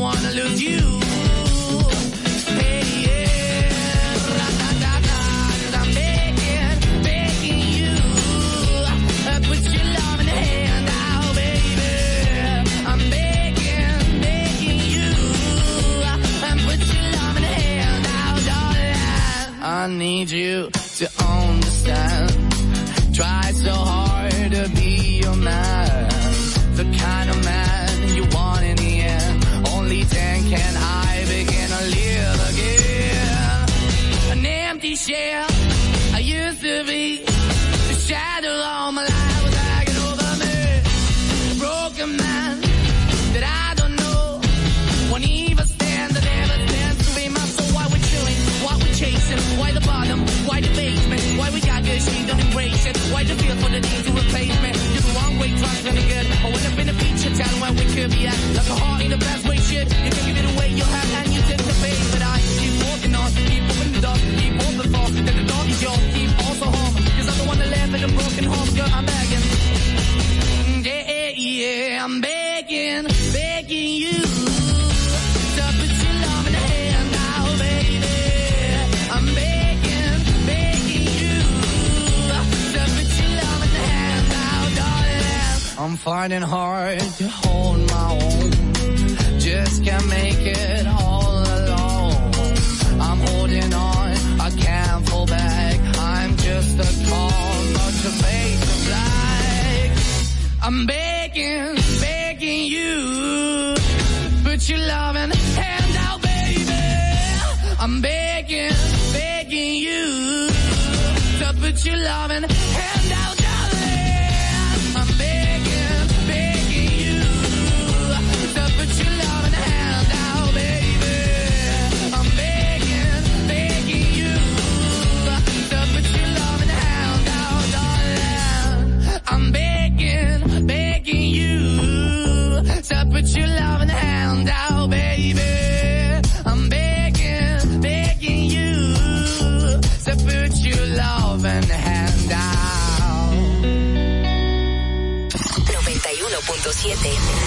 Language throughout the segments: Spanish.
Wanna lose you. Hey, yeah, I'm you. Uh, Put your love in the hand now, baby. I'm you. Uh, Put your love in the hand now, darling. I need you in. You it away, you have, and you. But I keep walking on, keep moving the dog, keep open for. Then the dog is yours, keep also home. Cause I'm the one in broken home, girl, I'm begging. Yeah, yeah, yeah, I'm begging, begging you. Your love in the hand now, baby. I'm begging, begging you. Your love in the hand now, darling. I'm finding hard to hold. Can't make it all alone. I'm holding on, I can't fall back. I'm just a call, not to make the black. I'm begging, begging you. Put your loving hand out, baby. I'm begging, begging you. To put your loving hand 91.7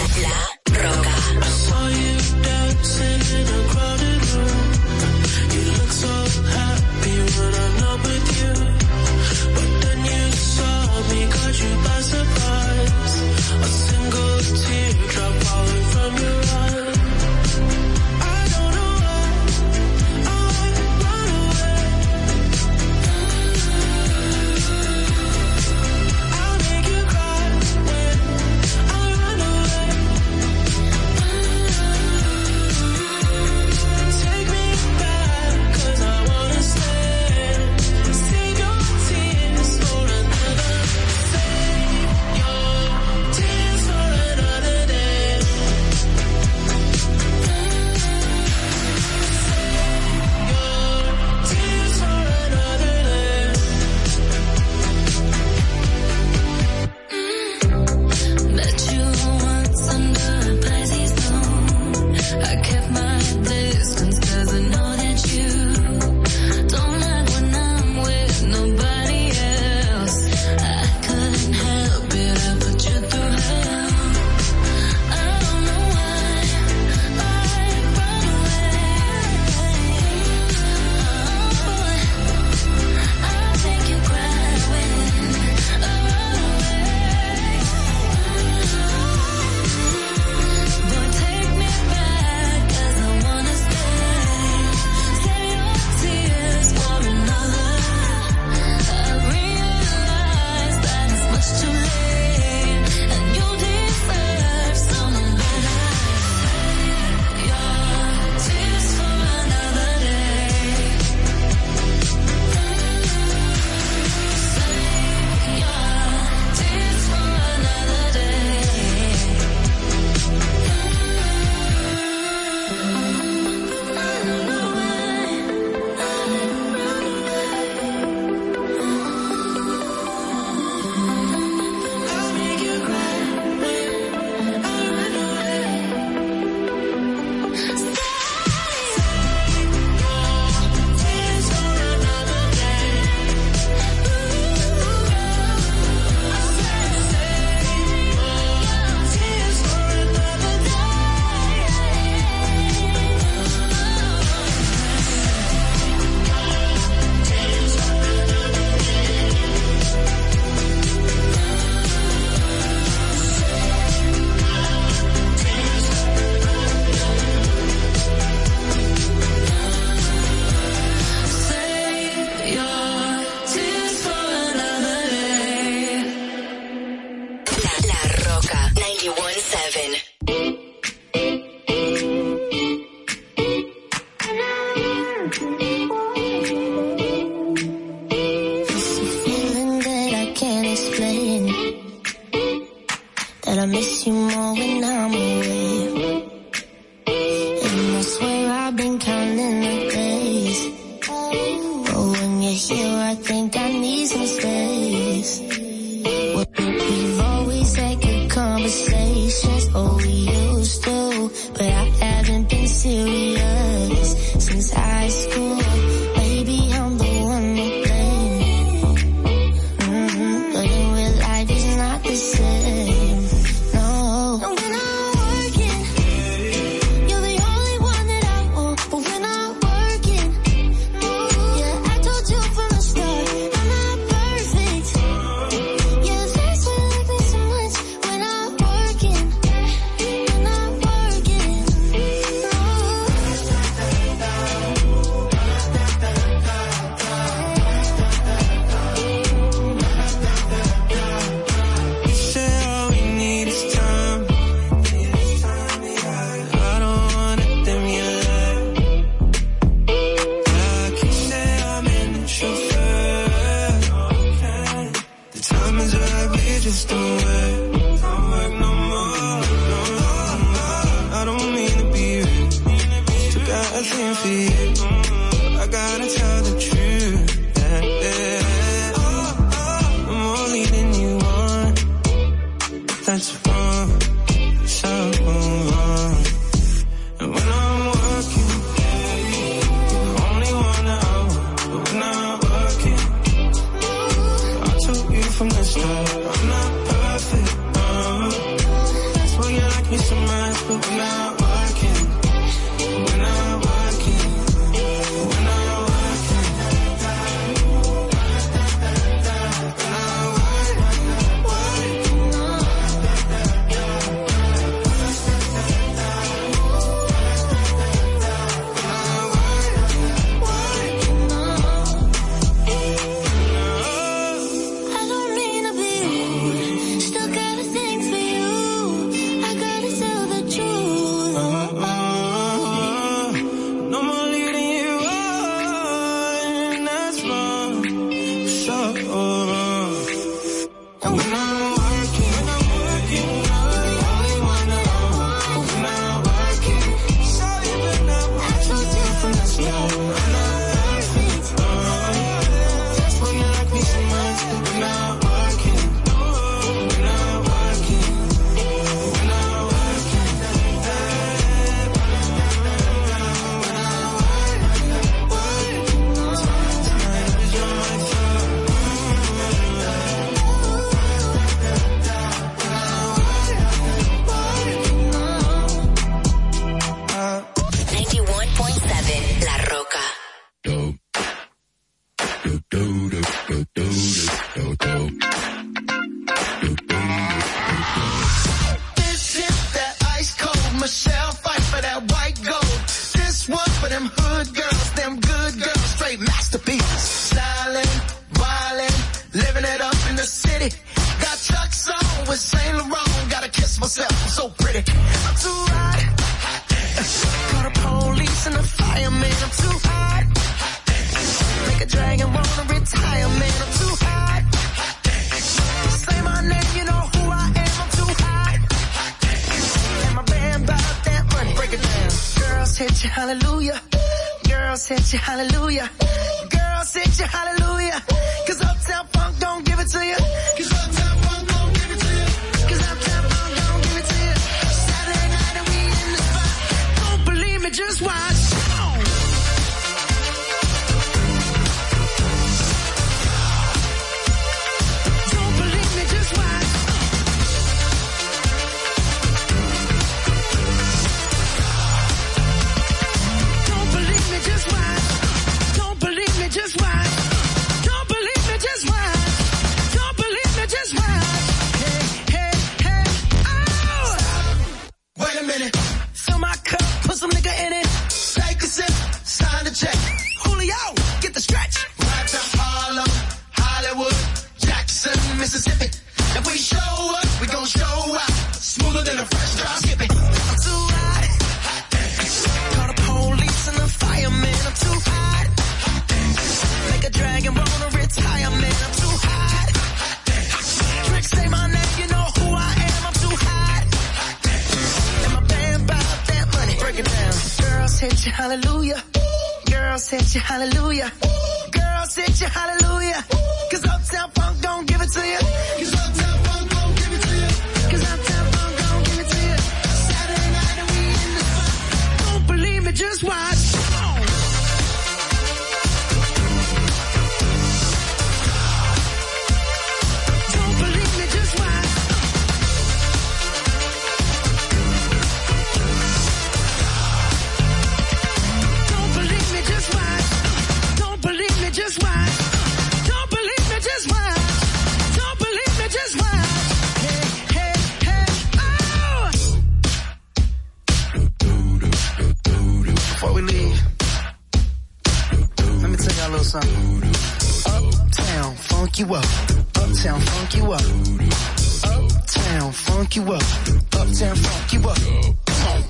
Uptown funk you up. Uptown funk you up. Uptown funk you up. Uptown funk you up.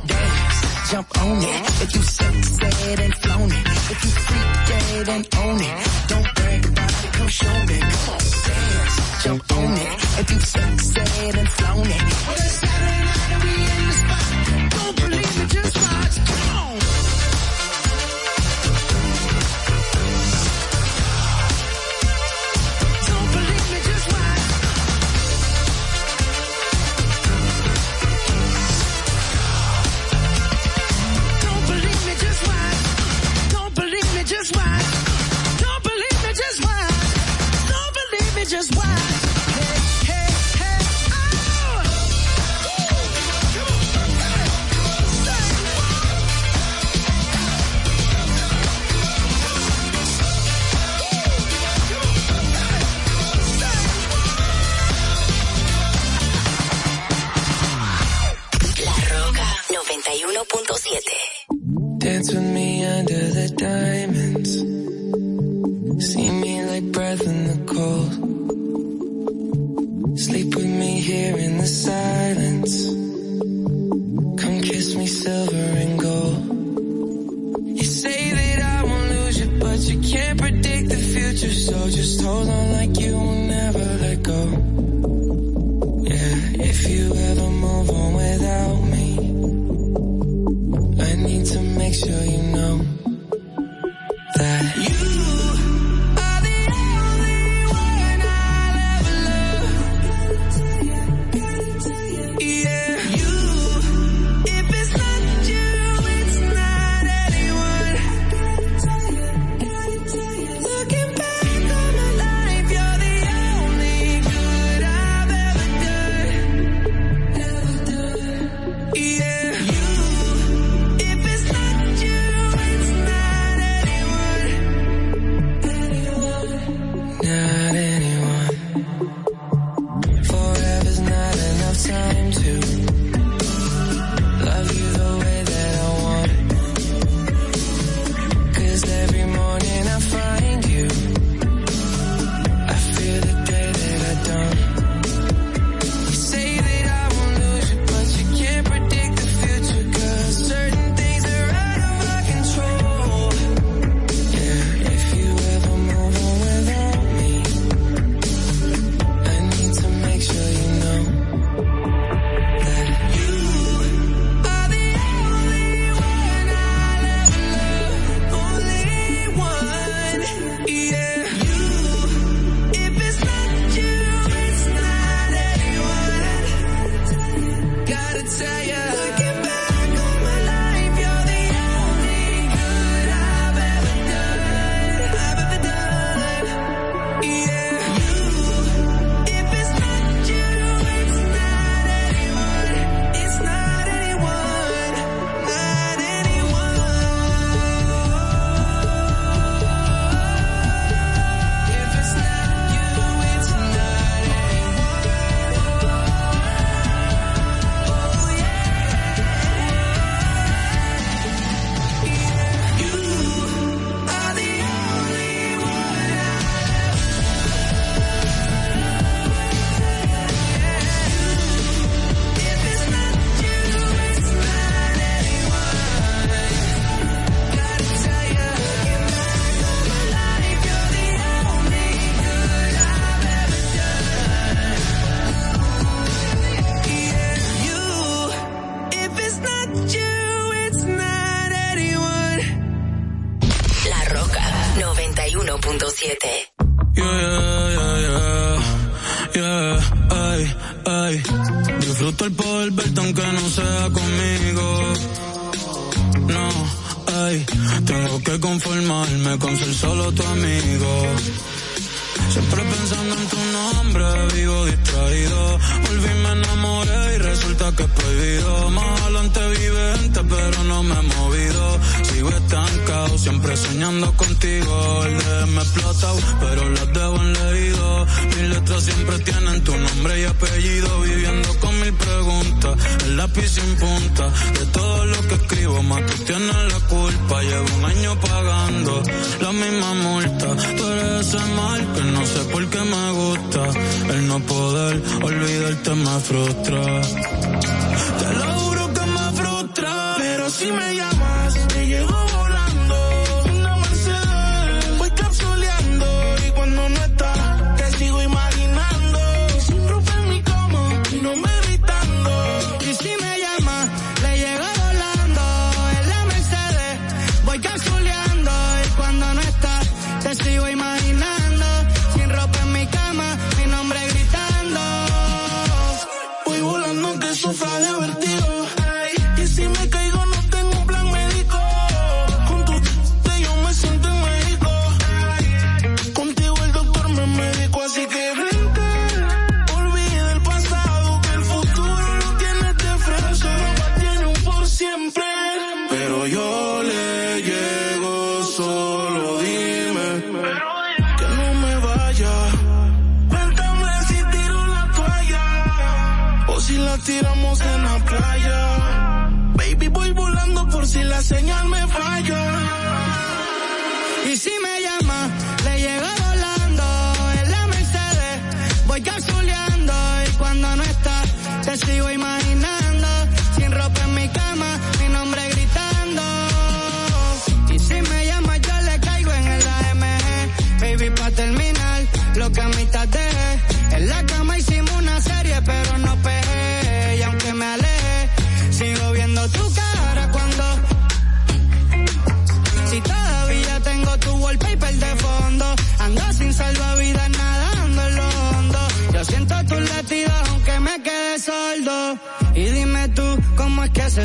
Dance. Jump on it. If you succeed and flown it. If you freak dead and own it. Don't brag about it. Come show me. Come on, dance. Jump on it. If you succeed and flown it. Well, it's Saturday Dance with me under the dime.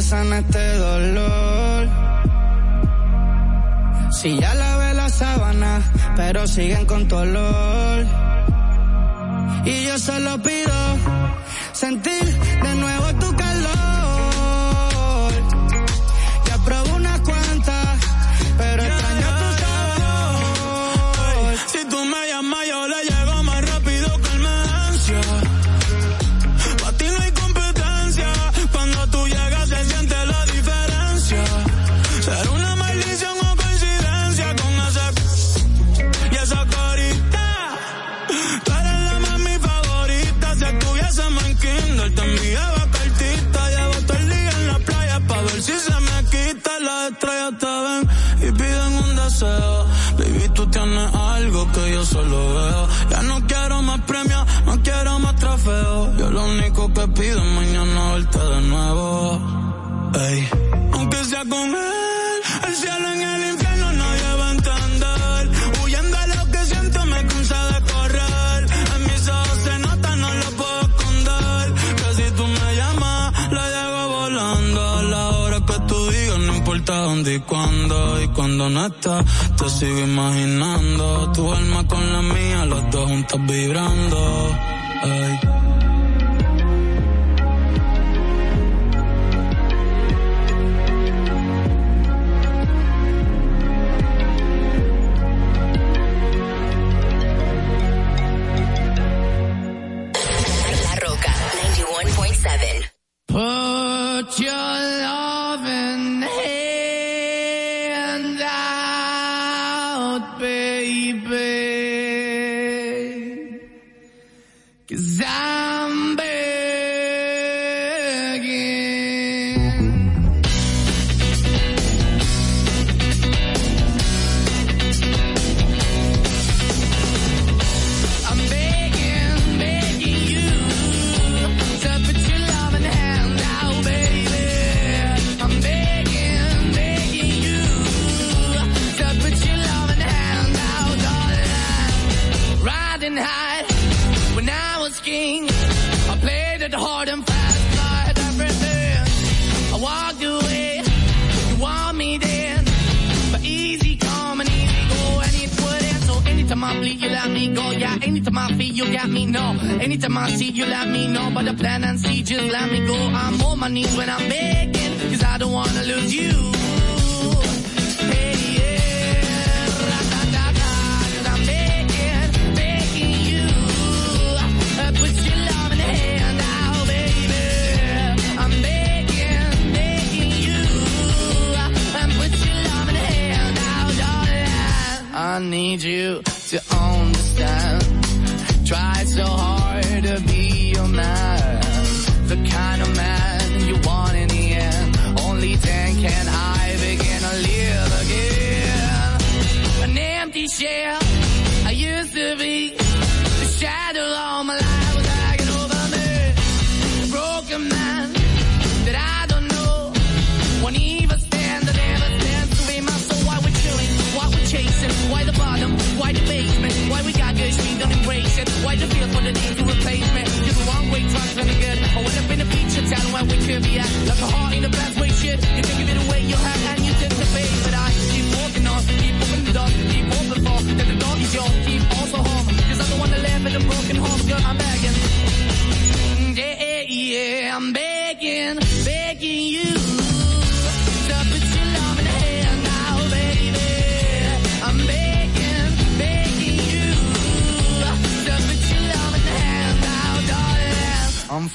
sana este dolor. Si ya lavé la sábana, pero siguen con tu olor. Y yo solo pido sentir de nuevo solo. Ya no quiero más premios, no quiero más trofeos. Yo lo único que pido es mañana verte de nuevo. Ey. Aunque sea con cuando no estás, te sigo imaginando. Tu alma con la mía, los dos juntos vibrando. Ay. feet of my seat. You let me know but the plan and see. Just let me go. I'm on my knees when I'm begging, cause I don't wanna lose you. Hey, yeah. Da, da, da. Cause I'm begging, begging you. Uh, put your love in the hand now, baby. I'm begging, begging you. Uh, put your love in the hand now, darling. I need you to understand. Tried so hard be a man, the kind of man you want in the end. Only then can I begin to live again. An empty shell, I used to be. The shadow all my life was hanging over me. A broken man that I don't know won't even stand. I never stand to be my soul. Why we're chilling, why we're chasing, why the bottom, why the basement, why we got good, she don't embrace it, why the feel for the things I went up in a feature town where we could be at. Like a heart in a bad way, shit. You can give it away.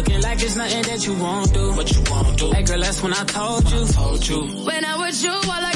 Looking like it's nothing that you won't do. What you won't do. Hey girl, that's when I told you. I told you. When I was you, all I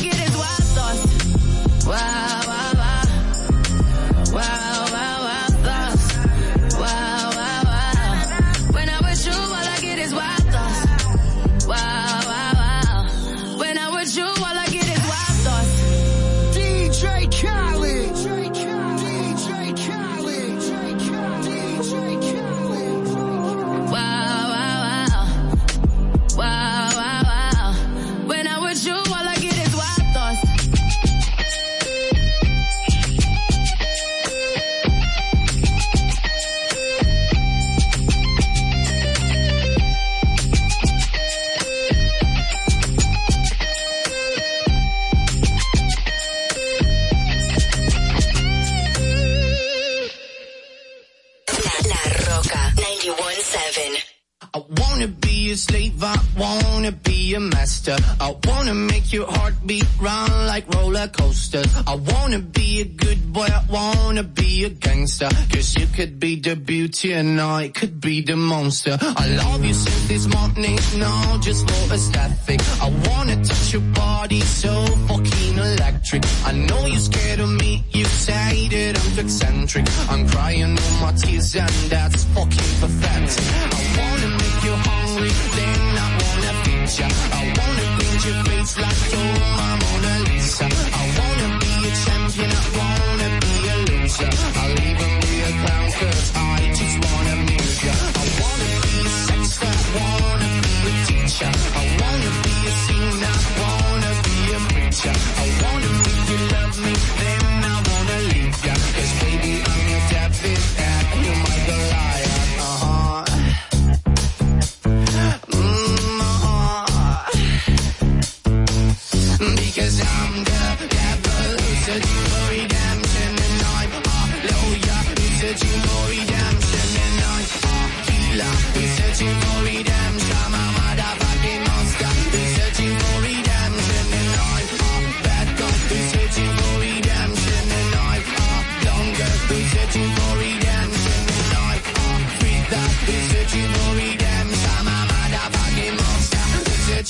coaster. I wanna be a good boy, I wanna be a gangster. Cause you could be the beauty and I could be the monster. I love you since this morning, no, just for aesthetic. I wanna touch your body so fucking electric. I know you're scared of me, you say that I'm eccentric. I'm crying all my tears and that's fucking pathetic. I wanna make you hungry, then I wanna feed ya. I wanna paint your face like you're mine.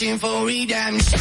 searching for redemption.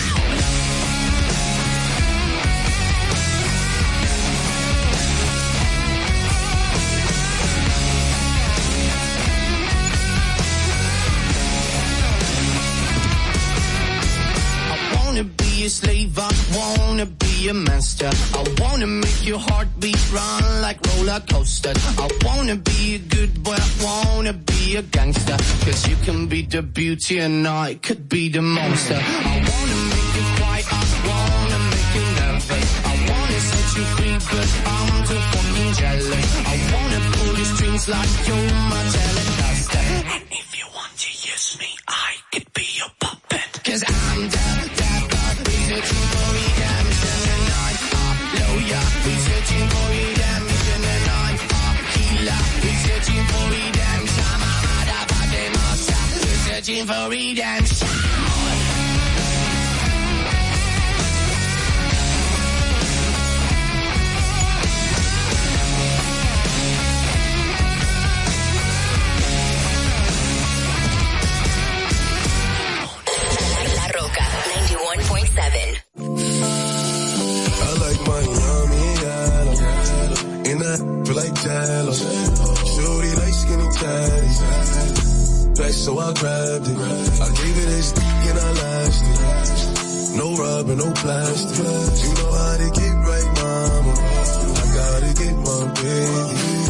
wanna monster. I wanna make your heartbeat run like roller coaster. I wanna be a good boy, I wanna be a gangster. Cause you can be the beauty and I could be the monster. I wanna make you quiet, I wanna make you nervous. I wanna set you free, but I'm too fucking jealous. I wanna pull your strings like you're my. Yellow. In that, feel like jello. Shorty like skinny tatties. Back so I grabbed it. I gave it a stick and I lashed it. No rubber, no plastic. You know how to get right, mama. I gotta get my baby.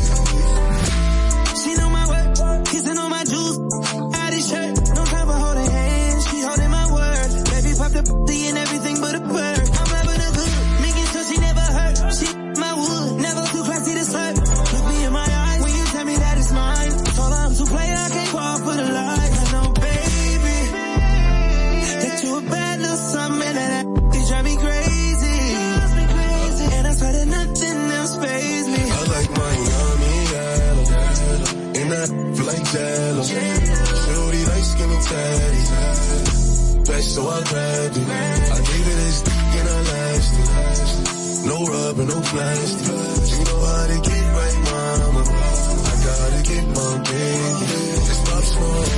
So I grabbed it. I gave it stick and I lashed it. No rubber, no plastic. You know how to get right, mama. I gotta get my baby. It's Pop Smoke.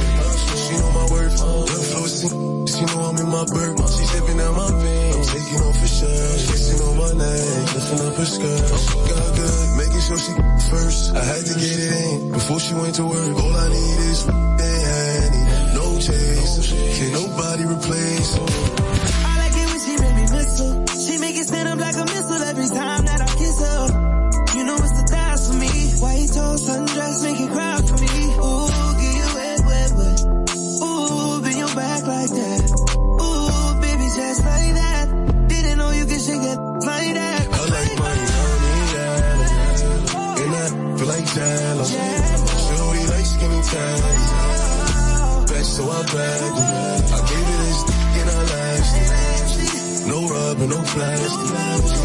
She know my worth. Young Flossy. She know I'm in my bird. She sipping out my vein. I'm taking off her shirt. Kissing on my neck. Lifting up her skirt. Got good. Making sure she first. I had to get it in before she went to work. All I need is Annie. No chase. Can nobody replace her. I like it when she make me whistle. She make it stand up like a missile every time that I kiss her. You know it's the thighs for me. White toes, sundress, make it cry for me. Ooh, get you wet, wet, wet. Ooh, bend your back like that. Ooh, baby, just like that. Didn't know you could shake it like that. I like Miami, yellow. In that, feel like jello. Shorty like skinny tatties. Back so I grabbed it. It. No rubber, no plastic.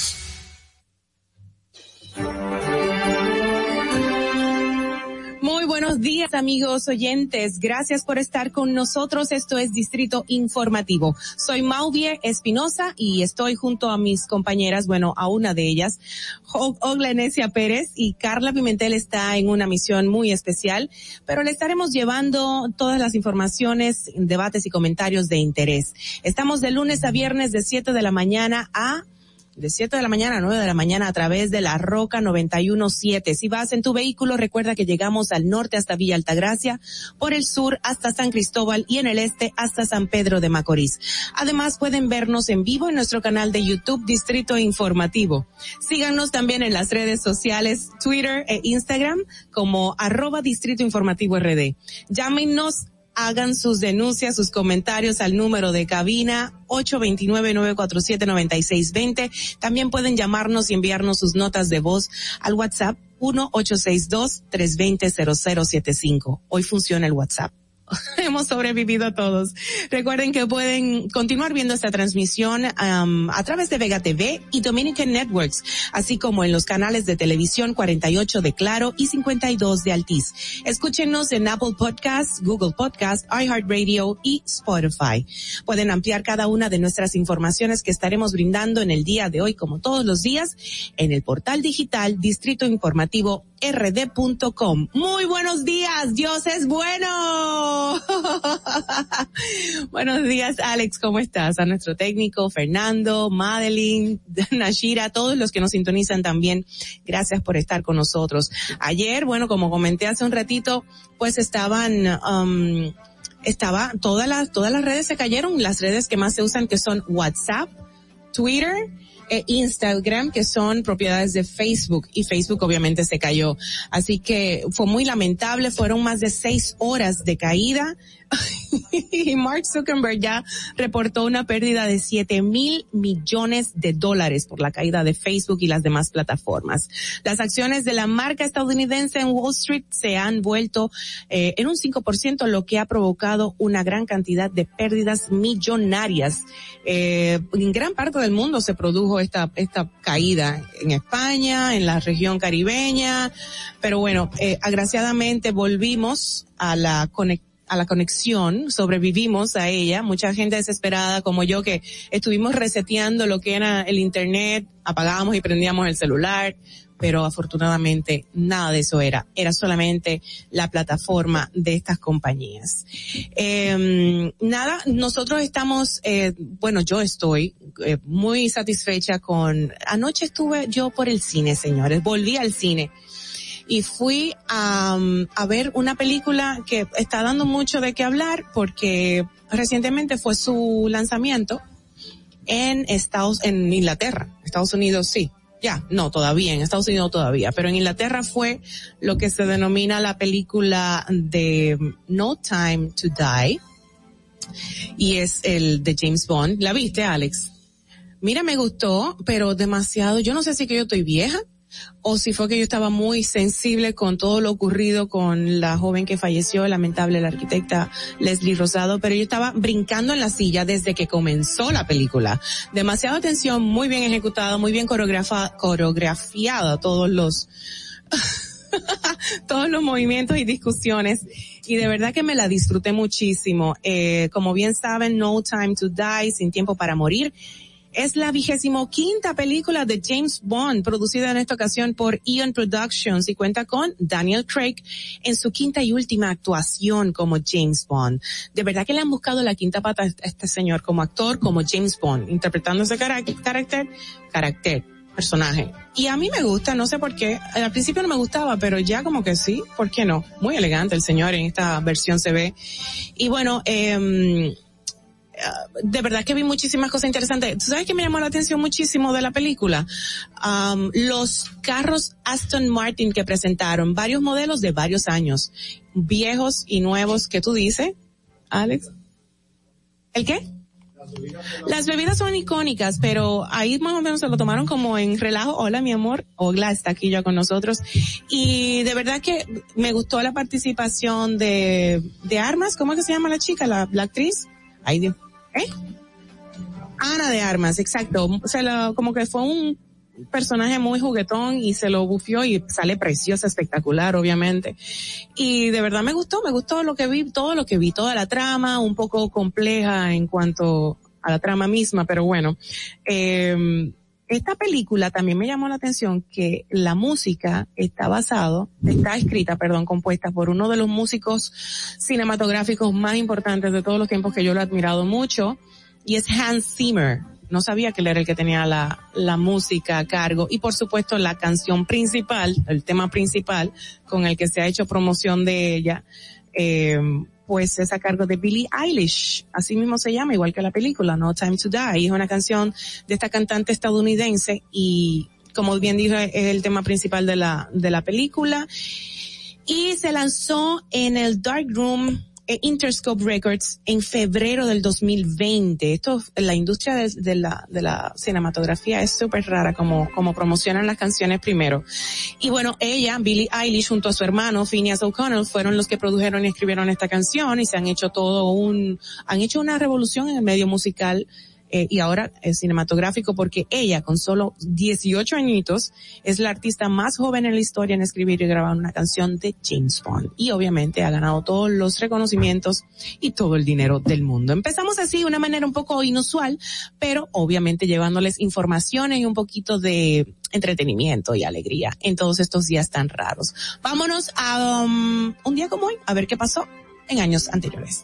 Amigos oyentes, gracias por estar con nosotros. Esto es Distrito Informativo. Soy Mauvie Espinosa y estoy junto a mis compañeras, bueno, a una de ellas, Oglenesia Pérez y Carla Pimentel está en una misión muy especial, pero le estaremos llevando todas las informaciones, debates y comentarios de interés. Estamos de lunes a viernes de 7 de la mañana a de 7 de la mañana a 9 de la mañana a través de la Roca 917. Si vas en tu vehículo, recuerda que llegamos al norte hasta Villa Altagracia, por el sur hasta San Cristóbal y en el este hasta San Pedro de Macorís. Además, pueden vernos en vivo en nuestro canal de YouTube Distrito Informativo. Síganos también en las redes sociales Twitter e Instagram como arroba Distrito Informativo RD. Llámenos hagan sus denuncias, sus comentarios al número de cabina 829-947-9620. También pueden llamarnos y enviarnos sus notas de voz al WhatsApp 1-862-320-0075. Hoy funciona el WhatsApp. hemos sobrevivido todos. Recuerden que pueden continuar viendo esta transmisión um, a través de Vega TV y Dominican Networks, así como en los canales de televisión 48 de Claro y 52 de Altiz. Escúchenos en Apple Podcasts, Google Podcasts, iHeartRadio y Spotify. Pueden ampliar cada una de nuestras informaciones que estaremos brindando en el día de hoy, como todos los días, en el portal digital Distrito Informativo rd.com. Muy buenos días, Dios es bueno. buenos días, Alex, ¿cómo estás? A nuestro técnico, Fernando, Madeline, Nashira, todos los que nos sintonizan también, gracias por estar con nosotros. Ayer, bueno, como comenté hace un ratito, pues estaban, um, estaba, todas las, todas las redes se cayeron, las redes que más se usan que son WhatsApp, Twitter, e Instagram, que son propiedades de Facebook, y Facebook obviamente se cayó. Así que fue muy lamentable, fueron más de seis horas de caída. y Mark Zuckerberg ya reportó una pérdida de 7 mil millones de dólares por la caída de Facebook y las demás plataformas. Las acciones de la marca estadounidense en Wall Street se han vuelto eh, en un 5%, lo que ha provocado una gran cantidad de pérdidas millonarias. Eh, en gran parte del mundo se produjo esta, esta caída en España, en la región caribeña, pero bueno, eh, agraciadamente volvimos a la conectividad a la conexión, sobrevivimos a ella, mucha gente desesperada como yo que estuvimos reseteando lo que era el internet, apagábamos y prendíamos el celular, pero afortunadamente nada de eso era, era solamente la plataforma de estas compañías. Eh, nada, nosotros estamos, eh, bueno, yo estoy eh, muy satisfecha con, anoche estuve yo por el cine, señores, volví al cine y fui a, a ver una película que está dando mucho de qué hablar porque recientemente fue su lanzamiento en Estados, en Inglaterra, Estados Unidos sí, ya, no, todavía, en Estados Unidos todavía, pero en Inglaterra fue lo que se denomina la película de No Time to Die. Y es el de James Bond. ¿La viste, Alex? Mira, me gustó, pero demasiado, yo no sé si que yo estoy vieja, o si fue que yo estaba muy sensible con todo lo ocurrido con la joven que falleció, lamentable la arquitecta Leslie Rosado, pero yo estaba brincando en la silla desde que comenzó la película. Demasiada atención, muy bien ejecutada, muy bien coreografa, coreografiada todos los todos los movimientos y discusiones y de verdad que me la disfruté muchísimo. Eh, como bien saben, No Time to Die, Sin Tiempo para Morir, es la vigésimo quinta película de James Bond, producida en esta ocasión por Eon Productions y cuenta con Daniel Craig en su quinta y última actuación como James Bond. De verdad que le han buscado la quinta pata a este señor como actor, como James Bond, interpretando ese carácter, carácter, personaje. Y a mí me gusta, no sé por qué, al principio no me gustaba, pero ya como que sí, ¿por qué no? Muy elegante el señor en esta versión se ve. Y bueno, eh, de verdad que vi muchísimas cosas interesantes. ¿Tú sabes que me llamó la atención muchísimo de la película? Um, los carros Aston Martin que presentaron, varios modelos de varios años, viejos y nuevos, ¿qué tú dices, Alex? ¿El qué? Las bebidas son icónicas, pero ahí más o menos se lo tomaron como en relajo. Hola, mi amor. Hola, está aquí ya con nosotros. Y de verdad que me gustó la participación de, de Armas. ¿Cómo es que se llama la chica, la, la actriz? Ay, Dios. ¿Eh? Ana de Armas, exacto. O sea, lo, como que fue un personaje muy juguetón y se lo bufió y sale preciosa, espectacular, obviamente. Y de verdad me gustó, me gustó lo que vi, todo lo que vi, toda la trama, un poco compleja en cuanto a la trama misma, pero bueno, eh, esta película también me llamó la atención que la música está basado, está escrita, perdón, compuesta por uno de los músicos cinematográficos más importantes de todos los tiempos que yo lo he admirado mucho, y es Hans Zimmer. No sabía que él era el que tenía la, la música a cargo. Y por supuesto la canción principal, el tema principal con el que se ha hecho promoción de ella, eh, pues es a cargo de Billie Eilish, así mismo se llama, igual que la película, No Time to Die, es una canción de esta cantante estadounidense y como bien dije es el tema principal de la, de la película. Y se lanzó en el Dark Room Interscope Records en febrero del 2020. Esto, la industria de, de la, de la cinematografía es súper rara como, como promocionan las canciones primero. Y bueno, ella, Billie Eilish, junto a su hermano, Phineas O'Connell, fueron los que produjeron y escribieron esta canción y se han hecho todo un, han hecho una revolución en el medio musical eh, y ahora es cinematográfico porque ella con solo 18 añitos es la artista más joven en la historia en escribir y grabar una canción de James Bond y obviamente ha ganado todos los reconocimientos y todo el dinero del mundo. Empezamos así de una manera un poco inusual, pero obviamente llevándoles informaciones y un poquito de entretenimiento y alegría en todos estos días tan raros. Vámonos a um, un día como hoy a ver qué pasó en años anteriores.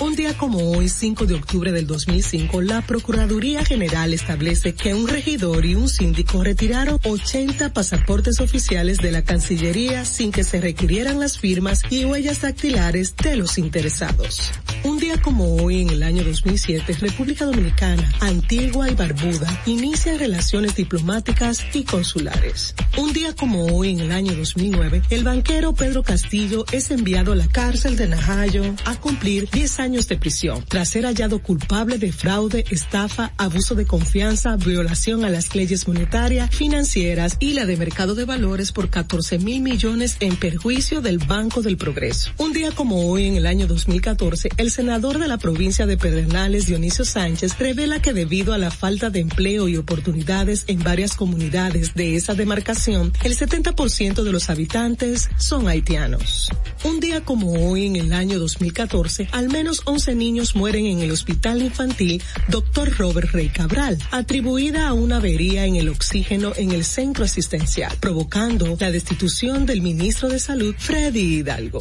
Un día como hoy, 5 de octubre del 2005, la Procuraduría General establece que un regidor y un síndico retiraron 80 pasaportes oficiales de la Cancillería sin que se requirieran las firmas y huellas dactilares de los interesados. Un día como hoy, en el año 2007, República Dominicana, Antigua y Barbuda inician relaciones diplomáticas y consulares. Un día como hoy, en el año 2009, el banquero Pedro Castillo es enviado a la cárcel de Najayo a cumplir 10 años de prisión tras ser hallado culpable de fraude, estafa, abuso de confianza, violación a las leyes monetarias, financieras y la de mercado de valores por 14 mil millones en perjuicio del Banco del Progreso. Un día como hoy, en el año 2014, el senador de la provincia de Pedernales, Dionisio Sánchez, revela que debido a la falta de empleo y oportunidades en varias comunidades de esa demarcación, el 70% de los habitantes son haitianos. Un día como hoy, en el año 2014, al menos 11 niños mueren en el hospital infantil Dr. Robert Rey Cabral, atribuida a una avería en el oxígeno en el centro asistencial, provocando la destitución del ministro de Salud, Freddy Hidalgo.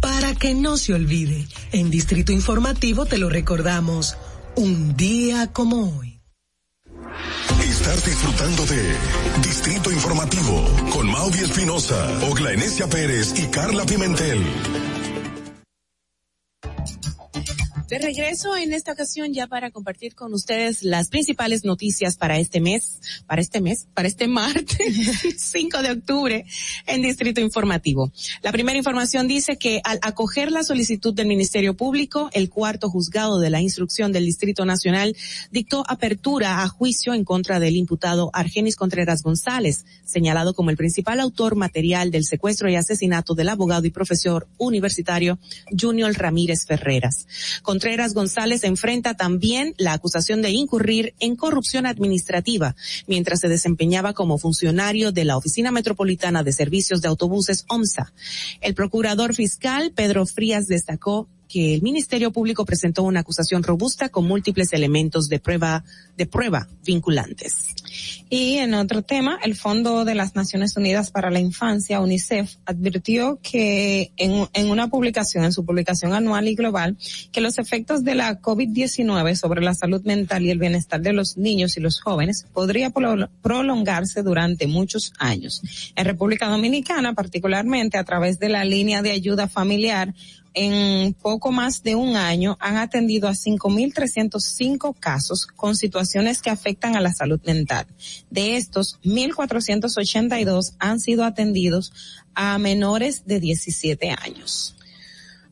Para que no se olvide, en Distrito Informativo te lo recordamos, un día como hoy. Estás disfrutando de Distrito Informativo con Maudi Espinosa, Ogla Enesia Pérez y Carla Pimentel. De regreso en esta ocasión ya para compartir con ustedes las principales noticias para este mes, para este mes, para este martes 5 de octubre en Distrito Informativo. La primera información dice que al acoger la solicitud del Ministerio Público, el cuarto juzgado de la instrucción del Distrito Nacional dictó apertura a juicio en contra del imputado Argenis Contreras González, señalado como el principal autor material del secuestro y asesinato del abogado y profesor universitario Junior Ramírez Ferreras. Contreras González enfrenta también la acusación de incurrir en corrupción administrativa mientras se desempeñaba como funcionario de la Oficina Metropolitana de Servicios de Autobuses OMSA. El procurador fiscal Pedro Frías destacó que el Ministerio Público presentó una acusación robusta con múltiples elementos de prueba, de prueba vinculantes. Y en otro tema, el Fondo de las Naciones Unidas para la Infancia, UNICEF, advirtió que en, en una publicación, en su publicación anual y global, que los efectos de la COVID-19 sobre la salud mental y el bienestar de los niños y los jóvenes podría prolo- prolongarse durante muchos años. En República Dominicana, particularmente a través de la línea de ayuda familiar, en poco más de un año han atendido a 5.305 casos con situaciones que afectan a la salud mental. De estos, 1.482 han sido atendidos a menores de 17 años.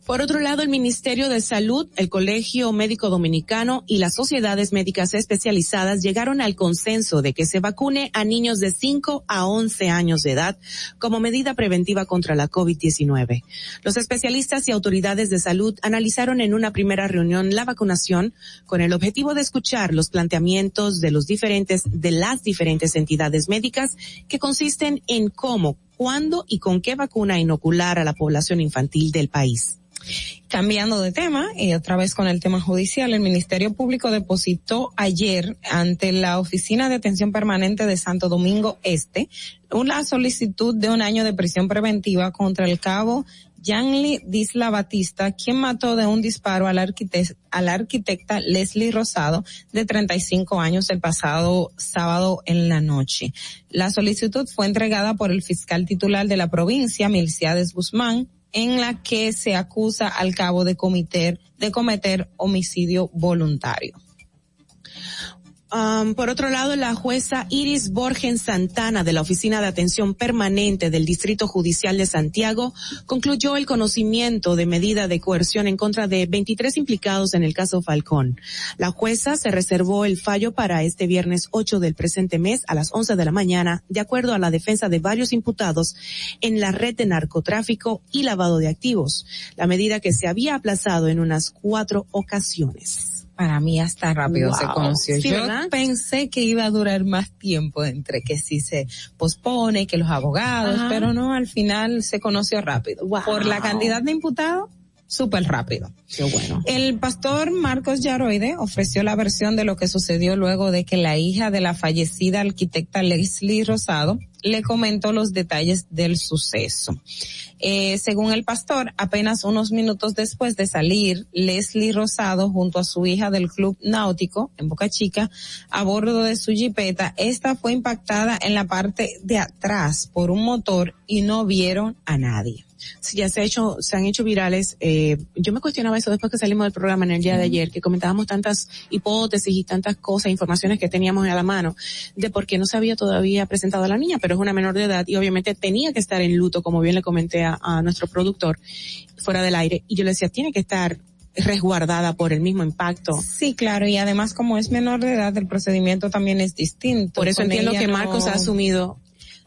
Por otro lado, el Ministerio de Salud, el Colegio Médico Dominicano y las sociedades médicas especializadas llegaron al consenso de que se vacune a niños de 5 a 11 años de edad como medida preventiva contra la COVID-19. Los especialistas y autoridades de salud analizaron en una primera reunión la vacunación con el objetivo de escuchar los planteamientos de los diferentes, de las diferentes entidades médicas que consisten en cómo, cuándo y con qué vacuna inocular a la población infantil del país. Cambiando de tema y otra vez con el tema judicial, el Ministerio Público depositó ayer ante la Oficina de Atención Permanente de Santo Domingo Este una solicitud de un año de prisión preventiva contra el cabo Yanli Disla Batista, quien mató de un disparo a la, a la arquitecta Leslie Rosado, de 35 años, el pasado sábado en la noche. La solicitud fue entregada por el fiscal titular de la provincia, Milciades Guzmán, en la que se acusa al cabo de cometer, de cometer homicidio voluntario. Por otro lado, la jueza Iris Borgen Santana de la Oficina de Atención Permanente del Distrito Judicial de Santiago concluyó el conocimiento de medida de coerción en contra de 23 implicados en el caso Falcón. La jueza se reservó el fallo para este viernes 8 del presente mes a las 11 de la mañana, de acuerdo a la defensa de varios imputados en la red de narcotráfico y lavado de activos, la medida que se había aplazado en unas cuatro ocasiones. Para mí hasta rápido Wow. se conoció. Sí, Yo ¿verdad? pensé que iba a durar más tiempo entre que si se pospone, que los abogados, Ajá. pero no, al final se conoció rápido. Wow. Por la cantidad de imputados, súper rápido. Qué bueno. El pastor Marcos Yaroide ofreció la versión de lo que sucedió luego de que la hija de la fallecida arquitecta Leslie Rosado le comentó los detalles del suceso. Eh, según el pastor, apenas unos minutos después de salir, Leslie Rosado junto a su hija del club náutico en Boca Chica a bordo de su jipeta, esta fue impactada en la parte de atrás por un motor y no vieron a nadie. Ya se ha hecho, se han hecho virales. Eh, yo me cuestionaba eso después que salimos del programa en el día de ayer, que comentábamos tantas hipótesis y tantas cosas, informaciones que teníamos a la mano de por qué no se había todavía presentado a la niña, pero es una menor de edad y obviamente tenía que estar en luto, como bien le comenté a, a nuestro productor fuera del aire. Y yo le decía, tiene que estar resguardada por el mismo impacto. Sí, claro, y además como es menor de edad, el procedimiento también es distinto. Por eso Con entiendo que no- Marcos ha asumido.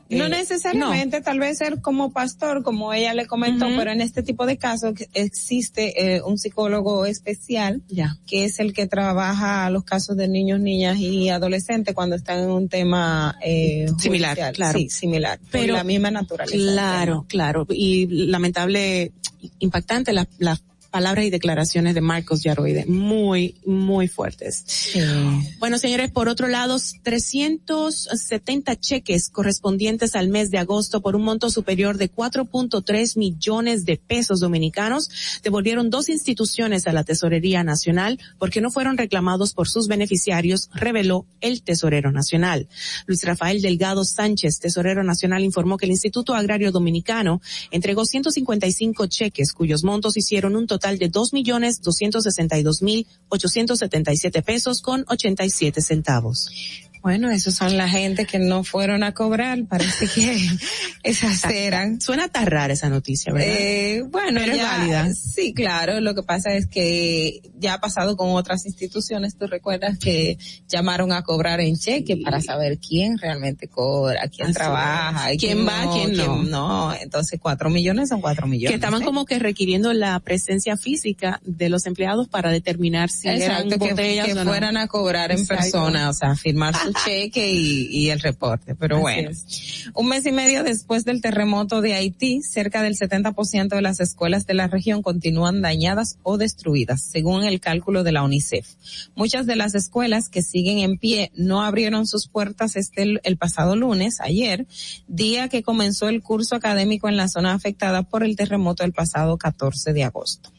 No eh, necesariamente, tal vez ser como pastor, como ella le comentó, pero en este tipo de casos existe eh, un psicólogo especial que es el que trabaja los casos de niños, niñas y adolescentes cuando están en un tema eh, Similar, judicial. claro. Sí, similar. Por Pero- la misma naturaleza. Claro, claro. Y lamentable, impactante las las palabras y declaraciones de Marcos Yaroide. Muy, muy fuertes. tema. Bueno, señores, por otro lado, 370 cheques correspondientes al mes de agosto por un monto superior de 4.3 millones de pesos dominicanos devolvieron dos instituciones a la Tesorería Nacional porque no fueron reclamados por sus beneficiarios, reveló el Tesorero Nacional. Luis Rafael Delgado Sánchez, Tesorero Nacional, informó que el Instituto Agrario Dominicano entregó 155 cheques cuyos montos hicieron un total de 2.262.877 pesos con 87 centavos. Bueno, esos son la gente que no fueron a cobrar, parece que esas eran. Suena tan rara esa noticia, ¿verdad? Eh, bueno, Pero es válida. Sí, claro. Lo que pasa es que ya ha pasado con otras instituciones. Tú recuerdas que llamaron a cobrar en cheque para saber quién realmente cobra, quién Así trabaja. ¿Quién va, quién no? no. Entonces, cuatro millones son cuatro millones. que estaban ¿eh? como que requiriendo la presencia física de los empleados para determinar si eran Exacto, que, botellas que o no. fueran a cobrar en Exacto. persona, o sea, firmar su cheque y, y el reporte. Pero Así bueno, es. un mes y medio después del terremoto de Haití, cerca del 70% de las escuelas de la región continúan dañadas o destruidas, según el cálculo de la UNICEF. Muchas de las escuelas que siguen en pie no abrieron sus puertas este el pasado lunes, ayer, día que comenzó el curso académico en la zona afectada por el terremoto el pasado 14 de agosto.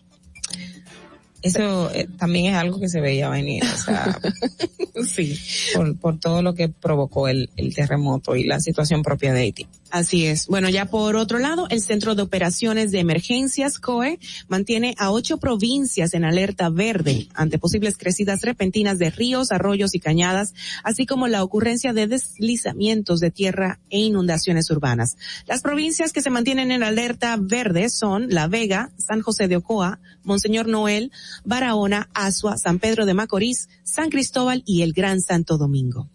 Eso eh, también es algo que se veía venir, o sea, sí. por, por todo lo que provocó el, el terremoto y la situación propia de Haití. Así es. Bueno, ya por otro lado, el Centro de Operaciones de Emergencias, COE, mantiene a ocho provincias en alerta verde ante posibles crecidas repentinas de ríos, arroyos y cañadas, así como la ocurrencia de deslizamientos de tierra e inundaciones urbanas. Las provincias que se mantienen en alerta verde son La Vega, San José de Ocoa, Monseñor Noel, Barahona, Asua, San Pedro de Macorís, San Cristóbal y el Gran Santo Domingo.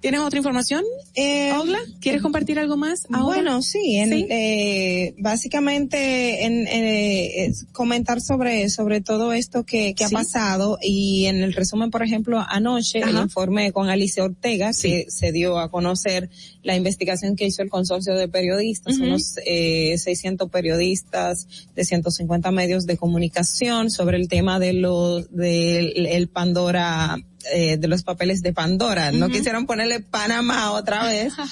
¿Tienes otra información? Eh, Ogla, ¿quieres compartir algo más? Ahora? Bueno, sí, en, ¿Sí? Eh, básicamente en, eh, es comentar sobre sobre todo esto que, que Sí. ha pasado y en el resumen, por ejemplo, anoche el Ajá. informe con Alicia Ortega que se dio a conocer la investigación que hizo el consorcio de periodistas, unos eh, 600 periodistas de 150 medios de comunicación sobre el tema de los del el Pandora eh, de los papeles de Pandora. No quisieron ponerle Panamá otra vez.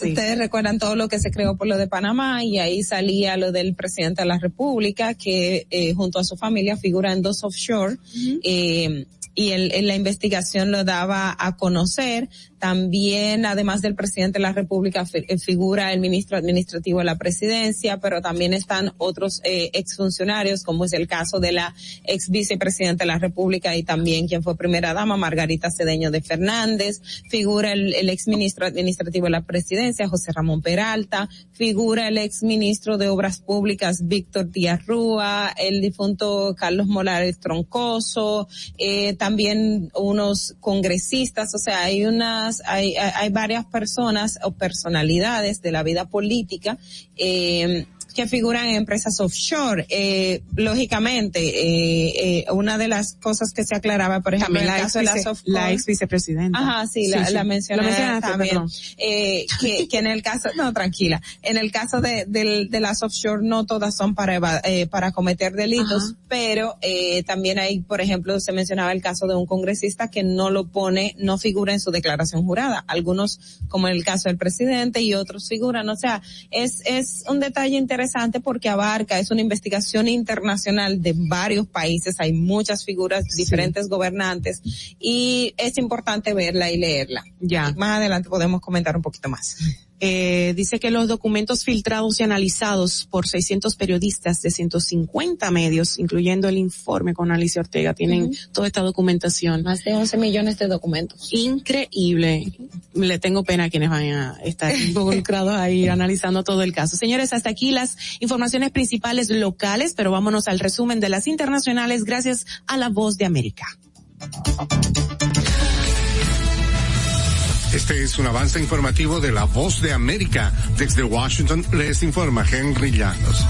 Sí. Ustedes recuerdan todo lo que se creó por lo de Panamá y ahí salía lo del presidente de la República que eh, junto a su familia figura en dos offshore eh, y el- en la investigación lo daba a conocer. También, además del presidente de la República, eh, figura el ministro administrativo de la presidencia, pero también están otros eh, exfuncionarios, como es el caso de la ex vicepresidenta de la República y también quien fue primera dama, Margarita Cedeño de Fernández. Figura el, el ex ministro administrativo de la presidencia, José Ramón Peralta. Figura el ex ministro de Obras Públicas, Víctor Díaz Rúa, el difunto Carlos Molares Troncoso, eh, también unos congresistas, o sea, hay unas, hay, hay, hay varias personas o personalidades de la vida política, eh, que figuran en empresas offshore. Eh, lógicamente, eh, eh, una de las cosas que se aclaraba, por ejemplo, en el caso de la vice- Softcore, la ex vicepresidenta. Ajá, sí, la, la mencioné Lo mencionaste, también. Eh, que, que en el caso, no, tranquila, en el caso de, del- de las offshore no todas son para, eva- eh, para cometer delitos, Ajá. pero eh, también hay, por ejemplo, se mencionaba el caso de un congresista que no lo pone, no figura en su declaración jurada. Algunos, como en el caso del presidente y otros figuran. O sea, es, es un detalle interesante porque abarca, es una investigación internacional de varios países, hay muchas figuras, diferentes gobernantes y es importante verla y leerla. Ya. Más adelante podemos comentar un poquito más. Eh, dice que los documentos filtrados y analizados por 600 periodistas de 150 medios, incluyendo el informe con Alicia Ortega, tienen toda esta documentación. Más de 11 millones de documentos. Increíble. Le tengo pena a quienes vayan a estar involucrados ahí analizando todo el caso. Señores, hasta aquí las informaciones principales locales, pero vámonos al resumen de las internacionales gracias a la voz de América. Este es un avance informativo de La Voz de América. Desde Washington les informa Henry Llanos.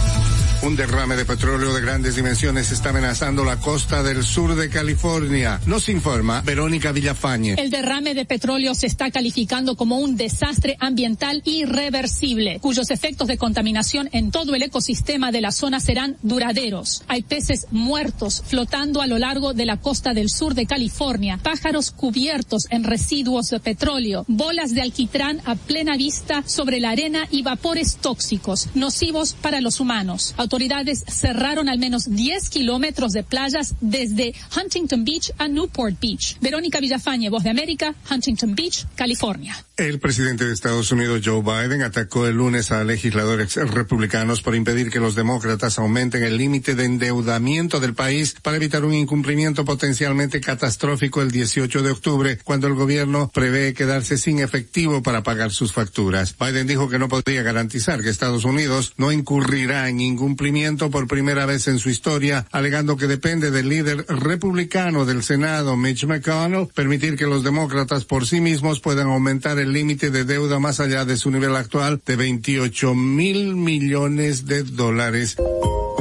Un derrame de petróleo de grandes dimensiones está amenazando la costa del sur de California. Nos informa Verónica Villafañe. El derrame de petróleo se está calificando como un desastre ambiental irreversible, cuyos efectos de contaminación en todo el ecosistema de la zona serán duraderos. Hay peces muertos flotando a lo largo de la costa del sur de California, pájaros cubiertos en residuos de petróleo, bolas de alquitrán a plena vista sobre la arena y vapores tóxicos, nocivos para los humanos. Autoridades cerraron al menos 10 kilómetros de playas desde Huntington Beach a Newport Beach. Verónica Villafañe, Voz de América, Huntington Beach, California. El presidente de Estados Unidos, Joe Biden, atacó el lunes a legisladores republicanos por impedir que los demócratas aumenten el límite de endeudamiento del país para evitar un incumplimiento potencialmente catastrófico el 18 de octubre, cuando el gobierno prevé sin efectivo para pagar sus facturas. Biden dijo que no podría garantizar que Estados Unidos no incurrirá en incumplimiento por primera vez en su historia, alegando que depende del líder republicano del Senado, Mitch McConnell, permitir que los demócratas por sí mismos puedan aumentar el límite de deuda más allá de su nivel actual de 28 mil millones de dólares.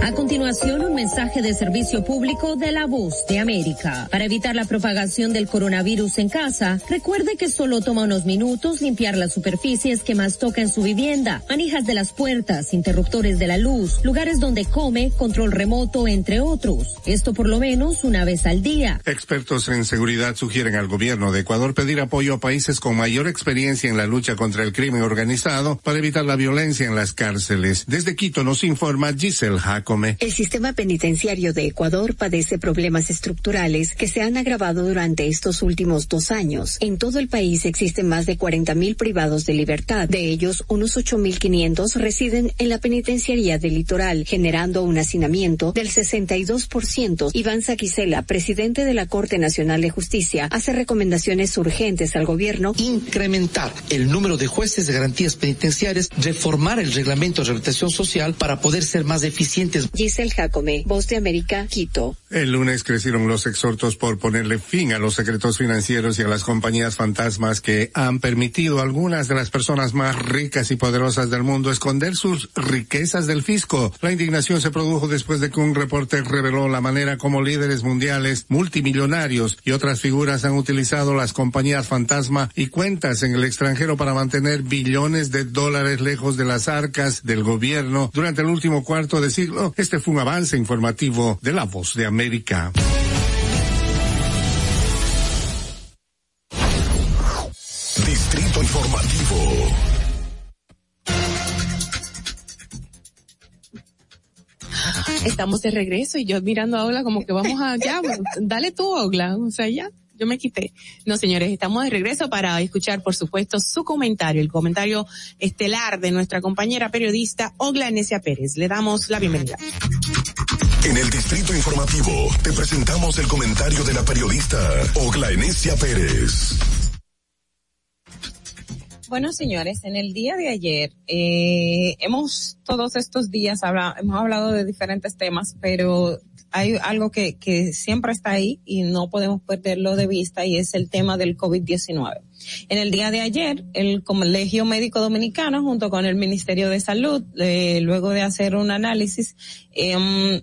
A continuación, un mensaje de servicio público de la voz de América. Para evitar la propagación del coronavirus en casa, recuerde que solo toma unos minutos limpiar las superficies que más toca en su vivienda, manijas de las puertas, interruptores de la luz, lugares donde come, control remoto, entre otros. Esto por lo menos una vez al día. Expertos en seguridad sugieren al gobierno de Ecuador pedir apoyo a países con mayor experiencia en la lucha contra el crimen organizado para evitar la violencia en las cárceles. Desde Quito nos informa Giselle. Jacome. El sistema penitenciario de Ecuador padece problemas estructurales que se han agravado durante estos últimos dos años. En todo el país existen más de 40.000 privados de libertad. De ellos, unos 8.500 residen en la penitenciaría del litoral, generando un hacinamiento del 62%. Iván Saquicela, presidente de la Corte Nacional de Justicia, hace recomendaciones urgentes al gobierno. Incrementar el número de jueces de garantías penitenciarias, reformar el reglamento de rehabilitación social para poder ser más eficientes. Giselle Jacome, Voz de América, Quito. El lunes crecieron los exhortos por ponerle fin a los secretos financieros y a las compañías fantasmas que han permitido a algunas de las personas más ricas y poderosas del mundo esconder sus riquezas del fisco. La indignación se produjo después de que un reporte reveló la manera como líderes mundiales, multimillonarios y otras figuras han utilizado las compañías fantasma y cuentas en el extranjero para mantener billones de dólares lejos de las arcas del gobierno durante el último cuarto de siglo. Este fue un avance informativo de la voz de América. Estamos de regreso y yo mirando a Ogla como que vamos a, ya, dale tú Ogla, o sea, ya, yo me quité. No, señores, estamos de regreso para escuchar, por supuesto, su comentario, el comentario estelar de nuestra compañera periodista Ogla Enesia Pérez. Le damos la bienvenida. En el Distrito Informativo te presentamos el comentario de la periodista Ogla Enesia Pérez. Bueno, señores, en el día de ayer eh, hemos todos estos días hemos hablado de diferentes temas, pero hay algo que, que siempre está ahí y no podemos perderlo de vista y es el tema del COVID-19. En el día de ayer, el Colegio Médico Dominicano, junto con el Ministerio de Salud, eh, luego de hacer un análisis, eh,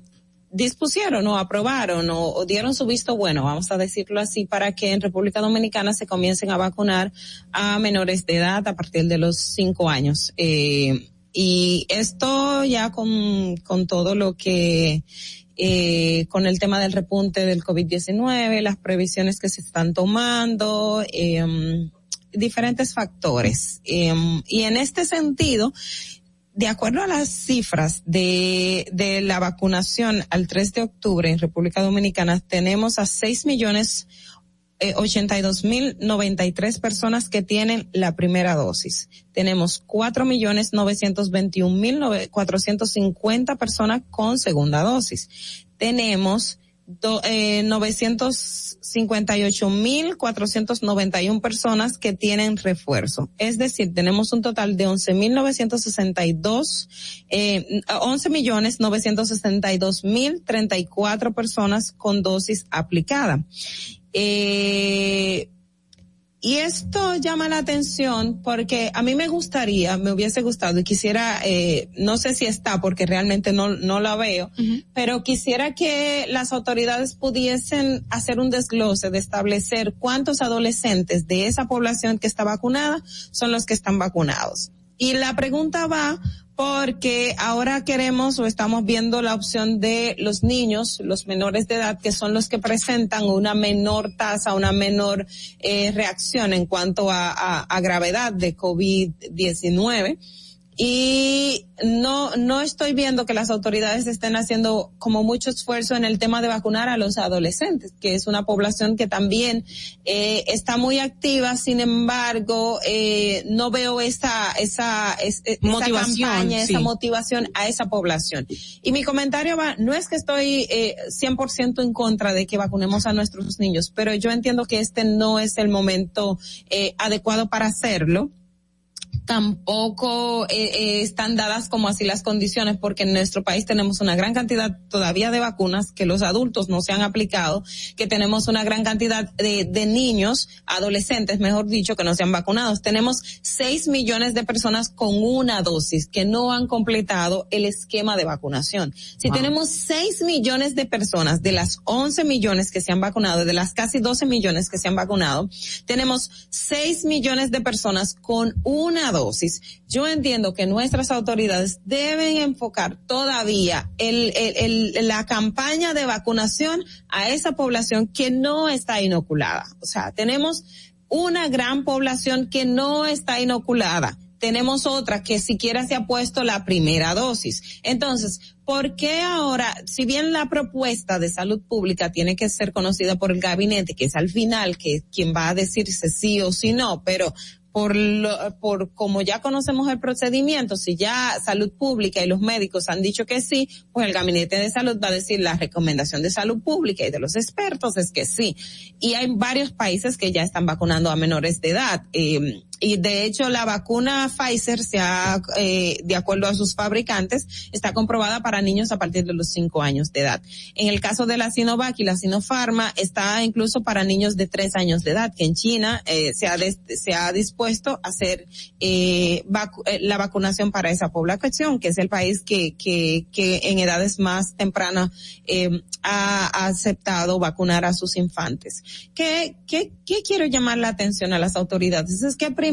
dispusieron o aprobaron o, dieron su visto bueno, vamos a decirlo así, para que en República Dominicana se comiencen a vacunar a menores de edad a partir de los cinco años. Eh, y esto ya con, con todo lo que eh, con el tema del repunte del COVID-19, las previsiones que se están tomando, eh, diferentes factores. Eh, y en este sentido, de acuerdo a las cifras de, la vacunación al 3 de octubre en República Dominicana, tenemos a 6 millones eh, 82 mil 93 personas que tienen la primera dosis. Tenemos 4 millones 921 mil 450 personas con segunda dosis. Tenemos eh, 958.491 personas que tienen refuerzo. Es decir, tenemos un total de 11.962, eh, 11 millones 962 mil 34 personas con dosis aplicada. Eh, y esto llama la atención porque a mí me gustaría, me hubiese gustado y quisiera, eh, no sé si está porque realmente no, no la veo, uh -huh. pero quisiera que las autoridades pudiesen hacer un desglose de establecer cuántos adolescentes de esa población que está vacunada son los que están vacunados. Y la pregunta va porque ahora queremos o estamos viendo la opción de los niños, los menores de edad, que son los que presentan una menor tasa, una menor eh, reacción en cuanto a, a, gravedad de COVID-19 y no no estoy viendo que las autoridades estén haciendo como mucho esfuerzo en el tema de vacunar a los adolescentes que es una población que también eh, está muy activa. Sin embargo eh, no veo esa esa, esa, motivación, esa campaña sí. esa motivación a esa población. Y mi comentario va no es que estoy eh, 100% en contra de que vacunemos a nuestros niños pero yo entiendo que este no es el momento eh, adecuado para hacerlo tampoco eh, eh, están dadas como así las condiciones porque en nuestro país tenemos una gran cantidad todavía de vacunas que los adultos no se han aplicado, que tenemos una gran cantidad de, de niños, adolescentes, mejor dicho, que no se han vacunado. Tenemos 6 millones de personas con una dosis que no han completado el esquema de vacunación. Si wow. tenemos 6 millones de personas de las 11 millones que se han vacunado, de las casi 12 millones que se han vacunado, tenemos 6 millones de personas con una dosis. Yo entiendo que nuestras autoridades deben enfocar todavía el, el, el, la campaña de vacunación a esa población que no está inoculada. O sea, tenemos una gran población que no está inoculada tenemos otra que siquiera se ha puesto la primera dosis. Entonces, ¿por qué ahora, si bien la propuesta de salud pública tiene que ser conocida por el gabinete, que es al final que quien va a decirse sí o sí no, pero por lo, por como ya conocemos el procedimiento, si ya salud pública y los médicos han dicho que sí, pues el gabinete de salud va a decir la recomendación de salud pública y de los expertos es que sí. Y hay varios países que ya están vacunando a menores de edad. Eh, y de hecho la vacuna Pfizer se ha, eh, de acuerdo a sus fabricantes, está comprobada para niños a partir de los cinco años de edad. En el caso de la Sinovac y la Sinopharma está incluso para niños de tres años de edad, que en China eh, se ha se ha dispuesto a hacer eh, eh, la vacunación para esa población, que es el país que que que en edades más tempranas eh, ha, ha aceptado vacunar a sus infantes. ¿Qué qué qué quiero llamar la atención a las autoridades? Es que primero,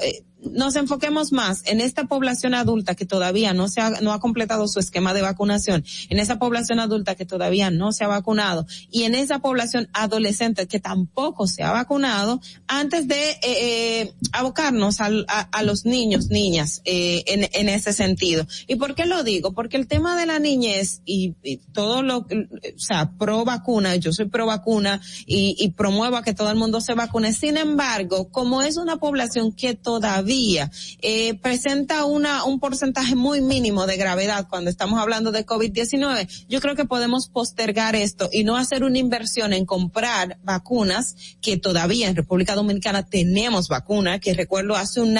eh, nos enfoquemos más en esta población adulta que todavía no se ha, no ha completado su esquema de vacunación, en esa población adulta que todavía no se ha vacunado y en esa población adolescente que tampoco se ha vacunado antes de eh, eh, abocarnos a, a, a, los niños, niñas eh, en, en, ese sentido. ¿Y por qué lo digo? Porque el tema de la niñez y, y todo lo, o sea, pro vacuna, yo soy pro vacuna y, y promuevo a que todo el mundo se vacune. Sin embargo, como es una población que todavía eh, presenta una, un porcentaje muy mínimo de gravedad cuando estamos hablando de COVID-19, yo creo que podemos postergar esto y no hacer una inversión en comprar vacunas que todavía en República Dominicana tenemos vacunas, que recuerdo hace un,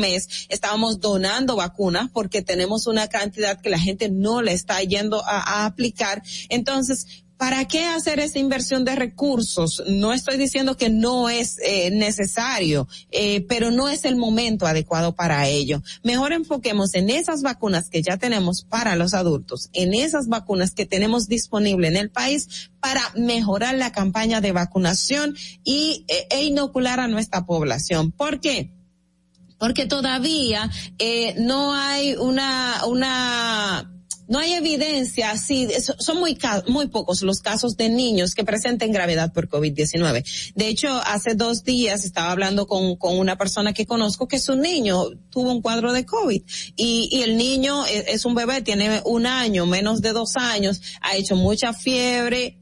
mes estábamos donando vacunas porque tenemos una cantidad que la gente no le está yendo a aplicar. Entonces, ¿para qué hacer esa inversión de recursos? No estoy diciendo que no es eh, necesario, eh, pero no es el momento adecuado para ello. Mejor enfoquemos en esas vacunas que ya tenemos para los adultos, en esas vacunas que tenemos disponible en el país para mejorar la campaña de vacunación y, e, e inocular a nuestra población. ¿Por qué? Porque todavía eh, no hay una, una, no hay evidencia, sí, son muy, muy pocos los casos de niños que presenten gravedad por COVID-19. De hecho, hace dos días estaba hablando con, con una persona que conozco que su niño tuvo un cuadro de COVID y, y el niño es, es un bebé, tiene un año, menos de dos años, ha hecho mucha fiebre,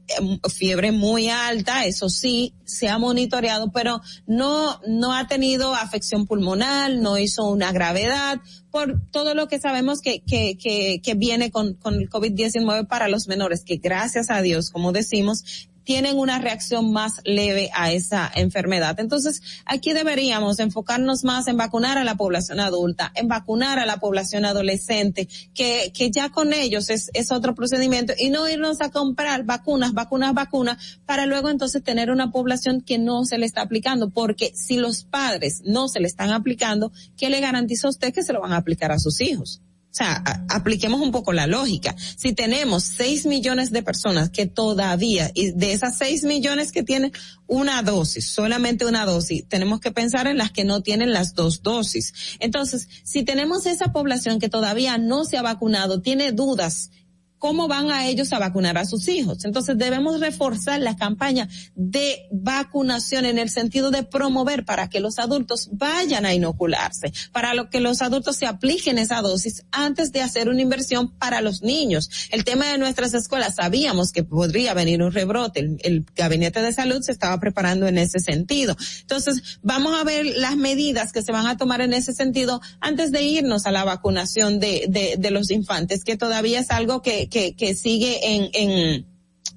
fiebre muy alta, eso sí, se ha monitoreado, pero no, no ha tenido afección pulmonar, no hizo una gravedad, por todo lo que sabemos que, que, que, que viene con, con el COVID-19 para los menores, que gracias a Dios, como decimos, tienen una reacción más leve a esa enfermedad. Entonces, aquí deberíamos enfocarnos más en vacunar a la población adulta, en vacunar a la población adolescente, que, que ya con ellos es, es otro procedimiento y no irnos a comprar vacunas, vacunas, vacunas, para luego entonces tener una población que no se le está aplicando, porque si los padres no se le están aplicando, ¿qué le garantiza usted que se lo van a aplicar a sus hijos? O sea, apliquemos un poco la lógica. Si tenemos 6 millones de personas que todavía, y de esas 6 millones que tienen una dosis, solamente una dosis, tenemos que pensar en las que no tienen las dos dosis. Entonces, si tenemos esa población que todavía no se ha vacunado, tiene dudas cómo van a ellos a vacunar a sus hijos. Entonces debemos reforzar la campaña de vacunación en el sentido de promover para que los adultos vayan a inocularse, para que los adultos se apliquen esa dosis antes de hacer una inversión para los niños. El tema de nuestras escuelas, sabíamos que podría venir un rebrote. El, gabinete de salud se estaba preparando en ese sentido. Entonces vamos a ver las medidas que se van a tomar en ese sentido antes de irnos a la vacunación de, de los infantes, que todavía es algo que, que, que sigue en, en,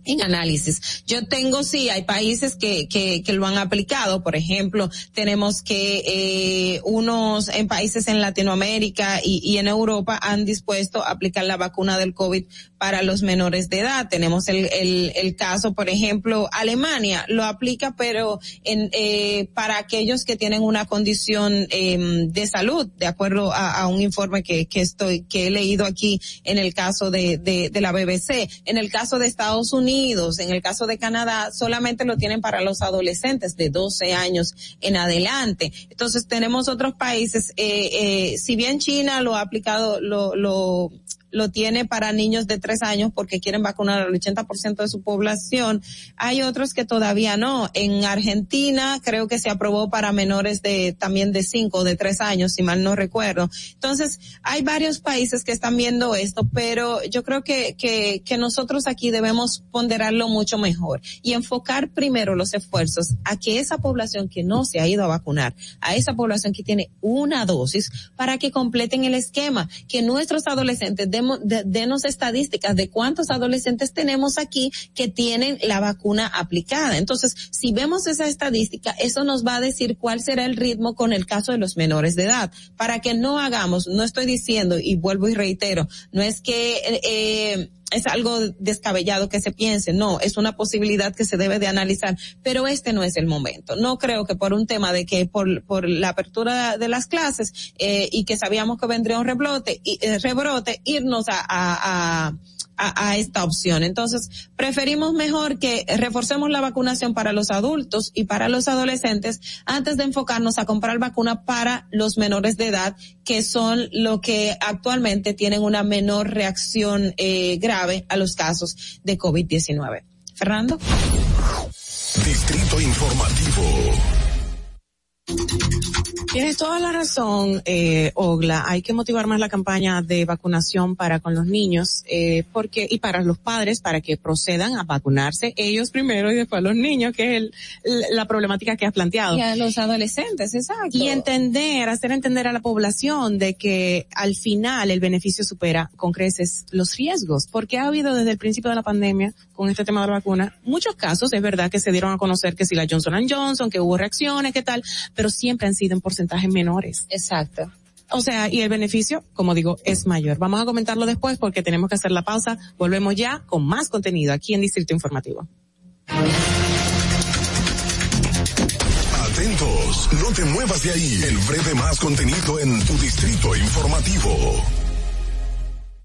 en análisis. Yo tengo, sí, hay países que, que, que lo han aplicado. Por ejemplo, tenemos que eh, unos en países en Latinoamérica y, y en Europa han dispuesto a aplicar la vacuna del COVID para los menores de edad. Tenemos el, el, el caso, por ejemplo, Alemania lo aplica, pero en, eh, para aquellos que tienen una condición eh, de salud, de acuerdo a, a, un informe que, que estoy, que he leído aquí en el caso de, de, de la BBC. En el caso de Estados Unidos, Unidos, en el caso de Canadá, solamente lo tienen para los adolescentes de 12 años en adelante. Entonces tenemos otros países, eh, eh, si bien China lo ha aplicado, lo, lo, lo tiene para niños de tres años porque quieren vacunar al 80% de su población. Hay otros que todavía no. En Argentina creo que se aprobó para menores de también de cinco o de tres años, si mal no recuerdo. Entonces, hay varios países que están viendo esto, pero yo creo que, que, que nosotros aquí debemos ponderarlo mucho mejor y enfocar primero los esfuerzos a que esa población que no se ha ido a vacunar, a esa población que tiene una dosis, para que completen el esquema, que nuestros adolescentes de- denos estadísticas de cuántos adolescentes tenemos aquí que tienen la vacuna aplicada. Entonces, si vemos esa estadística, eso nos va a decir cuál será el ritmo con el caso de los menores de edad, para que no hagamos, no estoy diciendo, y vuelvo y reitero, no es que, eh, eh, es algo descabellado que se piense, no, es una posibilidad que se debe de analizar, pero este no es el momento. No creo que por un tema de que por, por la apertura de las clases eh, y que sabíamos que vendría un rebrote, y, eh, rebrote, irnos a, a, a a, esta opción. Entonces, preferimos mejor que reforcemos la vacunación para los adultos y para los adolescentes antes de enfocarnos a comprar vacuna para los menores de edad, que son lo que actualmente tienen una menor reacción eh, grave a los casos de COVID-19. Fernando. Tienes toda la razón, eh, Ogla. Hay que motivar más la campaña de vacunación para con los niños, eh, porque y para los padres para que procedan a vacunarse ellos primero y después los niños, que es el, la problemática que has planteado. Y a los adolescentes, exacto. Y entender, hacer entender a la población de que al final el beneficio supera con creces los riesgos, porque ha habido desde el principio de la pandemia con este tema de la vacuna muchos casos, es verdad que se dieron a conocer que si la Johnson Johnson, que hubo reacciones, que tal, pero siempre han sido en porcentajes menores. Exacto. O sea, y el beneficio, como digo, es mayor. Vamos a comentarlo después porque tenemos que hacer la pausa. Volvemos ya con más contenido aquí en Distrito Informativo. Atentos, no te muevas de ahí. El breve más contenido en tu Distrito Informativo.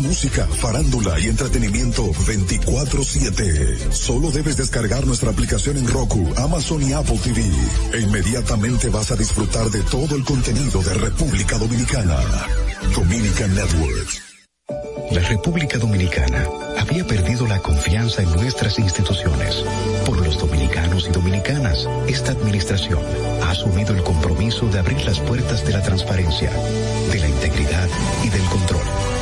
música, farándula y entretenimiento 24/7. Solo debes descargar nuestra aplicación en Roku, Amazon y Apple TV. E inmediatamente vas a disfrutar de todo el contenido de República Dominicana. Dominican Networks. La República Dominicana había perdido la confianza en nuestras instituciones. Por los dominicanos y dominicanas, esta administración ha asumido el compromiso de abrir las puertas de la transparencia, de la integridad y del control.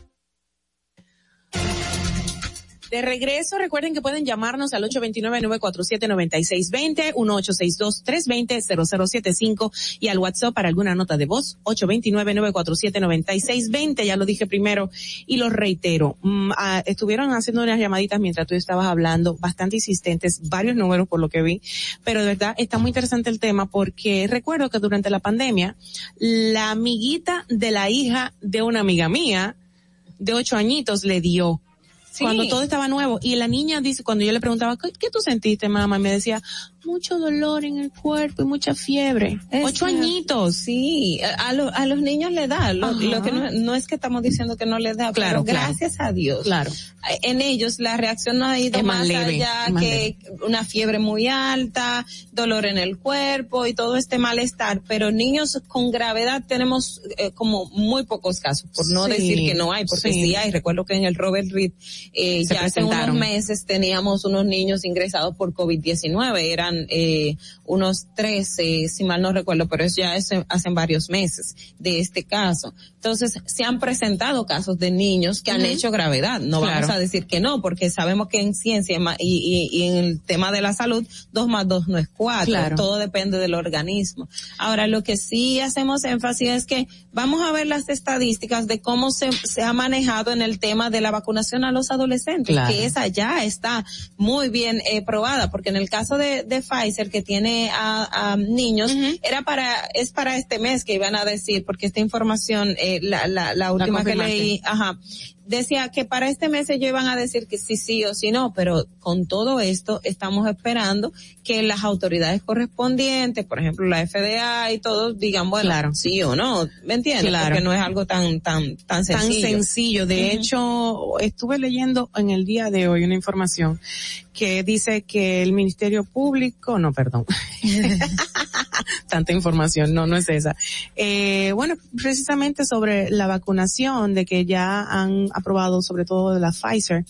De regreso, recuerden que pueden llamarnos al 829-947-9620, 1862-320-0075 y al WhatsApp para alguna nota de voz, 829-947-9620, ya lo dije primero y lo reitero. Mm, ah, estuvieron haciendo unas llamaditas mientras tú estabas hablando, bastante insistentes, varios números por lo que vi, pero de verdad está muy interesante el tema porque recuerdo que durante la pandemia, la amiguita de la hija de una amiga mía, de ocho añitos, le dio cuando todo estaba nuevo. Y la niña dice, cuando yo le preguntaba, ¿qué, qué tú sentiste, mamá? Me decía, mucho dolor en el cuerpo y mucha fiebre. Ocho añitos. Sí, a, lo- a los niños le da. Lo, lo que no, no es que estamos diciendo que no les da, Claro, pero claro. gracias a Dios. Claro. En ellos la reacción no ha ido Es más más, leve, allá más que una fiebre muy alta, dolor en el cuerpo y todo este malestar. Pero niños con gravedad tenemos eh, como muy pocos casos, por no Sí, decir que no hay, porque sí. sí, hay. Recuerdo que en el Robert Reed eh, ya hace unos meses teníamos unos niños ingresados por COVID-19. Eran eh, unos 13, si mal no recuerdo, pero eso ya es hace varios meses de este caso. Entonces, se han presentado casos de niños que han hecho gravedad. No Claro. vamos a decir que no, porque sabemos que en ciencia y, y- y en el tema de la salud, dos más dos no es cuatro. Claro. Todo depende del organismo. Ahora, lo que sí hacemos énfasis es que vamos a ver las estadísticas de cómo se, se ha manejado en el tema de la vacunación a los adolescentes, Claro. que esa ya está muy bien eh, probada, porque en el caso de, de Pfizer, que tiene a, a niños, era para, es para este mes que iban a decir, porque esta información, eh, la, la, la última que leí, ajá, decía que para este mes ellos iban a decir que sí, sí o sí no, pero con todo esto estamos esperando que las autoridades correspondientes, por ejemplo la FDA y todos digan, bueno, Claro. sí o no, ¿me entiendes? Claro. Porque no es algo tan, tan, tan tan sencillo. sencillo. De hecho, estuve leyendo en el día de hoy una información que dice que el Ministerio Público, no, perdón, tanta información, no, no es esa. Eh, bueno, precisamente sobre la vacunación, de que ya han aprobado, sobre todo de la Pfizer,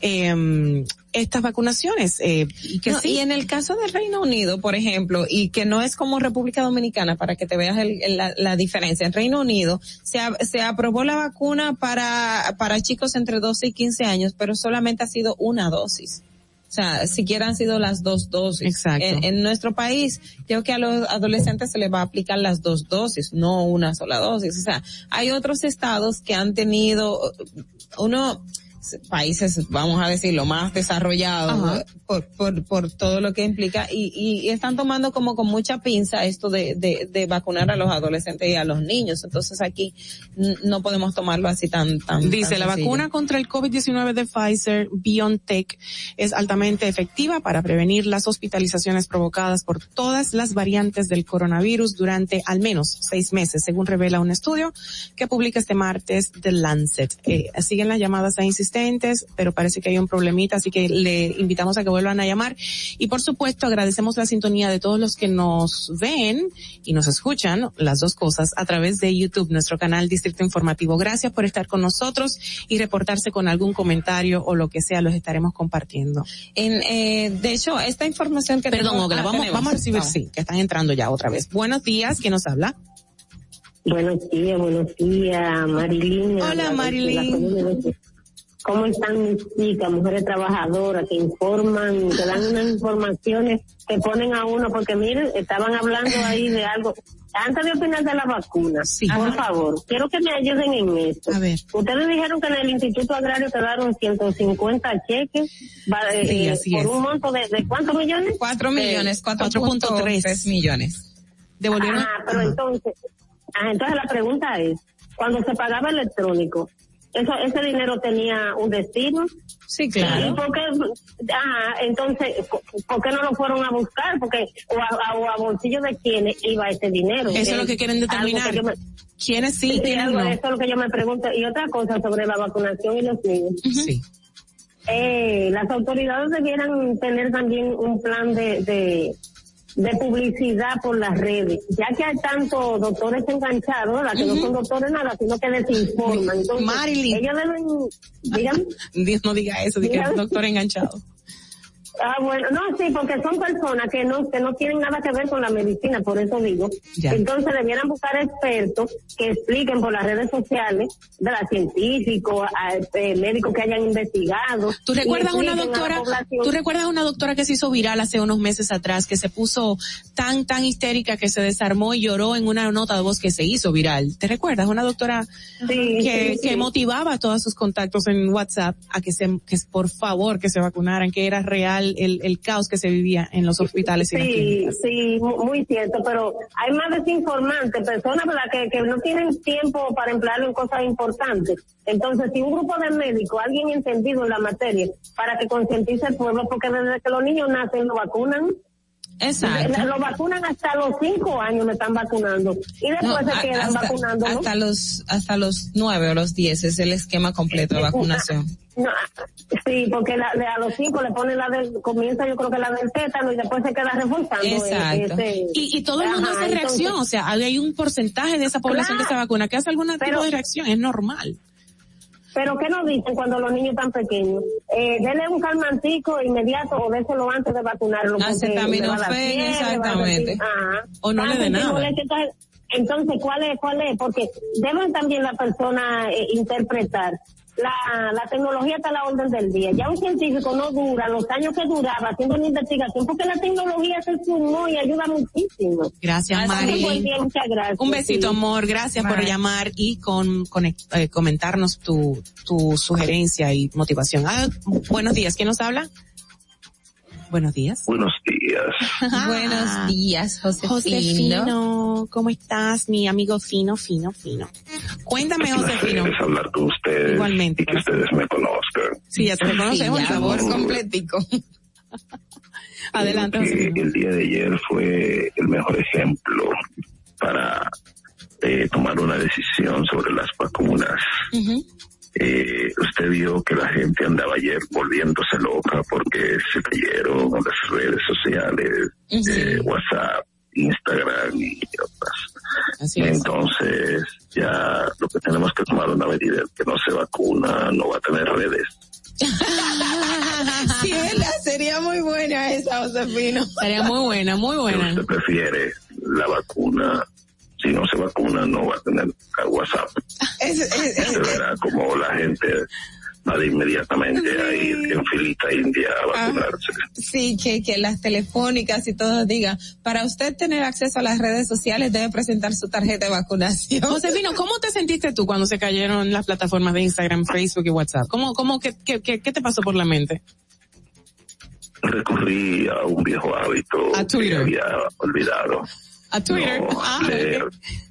eh, estas vacunaciones, eh, y que No, sí. Y en el caso del Reino Unido, por ejemplo, y que no es como República Dominicana, para que te veas el- el- la, la diferencia, en Reino Unido se, a- se aprobó la vacuna para, para chicos entre 12 y 15 años, pero solamente ha sido una dosis. O sea, siquiera han sido las dos dosis. Exacto. En, en nuestro país, creo que a los adolescentes se les va a aplicar las dos dosis, no una sola dosis. O sea, hay otros estados que han tenido, uno, países, vamos a decirlo, más desarrollados por, por, por todo lo que implica y, y, están tomando como con mucha pinza esto de, de, de vacunar a los adolescentes y a los niños. Entonces aquí no podemos tomarlo así tan, tan. Dice, tan la sencillo. vacuna contra el COVID-19 de Pfizer BioNTech es altamente efectiva para prevenir las hospitalizaciones provocadas por todas las variantes del coronavirus durante al menos seis meses, según revela un estudio que publica este martes The Lancet. Eh, siguen las llamadas a insistentes, pero parece que hay un problemita, así que le invitamos a que vuelvan a llamar. Y por supuesto, agradecemos la sintonía de todos los que nos ven y nos escuchan, las dos cosas, a través de YouTube, nuestro canal Distrito Informativo. Gracias por estar con nosotros y reportarse con algún comentario o lo que sea, los estaremos compartiendo. En, eh, de hecho, esta información que Perdón, tengo- Ogla, ah, vamos, tenemos. vamos a recibir, Vamos. sí, que están entrando ya otra vez. Buenos días, ¿quién nos habla? Buenos días, buenos días, Marilyn. Hola, Marilyn. ¿Cómo están mis chicas, mujeres trabajadoras que informan, que dan unas informaciones que ponen a uno? Porque miren, estaban hablando ahí de algo. Antes de opinar de la vacuna, por favor, quiero que me ayuden en esto. A ver. Ustedes dijeron que en el Instituto Agrario te daron 150 cheques va- eh, Sí, así por es. un monto de, de ¿cuántos millones? Cuatro millones, Eh, 4.3 millones. Devolvieron. Ah, pero entonces, ah, entonces la pregunta es, cuando se pagaba electrónico, eso, ese dinero tenía un destino. Sí, ¿Y por qué, ajá, entonces, ¿por qué no lo fueron a buscar? Porque, o a, o a bolsillo de quiénes iba ese dinero. Eso es lo que quieren determinar. que me- ¿Quiénes sí, Sí, quiénes algo, no? Eso es lo que yo me pregunto. Y otra cosa sobre la vacunación y los niños. Sí. Eh, las autoridades debieran tener también un plan de, de, de publicidad por las redes, ya que hay tantos doctores enganchados, ¿verdad? que no son doctores nada, sino que desinforman. Entonces, Marilyn. ellos deben, díganme, Dios no diga eso, diga Dígame. doctor enganchado. Ah, bueno, no, sí, porque son personas que no, que no tienen nada que ver con la medicina, por eso digo. Ya. Entonces debieran buscar expertos que expliquen por las redes sociales, de la científicos, a, eh, médicos que hayan investigado. ¿Tú recuerdas una doctora? ¿Tú recuerdas una doctora que se hizo viral hace unos meses atrás que se puso tan tan histérica que se desarmó y lloró en una nota de voz que se hizo viral? ¿Te recuerdas? Una doctora Sí, que, sí, sí. que motivaba a todos sus contactos en WhatsApp a que se que por favor que se vacunaran, que era real el, el caos que se vivía en los hospitales y las Sí, sí, mu- muy cierto, pero hay más desinformantes, personas ¿verdad? Que, que no tienen tiempo para emplearlo en cosas importantes. Entonces, si un grupo de médicos, alguien entendido en la materia, para que concientice al pueblo, porque desde que los niños nacen lo vacunan. Exacto. Lo vacunan hasta los cinco años, me están vacunando. Y después No, se quedan hasta, vacunando. ¿no? hasta los hasta los nueve o los diez es el esquema completo de vacunación. No, sí, porque la- de a los cinco le ponen la del, comienza yo creo que la del tétano y después se queda reforzando. eh, Exacto. ese- y, y todo el mundo Ajá, hace reacción, entonces- o sea, hay un porcentaje de esa población que se vacuna que hace algún tipo de reacción, es normal. Pero ¿qué nos dicen cuando los niños están pequeños? Eh, denle un calmantico inmediato o déselo antes de vacunarlo. Acetaminofén, le va a dar fiebre, va a dar- exactamente. Ajá. O no le dé Tanto nada. tipo leche, entonces- Entonces, ¿cuál es? ¿Cuál es? Porque deben también la persona eh, interpretar. La, la tecnología está a la orden del día. Ya un científico no dura los años que duraba haciendo una investigación porque la tecnología se sumó y ayuda muchísimo. Gracias, Mari. Un besito, Sí. amor. Gracias por llamar y con, conect- eh, comentarnos tu, tu sugerencia y motivación. Ah, buenos días. ¿Quién nos habla? Buenos días. Buenos días. Buenos días, Josefino. Josefino, ¿cómo estás, mi amigo fino, fino, fino? Cuéntame, Josefino. Es hablar con ustedes Igualmente, y que ustedes me conozcan. Sí, ya te reconocemos, Sí, amor completico. Adelante, Josefino. el día de ayer fue el mejor ejemplo para eh, tomar una decisión sobre las vacunas. Eh, usted vio que la gente andaba ayer volviéndose loca porque se cayeron las redes sociales, eh, WhatsApp, Instagram y otras. Así es. Entonces, ya lo que tenemos que tomar una medida es que no se vacuna, no va a tener redes. Sí, ¿verdad? sería muy buena esa, Josefino. Sería muy buena, muy buena. Usted prefiere la vacuna, si no se vacuna, no va a tener WhatsApp. Es- es- es- Se verá como la gente va de inmediatamente a ir en filita india a vacunarse. Sí, que, que las telefónicas y todo digan, para usted tener acceso a las redes sociales debe presentar su tarjeta de vacunación. Josefino, ¿cómo te sentiste tú cuando se cayeron las plataformas de Instagram, Facebook y WhatsApp? ¿Cómo, cómo, qué, qué, qué, qué te pasó por la mente? Recurrí a un viejo hábito A Twitter. que había olvidado. A Twitter. No, Ah, leer.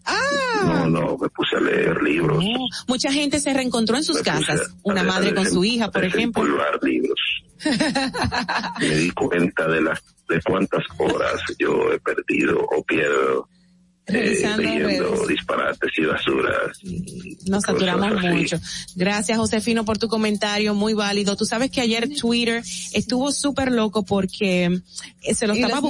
Ah. No, no, me puse a leer libros. Oh, mucha gente se reencontró en sus Me casas. a Una madre a con su hija, por ejemplo. libros. me di cuenta de las de cuántas horas yo he perdido o pierdo eh, Revisando leyendo redes. disparates y basuras. Nos saturamos así. mucho. Gracias, Josefino, por tu comentario, muy válido. Tú sabes que ayer Twitter estuvo súper loco porque eh, se lo Y estaba.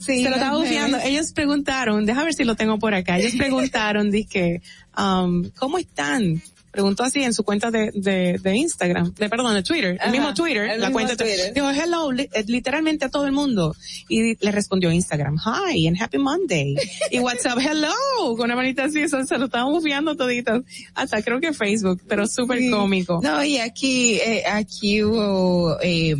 Sí, se lo estaba bufeando. memes. Ellos preguntaron, déjame ver si lo tengo por acá. Ellos preguntaron, dije, um, ¿cómo están? Preguntó así en su cuenta de, de, de Instagram, de perdón, de Twitter, Ajá, el mismo Twitter, el la mismo cuenta Twitter. Dijo, hello, li- eh, literalmente a todo el mundo. Y le respondió Instagram, hi, and happy Monday. Y WhatsApp, hello, con una manita así, eso se lo estaban bufiando toditos. Hasta creo que Facebook, pero súper Sí. cómico. No, y aquí, eh, aquí hubo, eh,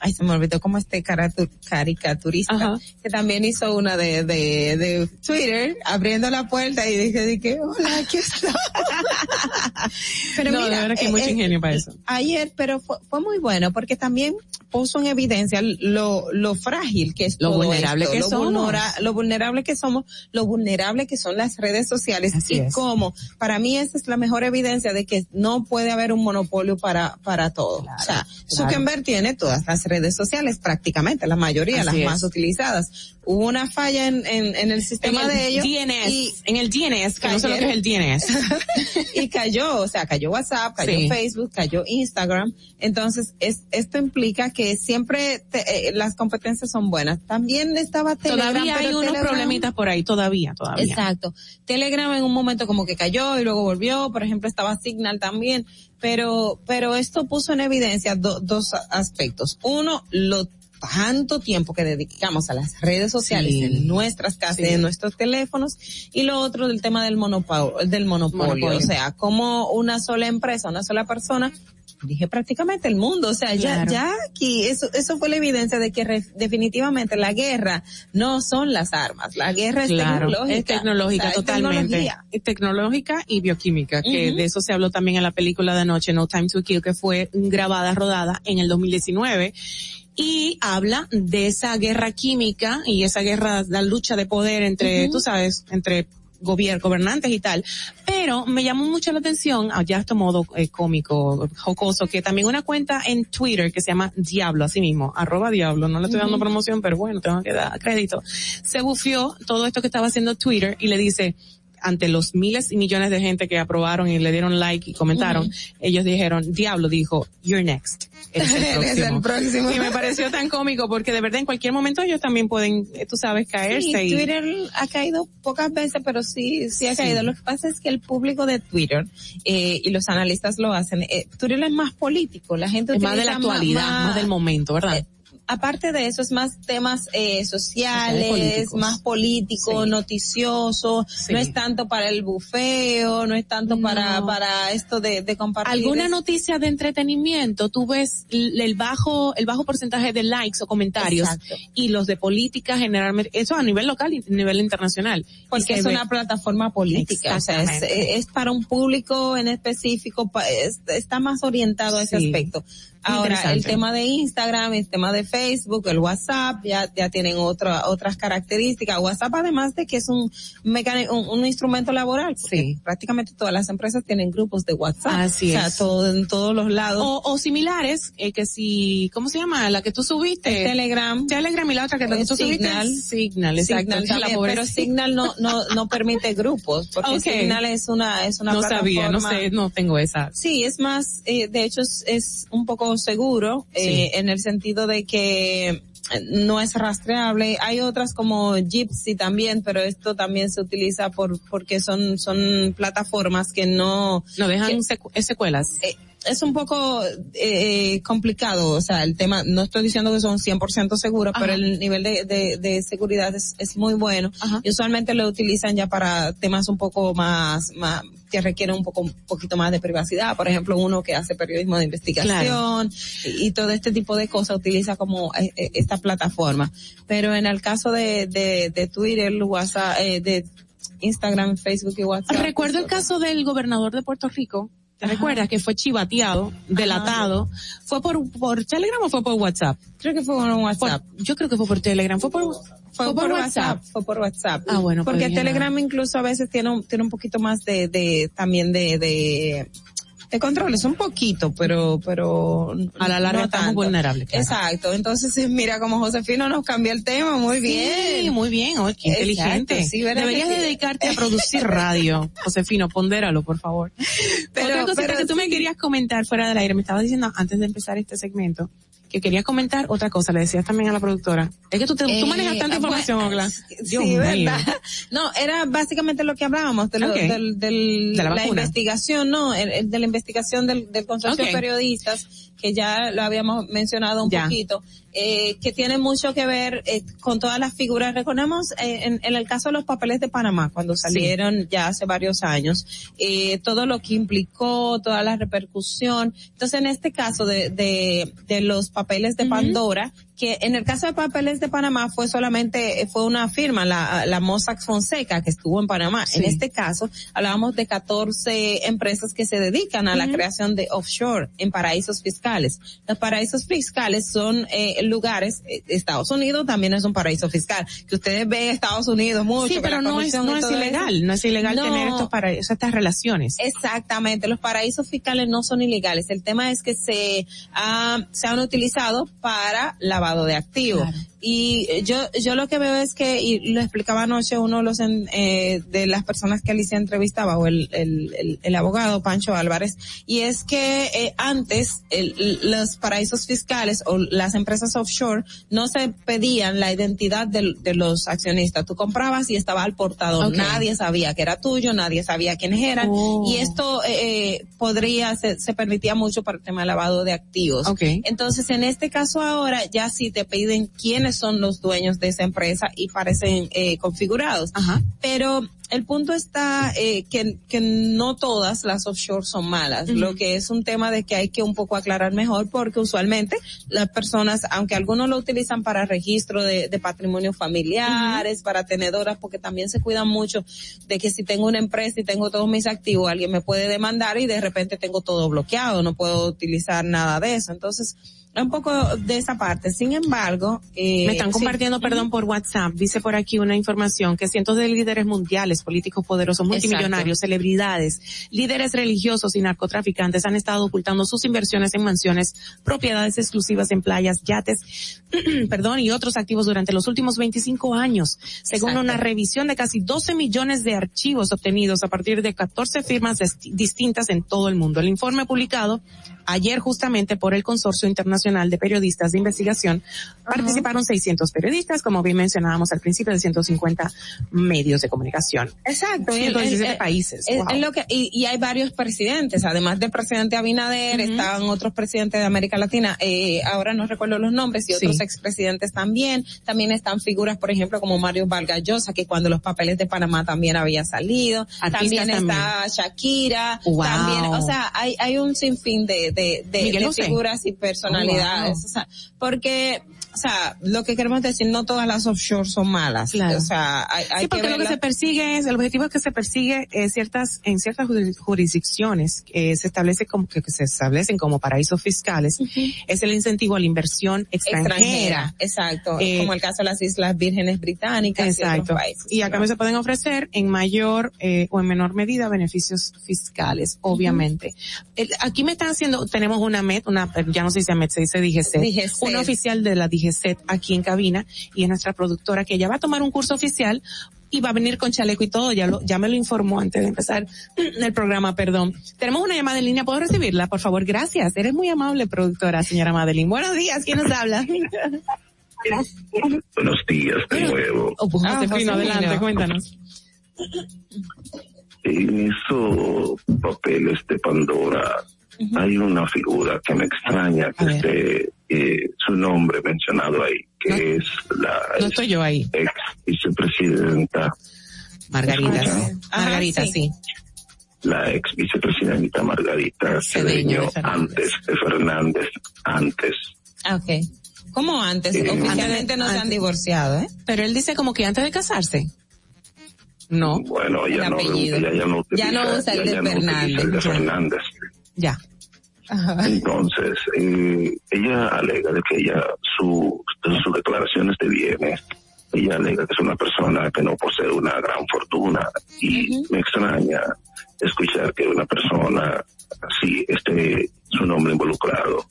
ay, se me olvidó como este caricaturista, Ajá. que también hizo una de, de, de Twitter, abriendo la puerta y dije, dije, hola, aquí estoy. pero No, de verdad que hay mucho ingenio para eso. Ayer, pero fue, fue muy bueno porque también puso en evidencia lo, lo frágil que es Lo todo vulnerable esto, que lo somos. vulnera- lo vulnerable que somos, lo vulnerable que son las redes sociales Así y es. cómo, para mí esa es la mejor evidencia de que no puede haber un monopolio para, para todo. o sea, Zuckerberg tiene todas las redes sociales, prácticamente, la mayoría, Así las es. más utilizadas. Hubo una falla en, en, en el sistema en el de ellos. DNS, y en el DNS, que no sé lo que es el DNS. y cayó, o sea, cayó WhatsApp, cayó Sí. Facebook, cayó Instagram. Entonces, es, esto implica que siempre te- eh, las competencias son buenas. También estaba Telegram. todavía hay unos Telegram- problemitas por ahí, todavía, todavía. Exacto. Telegram en un momento como que cayó y luego volvió, por ejemplo, estaba Signal también, pero, pero esto puso en evidencia do- dos aspectos. Uno, lo tanto tiempo que dedicamos a las redes sociales Sí. en nuestras casas, Sí. en nuestros teléfonos, y lo otro del tema del monopolio, del monopolio, Monopolio. o sea, como una sola empresa, una sola persona, dije prácticamente el mundo, o sea, ya, Claro. ya aquí, eso, eso fue la evidencia de que re- definitivamente la guerra no son las armas, la guerra es Claro, tecnológica. es tecnológica o sea, es totalmente. tecnología. Es tecnológica y bioquímica, que de eso se habló también en la película de anoche, No Time to Kill, que fue grabada, rodada en el 2019. Y habla de esa guerra química y esa guerra, la lucha de poder entre, Ujú. tú sabes, entre gobernantes y tal. Pero me llamó mucho la atención, ah, ya a este modo eh, cómico, jocoso, que también una cuenta en Twitter que se llama Diablo, así mismo, arroba Diablo, no le estoy dando promoción, pero bueno, tengo que dar crédito. Se bufió todo esto que estaba haciendo Twitter y le dice, ante los miles y millones de gente que aprobaron y le dieron like y comentaron, ellos dijeron, Diablo dijo, you're next. Eres el Eres próximo. el próximo. Y me pareció tan cómico porque de verdad en cualquier momento ellos también pueden, eh, tú sabes, caerse Sí, y... Twitter ha caído pocas veces, pero sí, sí ha Sí. caído. Lo que pasa es que el público de Twitter, eh, y los analistas lo hacen, eh, Twitter es más político, la gente es más de la actualidad, más, del momento, ¿verdad? eh, aparte de eso, es más temas eh, sociales, políticos. más político, Sí. noticioso, Sí. no es tanto para el bufeo, no es tanto para, No. para esto de, de compartir. alguna es- noticia de entretenimiento, tú ves el bajo, el bajo porcentaje de likes o comentarios Exacto. y los de política generalmente, eso a nivel local y a nivel internacional. Porque es ve- una plataforma política, o sea, es, es para un público en específico, pa- es- está más orientado a ese Sí. aspecto. Ahora, el tema de Instagram, el tema de Facebook, el WhatsApp, ya, ya tienen otra, otras características. WhatsApp además de que es un, mecani- un, un instrumento laboral, Sí. prácticamente todas las empresas tienen grupos de WhatsApp. Así o sea, es. todo, en todos los lados. o, o similares, eh, que si, ¿cómo se llama? La que tú subiste. Telegram. Telegram y la otra que la que Eh, tú Signal. subiste. Signal, exacto. Signal también, pero Signal no, no, no permite grupos, porque. Signal es una, es una no sabía, no sé, no tengo esa. Sí, es más, eh, de hecho es, es un poco seguro, eh, en el sentido de que eh, no es rastreable. Hay otras como Gypsy también, pero esto también se utiliza por, porque son, son plataformas que no, No dejan que- eh, secuelas. eh, es un poco eh, complicado, o sea, el tema, no estoy diciendo que son 100% seguros, Ajá. pero el nivel de, de, de seguridad es, es muy bueno. Ajá. Y usualmente lo utilizan ya para temas un poco más, más que requieren un poco, un poquito más de privacidad. Por ejemplo, uno que hace periodismo de investigación y, y todo este tipo de cosas utiliza como eh, eh, esta plataforma. Pero en el caso de, de, de Twitter, WhatsApp, eh, de Instagram, Facebook y WhatsApp. Recuerdo el eso- caso del gobernador de Puerto Rico. ¿Te Ajá. recuerdas que fue chivateado, delatado? ¿Fue por, por Telegram o fue por WhatsApp? Creo que fue por WhatsApp. Por- yo creo que fue por Telegram. Fue por, Fue, por, WhatsApp. Fue por WhatsApp. Ah, bueno, pues Porque dije Telegram incluso a veces tiene un, tiene un poquito más de, de, también de, de, de controles, un poquito, pero, pero. A la larga no estamos tanto. vulnerables. claro. Exacto. Entonces, mira, como Josefino nos cambió el tema, muy bien. Muy bien. Qué inteligente. sí, ¿verdad Deberías dedicarte a producir radio. Josefino, pondéralo, por favor. Pero- Otra cosita pero que tú me querías comentar fuera del aire, me estabas diciendo antes de empezar este segmento, que querías comentar otra cosa, le decías también a la productora. Es que tú, te- tú Eh, manejas tanta bueno, información, Ogla. Dios sí, mío. ¿verdad? No, era básicamente lo que hablábamos de, lo- del, del- De la investigación, no, el- el de la investigación del, del consorcio de periodistas, que ya lo habíamos mencionado un Ya. poquito, eh, que tiene mucho que ver eh, con todas las figuras. Recordemos eh, en, en el caso de los papeles de Panamá, cuando salieron ya hace varios años, eh, todo lo que implicó, toda la repercusión. Entonces, en este caso de, de, de los papeles de Pandora, que en el caso de papeles de Panamá fue solamente, eh, fue una firma, la, la Mossack Fonseca, que estuvo en Panamá. Sí. En este caso, hablábamos de 14 empresas que se dedican a la creación de offshore en paraísos fiscales. Los paraísos fiscales son eh, lugares, eh, Estados Unidos también es un paraíso fiscal, que ustedes ven Estados Unidos mucho. Sí, pero no es, no es todo eso. ilegal, no es ilegal No. tener estos para, o sea, estas relaciones. Exactamente, los paraísos fiscales no son ilegales. El tema es que se, ah, se han utilizado para lavado de activos. Y eh, yo, yo lo que veo es que, y lo explicaba anoche uno de los, en- eh, de las personas que Alicia entrevistaba, o el, el, el, el abogado Pancho Álvarez, y es que eh, antes el- los paraísos fiscales o las empresas offshore no se pedían la identidad de, los accionistas. Tú comprabas y estaba al portador. Nadie sabía que era tuyo, nadie sabía quiénes eran. Oh. Y esto eh, podría, se, se permitía mucho para el tema de lavado de activos. Ok. Entonces, en este caso ahora ya sí te piden quiénes son los dueños de esa empresa y parecen eh, configurados. Pero el punto está eh, que, que no todas las offshore son malas, lo que es un tema de que hay que un poco aclarar mejor porque usualmente las personas, aunque algunos lo utilizan para registro de, de patrimonio familiares, para tenedoras, porque también se cuidan mucho de que si tengo una empresa y tengo todos mis activos, alguien me puede demandar y de repente tengo todo bloqueado, no puedo utilizar nada de eso. Entonces, un poco de esa parte. Sin embargo, eh, me están sí. compartiendo, perdón, por WhatsApp. Dice por aquí una información que cientos de líderes mundiales, políticos poderosos, multimillonarios, celebridades, líderes religiosos y narcotraficantes han estado ocultando sus inversiones en mansiones, propiedades exclusivas en playas, yates, perdón, y otros activos durante los últimos 25 años, según Exacto. una revisión de casi 12 millones de archivos obtenidos a partir de 14 firmas dist- distintas en todo el mundo. El informe publicado ayer justamente por el Consorcio Internacional de Periodistas de Investigación participaron 600 periodistas, como bien mencionábamos al principio, de 150 medios de comunicación. Exacto. y- 117 eh, países. Es, Wow. lo que, y, y hay varios presidentes, además del presidente Abinader, estaban otros presidentes de América Latina, eh, ahora no recuerdo los nombres, y otros Sí. expresidentes también. También están figuras, por ejemplo, como Mario Vargas Llosa, que cuando los papeles de Panamá también había salido. Artistas también está también. Shakira. Wow. También, o sea, hay, hay un sinfín de, de, de, de figuras y personalidades. Oh, wow. O sea, porque, o sea, lo que queremos decir, no todas las offshore son malas. Claro. O sea, hay, hay Sí, porque que lo que se persigue es, el objetivo es que se persigue eh, ciertas, en ciertas juris- jurisdicciones que se establece como, que, que se establecen como paraísos fiscales, es el incentivo a la inversión extranjera. Exacto, Eh, como el caso de las Islas Vírgenes Británicas y Exacto. otros países. Y a cambio se pueden ofrecer en mayor eh, o en menor medida beneficios fiscales, obviamente. El- aquí me están haciendo, tenemos una MET, una, ya no se dice MET, se dice DGCET. una oficial de la DGCET aquí en cabina y es nuestra productora que ella va a tomar un curso oficial y va a venir con chaleco y todo, ya lo, ya me lo informó antes de empezar el programa, perdón. Tenemos una llamada en línea, ¿puedo recibirla? Por favor, gracias. Eres muy amable, productora, señora Madeline. Buenos días, ¿quién nos habla? Buenos días de nuevo. Oh, pues, Ah, Josefino, Josefino. adelante, cuéntanos. En esos papeles de Pandora hay una figura que me extraña que esté eh, su nombre mencionado ahí, que es la No estoy yo ahí. ex vicepresidenta, Margarita. Margarita, sí. la ex vicepresidenta Margarita Cedeño antes de Fernández, antes. Ah, Ok. ¿Cómo antes? Eh, Oficialmente no se han divorciado, ¿eh? Pero él dice como que antes de casarse. No. Bueno, no, ya no Ya utiliza, no usa de ya no utiliza Fernández. el de Fernández. Ya. Entonces, eh, ella alega de que ella, su, sus declaraciones de bienes, ella alega que es una persona que no posee una gran fortuna y me extraña escuchar que una persona así esté su nombre involucrado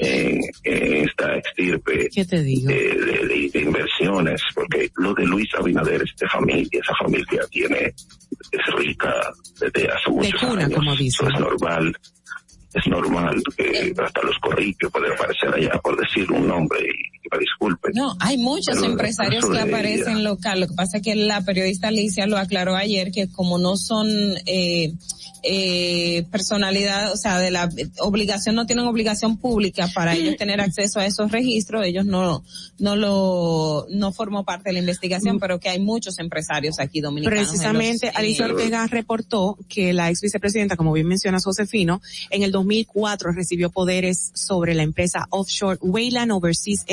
en, en esta extirpe ¿Qué te digo? de, de- de- de inversiones, porque lo de Luis Abinader es de familia, esa familia tiene, es rica desde hace muchos cuna, años. como dicen. Eso es normal, es normal que hasta los corripios pueden aparecer allá por decir un nombre y disculpen. No, hay muchos Pero empresarios que aparecen ella- local. Lo que pasa es que la periodista Alicia lo aclaró ayer que como no son eh, eh, personalidad, o sea, de la eh, obligación, no tienen obligación pública para ellos tener acceso a esos registros, ellos no, no lo, no formó parte de la investigación, pero que hay muchos empresarios aquí dominicanos. en los- Precisamente, en- Alicia Ortega reportó que la ex vicepresidenta, como bien menciona Josefino, en el 2004 recibió poderes sobre la empresa offshore Wayland Overseas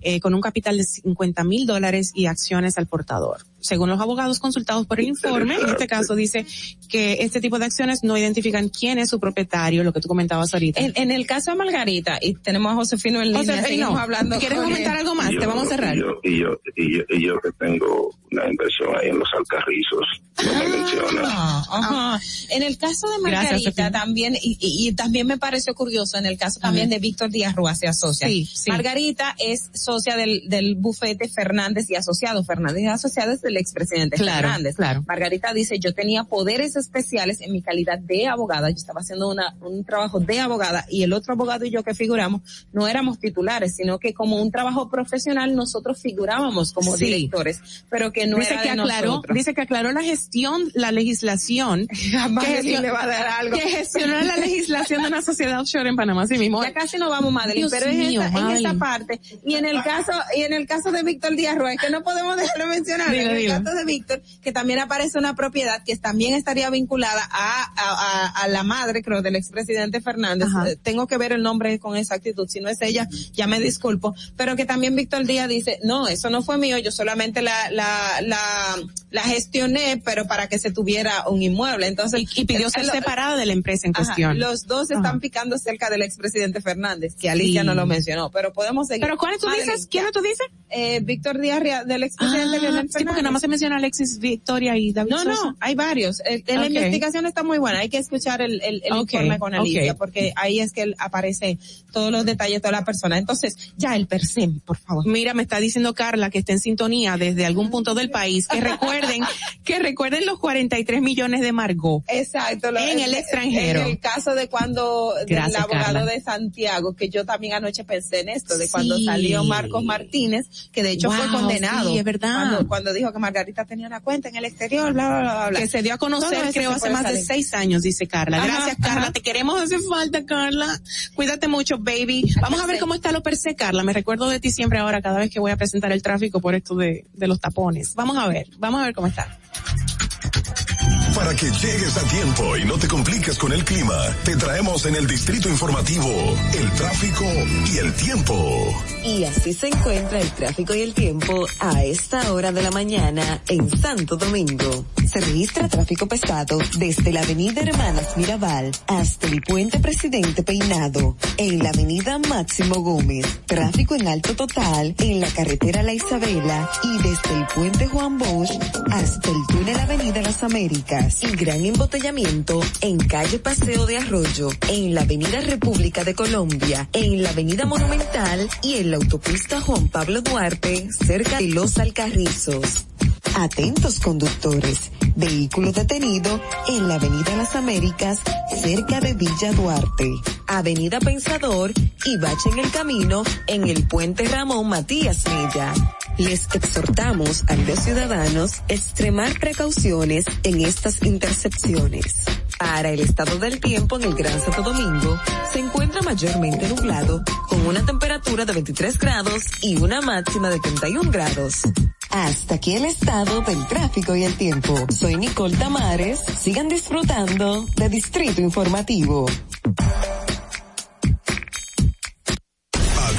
Eh, con un capital de 50 mil dólares y acciones al portador. Según los abogados consultados por el informe, en este caso dice que este tipo de acciones no identifican quién es su propietario, lo que tú comentabas ahorita. En, en el caso de Margarita, y tenemos a Josefino en línea, Josefino, seguimos hablando. ¿quieres comentar algo más? Y Te yo- vamos a cerrar. Y yo, y yo, y yo, y yo que tengo una inversión ahí en los alcarrizos, no me menciona. Ah, ajá. En el caso de Gracias, Margarita Sofía. también, y, y- y también me pareció curioso, en el caso también de Víctor Díaz Rúa se asocia. Sí, sí. Margarita es socia del, del bufete Fernández y Asociados. Fernández y Asociados del expresidente Claro, Fernández. claro. Margarita dice, yo tenía poderes especiales en mi calidad de abogada, yo estaba haciendo una, un trabajo de abogada y el otro abogado y yo que figuramos no éramos titulares, sino que como un trabajo profesional nosotros figurábamos como Sí. directores, pero que no dice era que de aclaró, nosotros. dice que aclaró la gestión, la legislación, Jamás que, Madeline le va a dar algo. que gestionó la legislación de una sociedad offshore en Panamá, sí mismo. Ya casi no vamos, Madeline, Dios pero mío, en, esta, en esta parte. Y en el caso, y en el caso de Víctor Díaz Ruiz, que no podemos dejar de mencionar, Dilo, en el caso de Víctor, que también aparece una propiedad que también estaría vinculada a, a, a- a la madre, creo, del expresidente Fernández. Ajá. Eh, tengo que ver el nombre con exactitud, si no es ella, ya me disculpo. Pero que también Víctor Díaz dice, no, eso no fue mío, yo solamente la, la, la, la gestioné, pero para que se tuviera un inmueble. Entonces, y pidió ser él- separada de la empresa en Ajá, cuestión. los dos están Ajá. picando cerca del expresidente Fernández, que Alicia Sí. no lo mencionó, pero podemos seguir. ¿Pero cuáles tú dices? ¿Quiénes tú dices? Eh, Víctor Díaz del expresidente Ah, Leonel sí, porque Fernández. nada más se menciona Alexis Victoria y David No, Sosa. no, hay varios. Eh, eh, La investigación está muy buena. Hay que escuchar el, el, el informe con Alicia, porque ahí es que aparece todos los detalles de toda la persona. Entonces, ya el PERSEM, por favor. Mira, me está diciendo Carla que está en sintonía desde algún punto del país, que recuerden, que recuerden los 43 millones de Margot. Exacto. lo- En el extranjero. En el caso de cuando, del Gracias, abogado Carla. de Santiago, que yo también anoche pensé en esto, de cuando Sí. salió Marcos Martínez, que de hecho fue Wow, condenado. sí, es verdad. Cuando, cuando dijo que Margarita tenía una cuenta en el exterior, bla, bla, bla, bla. Que se dio a conocer, creo, hace más de salir. seis años, dice Carla. Ajá, Gracias, Carla. ajá. Te queremos, hace falta, Carla. Cuídate mucho, baby. Vamos a ver cómo está lo per se, Carla. Me recuerdo de ti siempre ahora, cada vez que voy a presentar el tráfico por esto de, de los tapones. Vamos a ver, vamos a ver cómo está. Para que llegues a tiempo y no te compliques con el clima, te traemos en el distrito informativo el tráfico y el tiempo. Y así se encuentra el tráfico y el tiempo a esta hora de la mañana en Santo Domingo. Se registra tráfico pesado desde la avenida Hermanas Mirabal hasta el puente Presidente Peinado, en la avenida Máximo Gómez. Tráfico en alto total en la carretera La Isabela y desde el puente Juan Bosch hasta el túnel Avenida Las Américas. Y gran embotellamiento en calle Paseo de Arroyo, en la avenida República de Colombia, en la avenida Monumental y en la autopista Juan Pablo Duarte, cerca de Los Alcarrizos. Atentos conductores, vehículo detenido en la Avenida Las Américas, cerca de Villa Duarte, Avenida Pensador y bache en el camino en el puente Ramón Matías Mella. Les exhortamos a los ciudadanos extremar precauciones en estas intercepciones. Para el estado del tiempo en el Gran Santo Domingo, se encuentra mayormente nublado, con una temperatura de 23 grados y una máxima de 31 grados. Hasta aquí el estado del tráfico y el tiempo. Soy Nicole Tamares. Sigan disfrutando de Distrito Informativo.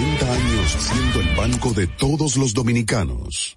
Banreservas, 80 años siendo el banco de todos los dominicanos.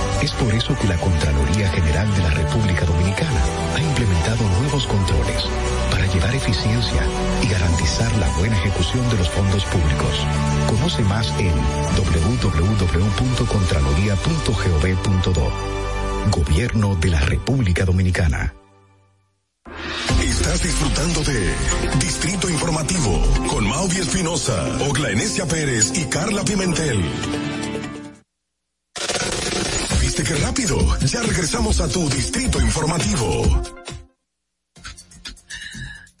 Es por eso que la Contraloría General de la República Dominicana ha implementado nuevos controles para llevar eficiencia y garantizar la buena ejecución de los fondos públicos. Conoce más en www.contraloría.gov.do. Gobierno de la República Dominicana. Estás disfrutando de Distrito Informativo con Maudi Espinosa, Ogla Enesia Pérez y Carla Pimentel. ¿Viste qué rápido? Ya regresamos a tu Distrito Informativo.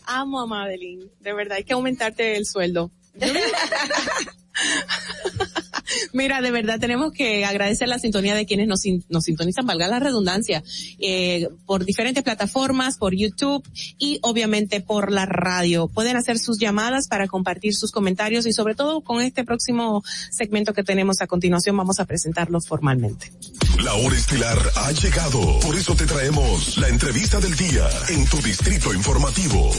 Amo a Madeline. De verdad, hay que aumentarte el sueldo. Mira, de verdad tenemos que agradecer la sintonía de quienes nos, nos sintonizan, valga la redundancia, eh, por diferentes plataformas, por YouTube y obviamente por la radio. Pueden hacer sus llamadas para compartir sus comentarios y sobre todo con este próximo segmento que tenemos a continuación vamos a presentarlo formalmente. La hora estelar ha llegado. Por eso te traemos la entrevista del día en tu Distrito Informativo.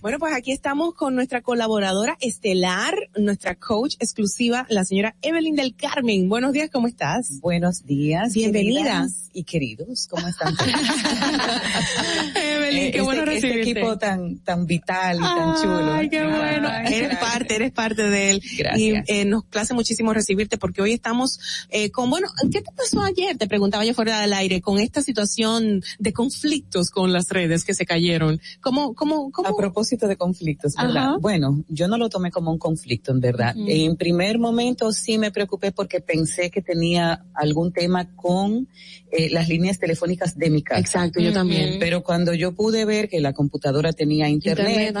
Bueno, pues aquí estamos con nuestra colaboradora estelar, nuestra coach exclusiva, la señora Evelyn del Carmen. Buenos días, ¿cómo estás? Buenos días. Bienvenida. queridas Y queridos, ¿cómo están? Evelyn, qué este, bueno este recibirte. equipo tan, tan vital y tan chulo. Ay, qué bueno. Ay, Eres parte, eres parte de él. Gracias. Y eh, nos place muchísimo recibirte porque hoy estamos eh, con, bueno, ¿qué te pasó ayer? Te preguntaba yo fuera del aire, con esta situación de conflictos con las redes que se cayeron. ¿Cómo, cómo, cómo? A propósito de conflictos, ¿verdad? Ajá. Bueno, yo no lo tomé como un conflicto, en verdad. Ujú. En primer momento sí me preocupé porque pensé que tenía algún tema con eh, las líneas telefónicas de mi casa. Exacto, yo también. Pero cuando yo pude ver que la computadora tenía internet,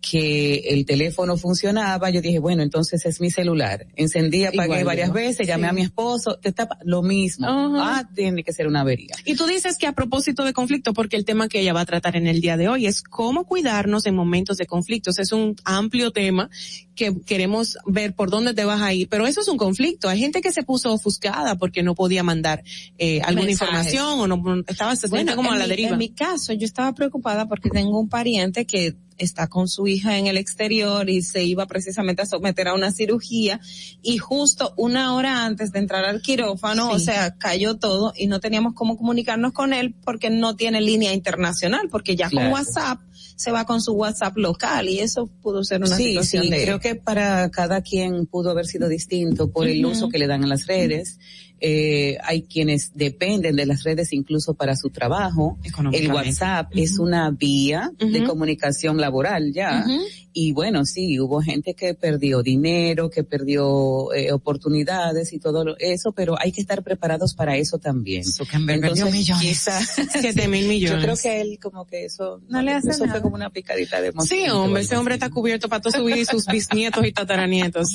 que el teléfono funcionaba, yo dije, bueno, entonces es mi celular. Encendí, apagué Igual, varias ¿no? veces, llamé Sí. a mi esposo, te está lo mismo. Ajá. Ah, tiene que ser una avería. Y tú dices que a propósito de conflicto, porque el tema que ella va a tratar en el día de hoy es cómo cuidarnos en momentos de conflictos. Es un amplio tema que queremos ver por dónde te vas a ir, pero eso es un conflicto. Hay gente que se puso ofuscada porque no podía mandar eh, alguna Mensajes. información o no estaba se siente como a la mi- deriva. En mi caso, yo estaba preocupada porque tengo un pariente que está con su hija en el exterior y se iba precisamente a someter a una cirugía y justo una hora antes de entrar al quirófano, Sí. o sea, cayó todo y no teníamos cómo comunicarnos con él porque no tiene línea internacional, porque ya Claro. con WhatsApp se va con su WhatsApp local y eso pudo ser una sí, situación sí, de creo que para cada quien pudo haber sido distinto por el uso que le dan a las redes. Eh, hay quienes dependen de las redes incluso para su trabajo. El. WhatsApp es una vía de Ujú. comunicación laboral ya. Ujú. Y bueno, sí, hubo gente que perdió dinero, que perdió eh, oportunidades y todo eso, pero hay que estar preparados para eso también. perdió millones. quizás- Siete mil millones. Yo creo que él como que eso No le hace eso nada. fue como una picadita de Sí, mosquito o hombre, ese hombre está cubierto para toda su vida y sus bisnietos y tataranietos.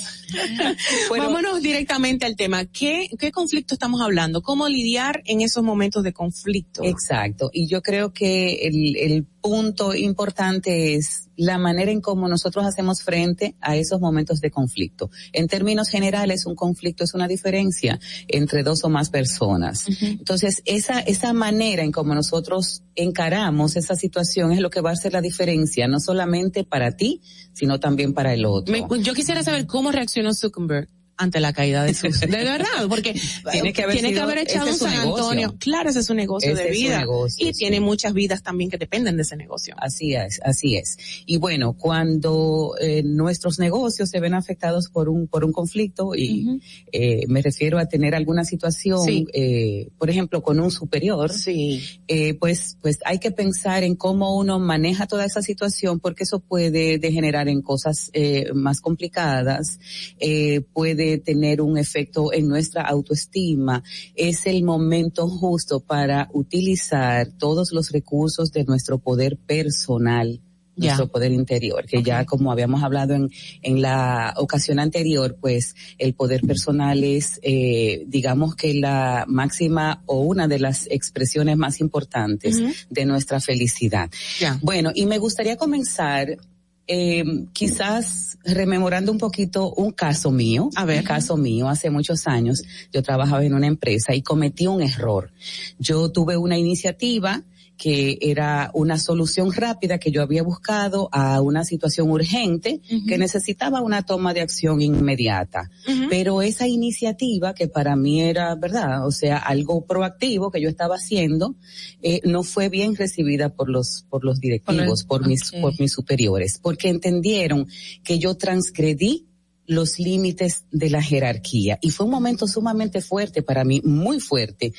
Bueno. Vámonos directamente al tema. ¿Qué, ¿Qué conflicto estamos hablando? ¿Cómo lidiar en esos momentos de conflicto? Exacto. Y yo creo que el, el punto importante es la manera en cómo nosotros hacemos frente a esos momentos de conflicto. En términos generales, un conflicto es una diferencia entre dos o más personas. Entonces, esa, esa manera en cómo nosotros encaramos esa situación es lo que va a hacer la diferencia, no solamente para ti, sino también para el otro. Me- yo quisiera saber cómo reaccionó Zuckerberg ante la caída de sus, de verdad, porque Tiene que haber tiene que haber echado un San negocio. Antonio. Claro, ese es su negocio Ese de vida. negocio, y tiene muchas vidas también que dependen de ese negocio. Así es, así es. Y bueno, cuando eh, nuestros negocios se ven afectados por un por un conflicto y eh, me refiero a tener alguna situación, Sí. eh, por ejemplo, con un superior, eh, pues pues hay que pensar en cómo uno maneja toda esa situación porque eso puede degenerar en cosas eh, más complicadas, eh, puede tener un efecto en nuestra autoestima. Es el momento justo para utilizar todos los recursos de nuestro poder personal nuestro poder interior, que ya como habíamos hablado en, en la ocasión anterior, pues el poder personal es, eh, digamos que la máxima o una de las expresiones más importantes de nuestra felicidad. Bueno, y me gustaría comenzar eh, quizás rememorando un poquito un caso mío, A ver. un caso mío hace muchos años. Yo trabajaba en una empresa y cometí un error. Yo tuve una iniciativa que era una solución rápida que yo había buscado a una situación urgente que necesitaba una toma de acción inmediata. Pero esa iniciativa que para mí era, ¿verdad? O sea, algo proactivo que yo estaba haciendo, eh, no fue bien recibida por los, por los directivos, por, mis, por mis superiores, porque entendieron que yo transgredí los límites de la jerarquía. Y fue un momento sumamente fuerte para mí, muy fuerte.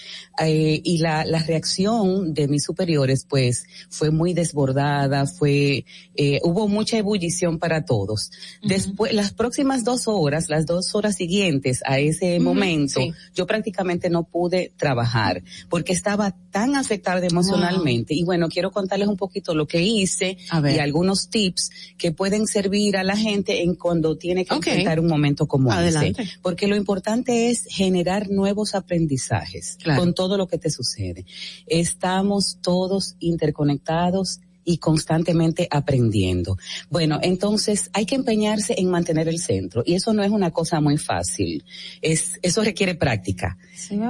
Eh, y la, la reacción de mis superiores, pues, fue muy desbordada, fue, eh, hubo mucha ebullición para todos. Después, las próximas dos horas, las dos horas siguientes a ese Ujú, momento, sí. yo prácticamente no pude trabajar porque estaba tan afectada emocionalmente. Y bueno, quiero contarles un poquito lo que hice y algunos tips que pueden servir a la gente en cuando tiene que Ok. Enfrentar un momento como Adelante. ese. Porque lo importante es generar nuevos aprendizajes Claro. con todo lo que te sucede. Estamos todos interconectados y constantemente aprendiendo. Bueno, entonces hay que empeñarse en mantener el centro y eso no es una cosa muy fácil. Es, eso requiere práctica.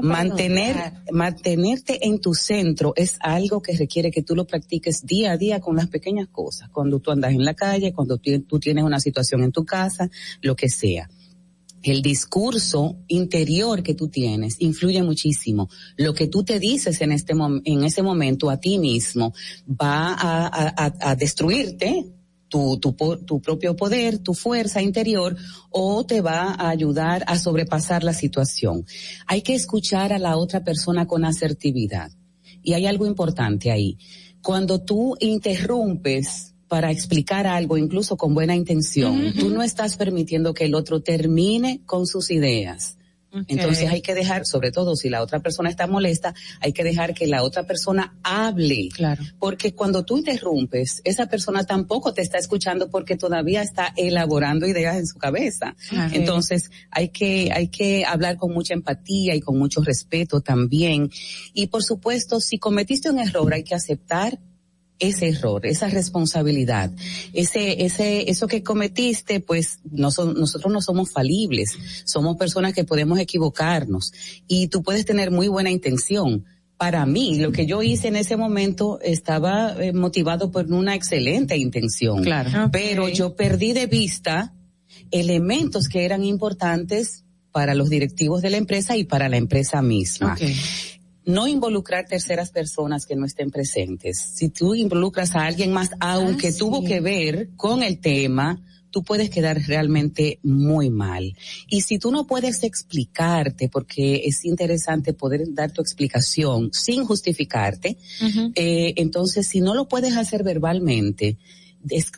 Mantener, mantenerte en tu centro es algo que requiere que tú lo practiques día a día con las pequeñas cosas. Cuando tú andas en la calle, cuando tú, tú tienes una situación en tu casa, lo que sea. El discurso interior que tú tienes influye muchísimo. Lo que tú te dices en este en ese momento a ti mismo va a, destruirte tu, tu, tu propio poder, tu fuerza interior, o te va a ayudar a sobrepasar la situación. Hay que escuchar a la otra persona con asertividad. Y hay algo importante ahí. Cuando tú interrumpes para explicar algo, incluso con buena intención, tú no estás permitiendo que el otro termine con sus ideas. Entonces hay que dejar, sobre todo si la otra persona está molesta, hay que dejar que la otra persona hable. Claro. Porque cuando tú interrumpes, esa persona tampoco te está escuchando porque todavía está elaborando ideas en su cabeza. Entonces hay que, hay que hablar con mucha empatía y con mucho respeto también. Y por supuesto, si cometiste un error, hay que aceptar ese error, esa responsabilidad, ese, ese, eso que cometiste, pues no son- nosotros no somos falibles, somos personas que podemos equivocarnos y tú puedes tener muy buena intención. Para mí, lo que yo hice en ese momento estaba eh, motivado por una excelente intención. Claro. Pero yo perdí de vista elementos que eran importantes para los directivos de la empresa y para la empresa misma no involucrar terceras personas que no estén presentes. Si tú involucras a alguien más, aunque tuvo que ver con el tema, tú puedes quedar realmente muy mal. Y si tú no puedes explicarte, porque es interesante poder dar tu explicación sin justificarte, eh, entonces si no lo puedes hacer verbalmente,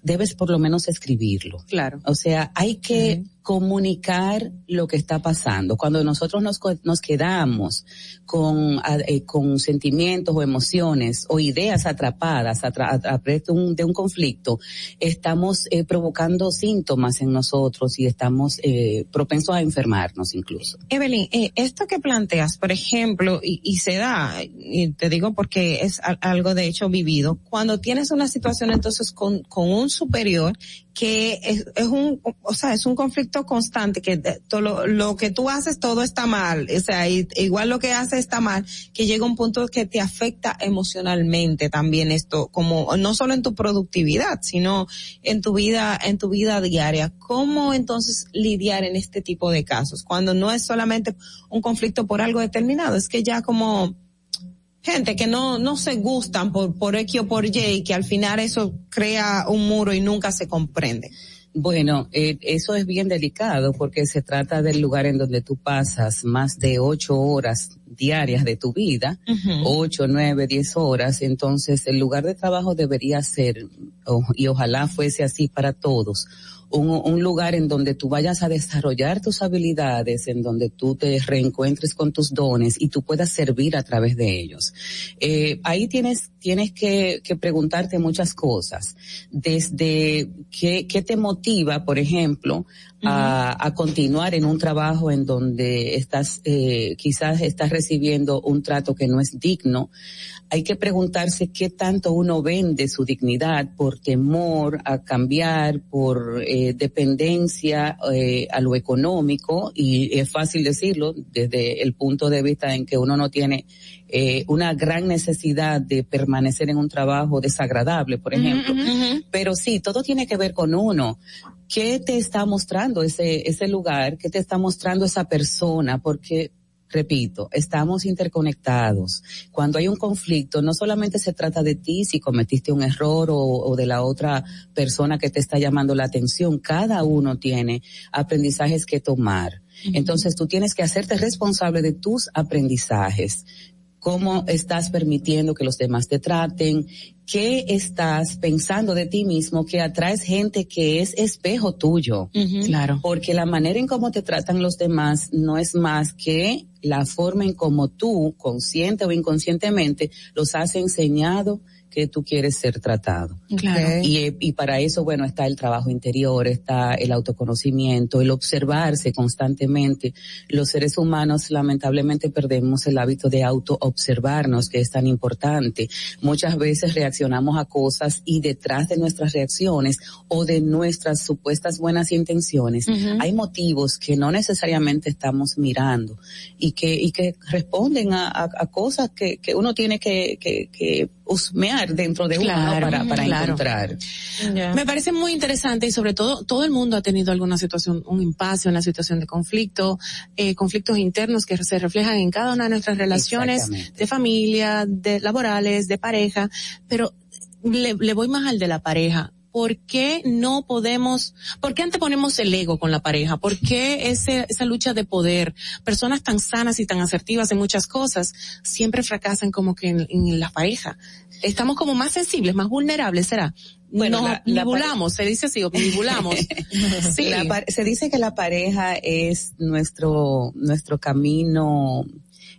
debes por lo menos escribirlo. Claro. O sea, hay que comunicar lo que está pasando. Cuando nosotros nos, nos quedamos con, eh, con sentimientos o emociones o ideas atrapadas a, tra- a de un, de un conflicto, estamos eh, provocando síntomas en nosotros y estamos eh, propensos a enfermarnos incluso. Evelyn, eh, esto que planteas, por ejemplo, y, y se da, y te digo porque es a- algo de hecho vivido, cuando tienes una situación entonces con, con un superior que es, es un, o sea, es un conflicto constante, que lo, lo que tú haces todo está mal, o sea, y- igual lo que haces está mal, que llega un punto que te afecta emocionalmente también esto, como no solo en tu productividad, sino en tu vida, en tu vida diaria. ¿Cómo entonces lidiar en este tipo de casos? Cuando no es solamente un conflicto por algo determinado, es que ya como gente que no, no se gustan por, por X o por y que al final eso crea un muro y nunca se comprende. Bueno, eh, eso es bien delicado porque se trata del lugar en donde tú pasas más de ocho horas diarias de tu vida, ocho, nueve, diez horas, entonces el lugar de trabajo debería ser, y ojalá fuese así para todos, un, un lugar en donde tú vayas a desarrollar tus habilidades, en donde tú te reencuentres con tus dones y tú puedas servir a través de ellos. Eh, ahí tienes, tienes que, que preguntarte muchas cosas. Desde qué, qué te motiva, por ejemplo, a, a continuar en un trabajo en donde estás, eh, quizás estás recibiendo un trato que no es digno. Hay que preguntarse qué tanto uno vende su dignidad por temor a cambiar, por eh, dependencia eh, a lo económico, y es fácil decirlo desde el punto de vista en que uno no tiene eh, una gran necesidad de permanecer en un trabajo desagradable, por ejemplo. Pero sí, todo tiene que ver con uno. ¿Qué te está mostrando ese, ese lugar? ¿Qué te está mostrando esa persona? Porque repito, estamos interconectados. Cuando hay un conflicto, no solamente se trata de ti si cometiste un error o, o, de la otra persona que te está llamando la atención. Cada uno tiene aprendizajes que tomar. Entonces tú tienes que hacerte responsable de tus aprendizajes. Cómo estás permitiendo que los demás te traten, qué estás pensando de ti mismo que atraes gente que es espejo tuyo. Claro. Porque la manera en cómo te tratan los demás no es más que la forma en cómo tú, consciente o inconscientemente, los has enseñado que tú quieres ser tratado. Claro. Y, y para eso, bueno, está el trabajo interior, está el autoconocimiento, el observarse constantemente. Los seres humanos lamentablemente perdemos el hábito de auto-observarnos, que es tan importante. Muchas veces reaccionamos a cosas y detrás de nuestras reacciones o de nuestras supuestas buenas intenciones, Ujú. hay motivos que no necesariamente estamos mirando y que, y que responden a, a- a cosas que, que uno tiene que, que, que husmear dentro de uno ¿no? Claro, para, para claro. encontrar. Me parece muy interesante y sobre todo todo el mundo ha tenido alguna situación, un impasse, una situación de conflicto, eh, conflictos internos que se reflejan en cada una de nuestras relaciones de familia, de laborales, de pareja, pero le, le voy más al de la pareja. ¿Por qué no podemos, por qué anteponemos el ego con la pareja? ¿Por qué ese, esa lucha de poder? Personas tan sanas y tan asertivas en muchas cosas siempre fracasan como que en, en la pareja. Estamos como más sensibles, más vulnerables, ¿será? Bueno, Nos la- la nibulamos, se dice así, nibulamos. sí. La se dice que la pareja es nuestro, nuestro camino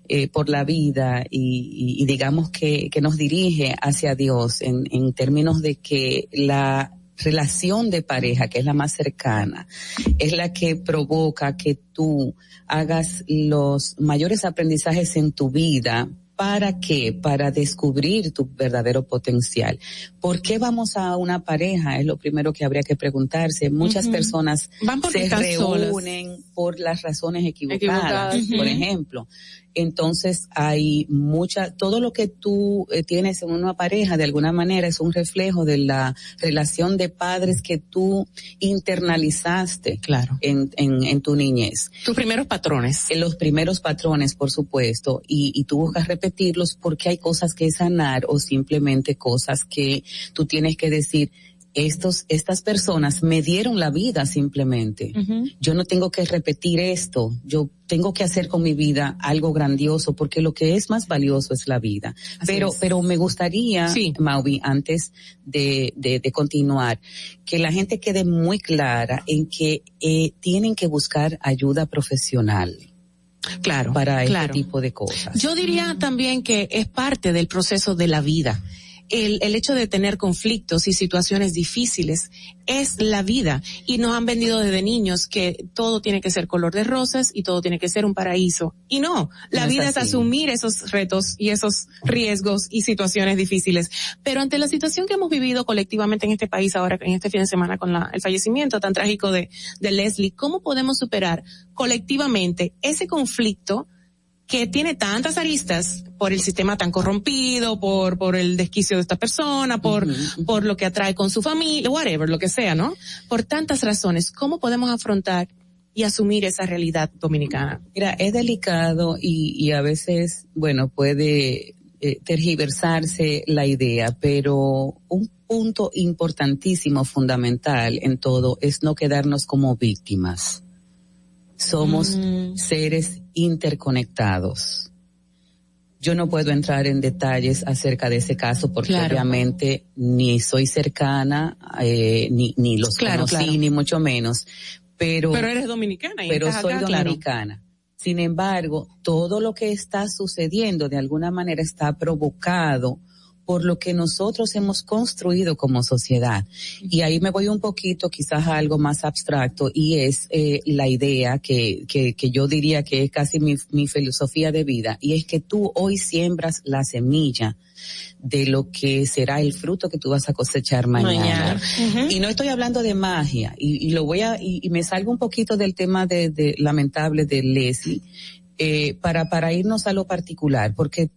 eh, por la vida y, y- y digamos que, que nos dirige hacia Dios en, en términos de que la relación de pareja, que es la más cercana, es la que provoca que tú hagas los mayores aprendizajes en tu vida. ¿Para qué? Para descubrir tu verdadero potencial. ¿Por qué vamos a una pareja? Es lo primero que habría que preguntarse. Muchas personas Van se solas. reúnen por las razones equivocadas, por ejemplo. Entonces hay mucha, todo lo que tú eh, tienes en una pareja de alguna manera es un reflejo de la relación de padres que tú internalizaste Claro. en, en, en tu niñez. Tus primeros patrones. En los primeros patrones, por supuesto, y, y tú buscas repetirlos porque hay cosas que sanar o simplemente cosas que tú tienes que decir, estos, estas personas me dieron la vida simplemente. Yo no tengo que repetir esto. Yo tengo que hacer con mi vida algo grandioso porque lo que es más valioso es la vida. Así pero, es. pero me gustaría, Mauvi, antes de, de, de continuar, que la gente quede muy clara en que eh, tienen que buscar ayuda profesional. Claro. Para claro. este tipo de cosas. Yo diría también que es parte del proceso de la vida. El, el hecho de tener conflictos y situaciones difíciles es la vida y nos han vendido desde niños que todo tiene que ser color de rosas y todo tiene que ser un paraíso. Y no, la No es vida es así. asumir esos retos y esos riesgos y situaciones difíciles. Pero ante la situación que hemos vivido colectivamente en este país ahora, en este fin de semana con la- el fallecimiento tan trágico de, de Leslie, ¿cómo podemos superar colectivamente ese conflicto que tiene tantas aristas por el sistema tan corrompido, por, por el desquicio de esta persona, por, por lo que atrae con su familia, whatever, lo que sea, ¿no? Por tantas razones, ¿cómo podemos afrontar y asumir esa realidad dominicana? Mira, es delicado y, y a veces, bueno, puede eh, tergiversarse la idea, pero un punto importantísimo, fundamental en todo, es no quedarnos como víctimas. Somos seres interconectados. Yo no puedo entrar en detalles acerca de ese caso porque Claro. obviamente ni soy cercana, eh, ni, ni los Claro, conocí, claro. ni mucho menos. Pero, Pero eres dominicana y pero estás soy acá, dominicana. Sin embargo, todo lo que está sucediendo de alguna manera está provocado por lo que nosotros hemos construido como sociedad. Y ahí me voy un poquito quizás a algo más abstracto y es eh, la idea que, que, que yo diría que es casi mi, mi filosofía de vida y es que tú hoy siembras la semilla de lo que será el fruto que tú vas a cosechar mañana. Mañana. Y no estoy hablando de magia y, y lo voy a, y, y me salgo un poquito del tema de, de lamentable de Leslie, eh, para, para irnos a lo particular, porque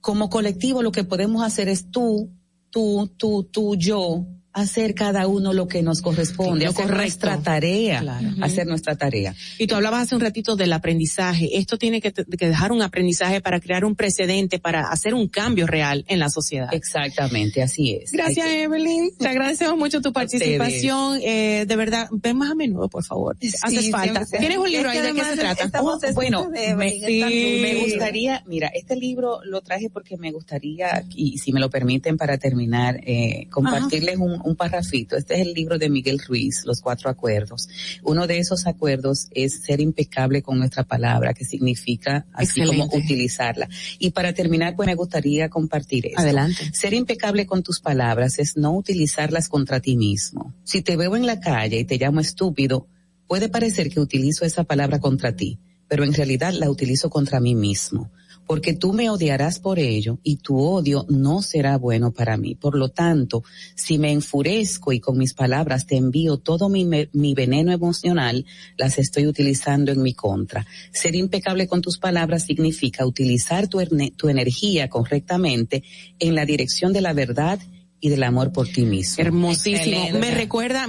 como colectivo lo que podemos hacer es tú, tú, tú, tú, yo, hacer cada uno lo que nos corresponde, hacer correcto. nuestra tarea, Claro. hacer nuestra tarea. Y tú hablabas hace un ratito del aprendizaje. Esto tiene que, que dejar un aprendizaje para crear un precedente, para hacer un cambio real en la sociedad. Exactamente, así es. Gracias, que- Evelyn. Te agradecemos mucho tu participación. Eh, de verdad, ven más a menudo, por favor. Haces falta. ¿Tienes un libro Es ahí de qué se trata? Oh, bueno, me, Sí. me gustaría, mira, este libro lo traje porque me gustaría, y si me lo permiten para terminar, eh, compartirles un, un parrafito. Este es el libro de Miguel Ruiz, Los Cuatro Acuerdos. Uno de esos acuerdos es ser impecable con nuestra palabra, que significa así como utilizarla. Y para terminar, pues me gustaría compartir esto. Adelante. Ser impecable con tus palabras es no utilizarlas contra ti mismo. Si te veo en la calle y te llamo estúpido, puede parecer que utilizo esa palabra contra ti, pero en realidad la utilizo contra mí mismo, porque tú me odiarás por ello y tu odio no será bueno para mí. Por lo tanto, si me enfurezco y con mis palabras te envío todo mi, mi veneno emocional, las estoy utilizando en mi contra. Ser impecable con tus palabras significa utilizar tu, tu energía correctamente en la dirección de la verdad del amor por ti mismo. Hermosísimo. Me recuerda,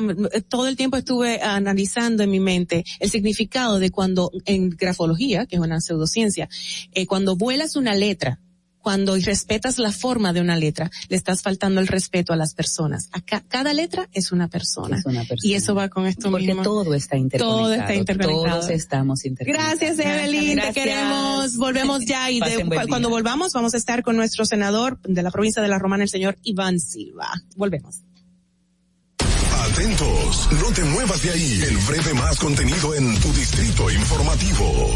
todo el tiempo estuve analizando en mi mente el significado de cuando en grafología, que es una pseudociencia, eh, cuando vuelas una letra, cuando respetas la forma de una letra, le estás faltando el respeto a las personas. Acá, cada letra es una persona. Es una persona. Y eso va con esto Porque mismo. todo está interconectado. Todo está interconectado. Todos estamos interconectados. Gracias, Evelyn. Gracias. Te queremos. Volvemos ya y de- cuando volvamos vamos a estar con nuestro senador de la provincia de La Romana, el señor Iván Silva. Volvemos. Atentos, no te muevas de ahí. El breve más contenido en tu distrito informativo.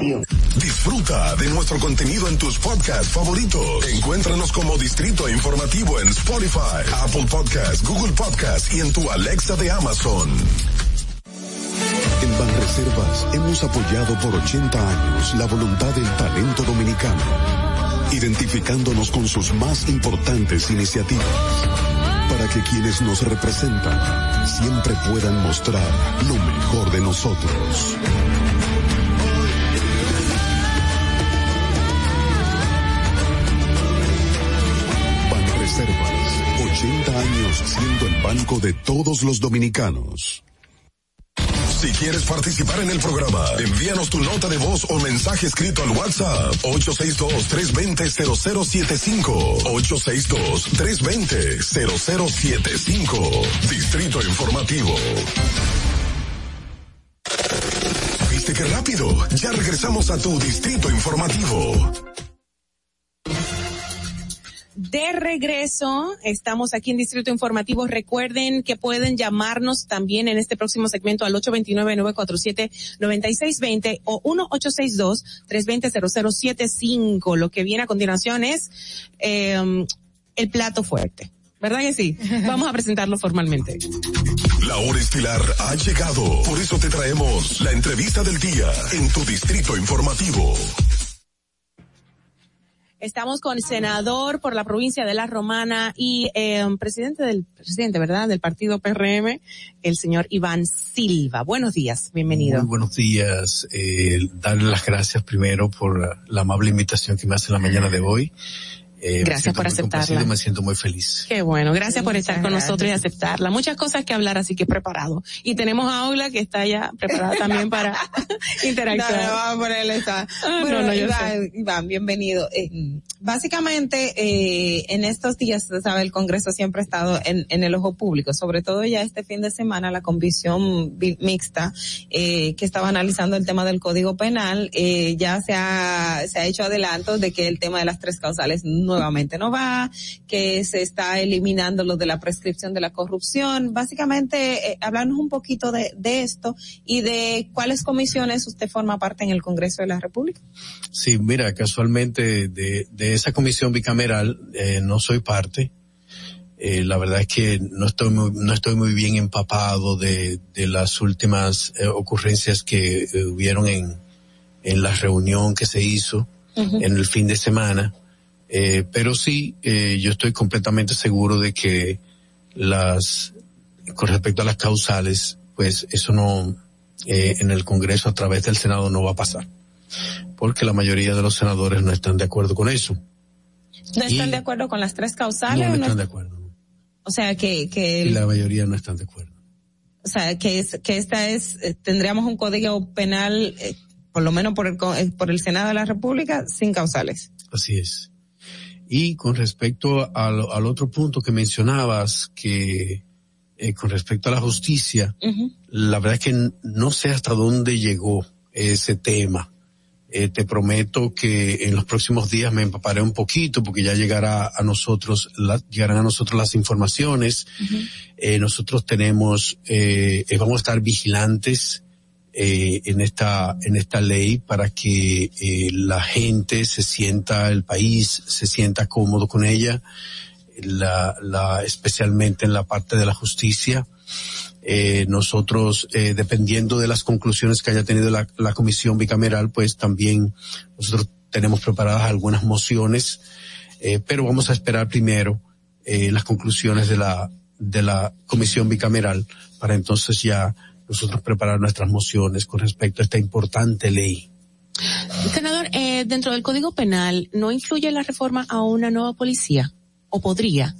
Disfruta de nuestro contenido en tus podcasts favoritos. Encuéntranos como Distrito Informativo en Spotify, Apple Podcasts, Google Podcasts y en tu Alexa de Amazon. En Banreservas hemos apoyado por 80 años la voluntad del talento dominicano, identificándonos con sus más importantes iniciativas, para que quienes nos representan siempre puedan mostrar lo mejor de nosotros. 80 años siendo el banco de todos los dominicanos. Si quieres participar en el programa, envíanos tu nota de voz o mensaje escrito al WhatsApp 862-320-0075. 862-320-0075. Distrito Informativo. ¿Viste qué rápido? Ya regresamos a tu Distrito Informativo. De regreso, estamos aquí en Distrito Informativo. Recuerden que pueden llamarnos también en este próximo segmento al 829-947-9620 o 1-862-320-0075. Lo que viene a continuación es eh, el plato fuerte. ¿Verdad que sí? Vamos a presentarlo formalmente. La hora estilar ha llegado. Por eso te traemos la entrevista del día en tu Distrito Informativo. Estamos con senador por la provincia de La Romana y eh, presidente del presidente, ¿verdad? Del partido PRM, el señor Iván Silva. Buenos días, bienvenido. Muy buenos días. Eh, darle las gracias primero por la amable invitación que me hace la mañana de hoy. Eh, Gracias por aceptarla. Me siento muy feliz. Qué bueno, gracias por estar con gracias. nosotros y aceptarla. Muchas cosas que hablar, así que preparado. Y tenemos a Aula que está ya preparada también para interactuar. No, no, vamos a ponerle esa. Ah, Bueno, no, no, yo Iván, Iván, bienvenido. Eh, básicamente, eh, en estos días, sabe, el Congreso siempre ha estado en, en el ojo público, sobre todo ya este fin de semana, la comisión mixta, eh, que estaba analizando el tema del Código Penal, eh, ya se ha, se ha hecho adelanto de que el tema de las tres causales no nuevamente no va, que se está eliminando lo de la prescripción de la corrupción. Básicamente, eh, hablarnos un poquito de, de esto y de cuáles comisiones usted forma parte en el Congreso de la República. Sí, mira, casualmente de, de esa comisión bicameral eh, no soy parte. Eh, la verdad es que no estoy muy, no estoy muy bien empapado de, de las últimas eh, ocurrencias que eh, hubieron en, en la reunión que se hizo en el fin de semana. Eh, pero sí, eh, yo estoy completamente seguro de que las, con respecto a las causales, pues eso no, eh, en el Congreso a través del Senado no va a pasar. Porque la mayoría de los senadores no están de acuerdo con eso. ¿No están de acuerdo con las tres causales? No, no están de acuerdo. O sea, que, que, Y la mayoría no están de acuerdo. o sea, que es, que esta es, eh, tendríamos un código penal, eh, por lo menos por el, por el Senado de la República, sin causales. Así es. Y con respecto al, al otro punto que mencionabas, que eh, con respecto a la justicia, la verdad es que no sé hasta dónde llegó ese tema. Eh, te prometo que en los próximos días me empaparé un poquito porque ya llegará a nosotros, la- llegarán a nosotros las informaciones. Eh, nosotros tenemos, eh, vamos a estar vigilantes eh, en esta en esta ley para que eh, la gente se sienta, el país se sienta cómodo con ella, la, la especialmente en la parte de la justicia. Eh, nosotros, eh, dependiendo de las conclusiones que haya tenido la, la comisión bicameral, pues también nosotros tenemos preparadas algunas mociones, eh, pero vamos a esperar primero eh, las conclusiones de la de la comisión bicameral para entonces ya nosotros preparar nuestras mociones con respecto a esta importante ley. Senador, eh, dentro del Código Penal, ¿no influye la reforma a una nueva policía? ¿O podría?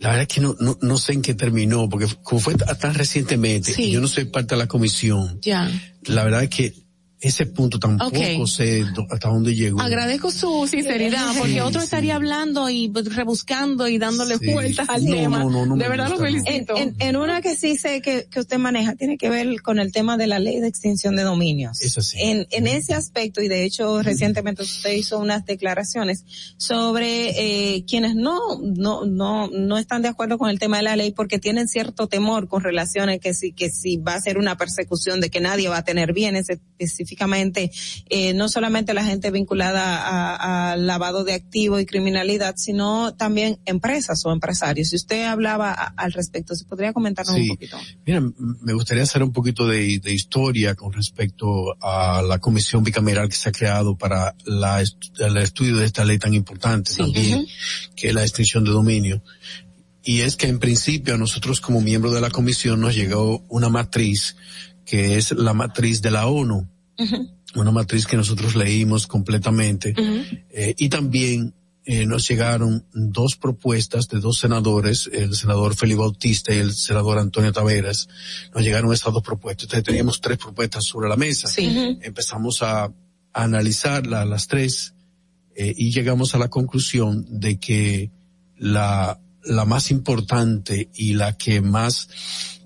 La verdad es que no, no, no sé en qué terminó, porque como fue tan recientemente, Sí. y yo no soy parte de la comisión, Ya. la verdad es que ese punto tampoco Ok. sé hasta dónde llegó. Agradezco su sinceridad, Sí, porque otro sí. estaría hablando y pues, rebuscando y dándole Sí. vueltas al No, tema. no, no, no de verdad lo felicito. En, en, en una que sí sé que, que usted maneja, tiene que ver con el tema de la ley de extinción de dominios. Es así. En, en ese aspecto, y de hecho recientemente usted hizo unas declaraciones sobre eh, quienes no, no, no, no están de acuerdo con el tema de la ley porque tienen cierto temor con relaciones que si, que si va a ser una persecución de que nadie va a tener bienes específicamente, eh, no solamente la gente vinculada a, a lavado de activos y criminalidad, sino también empresas o empresarios. Si usted hablaba a- al respecto, ¿se podría comentarnos un Sí. poquito? Mira, me gustaría hacer un poquito de, de historia con respecto a la comisión bicameral que se ha creado para la el estudio de esta ley tan importante también, que es la extinción de dominio. Y es que en principio a nosotros como miembros de la comisión nos llegó una matriz que es la matriz de la ONU, una matriz que nosotros leímos completamente eh, y también eh, nos llegaron dos propuestas de dos senadores, el senador Felipe Bautista y el senador Antonio Taveras. Nos llegaron estas dos propuestas. Entonces teníamos tres propuestas sobre la mesa. Empezamos a, a analizar la- las tres eh, y llegamos a la conclusión de que la, la más importante y la que más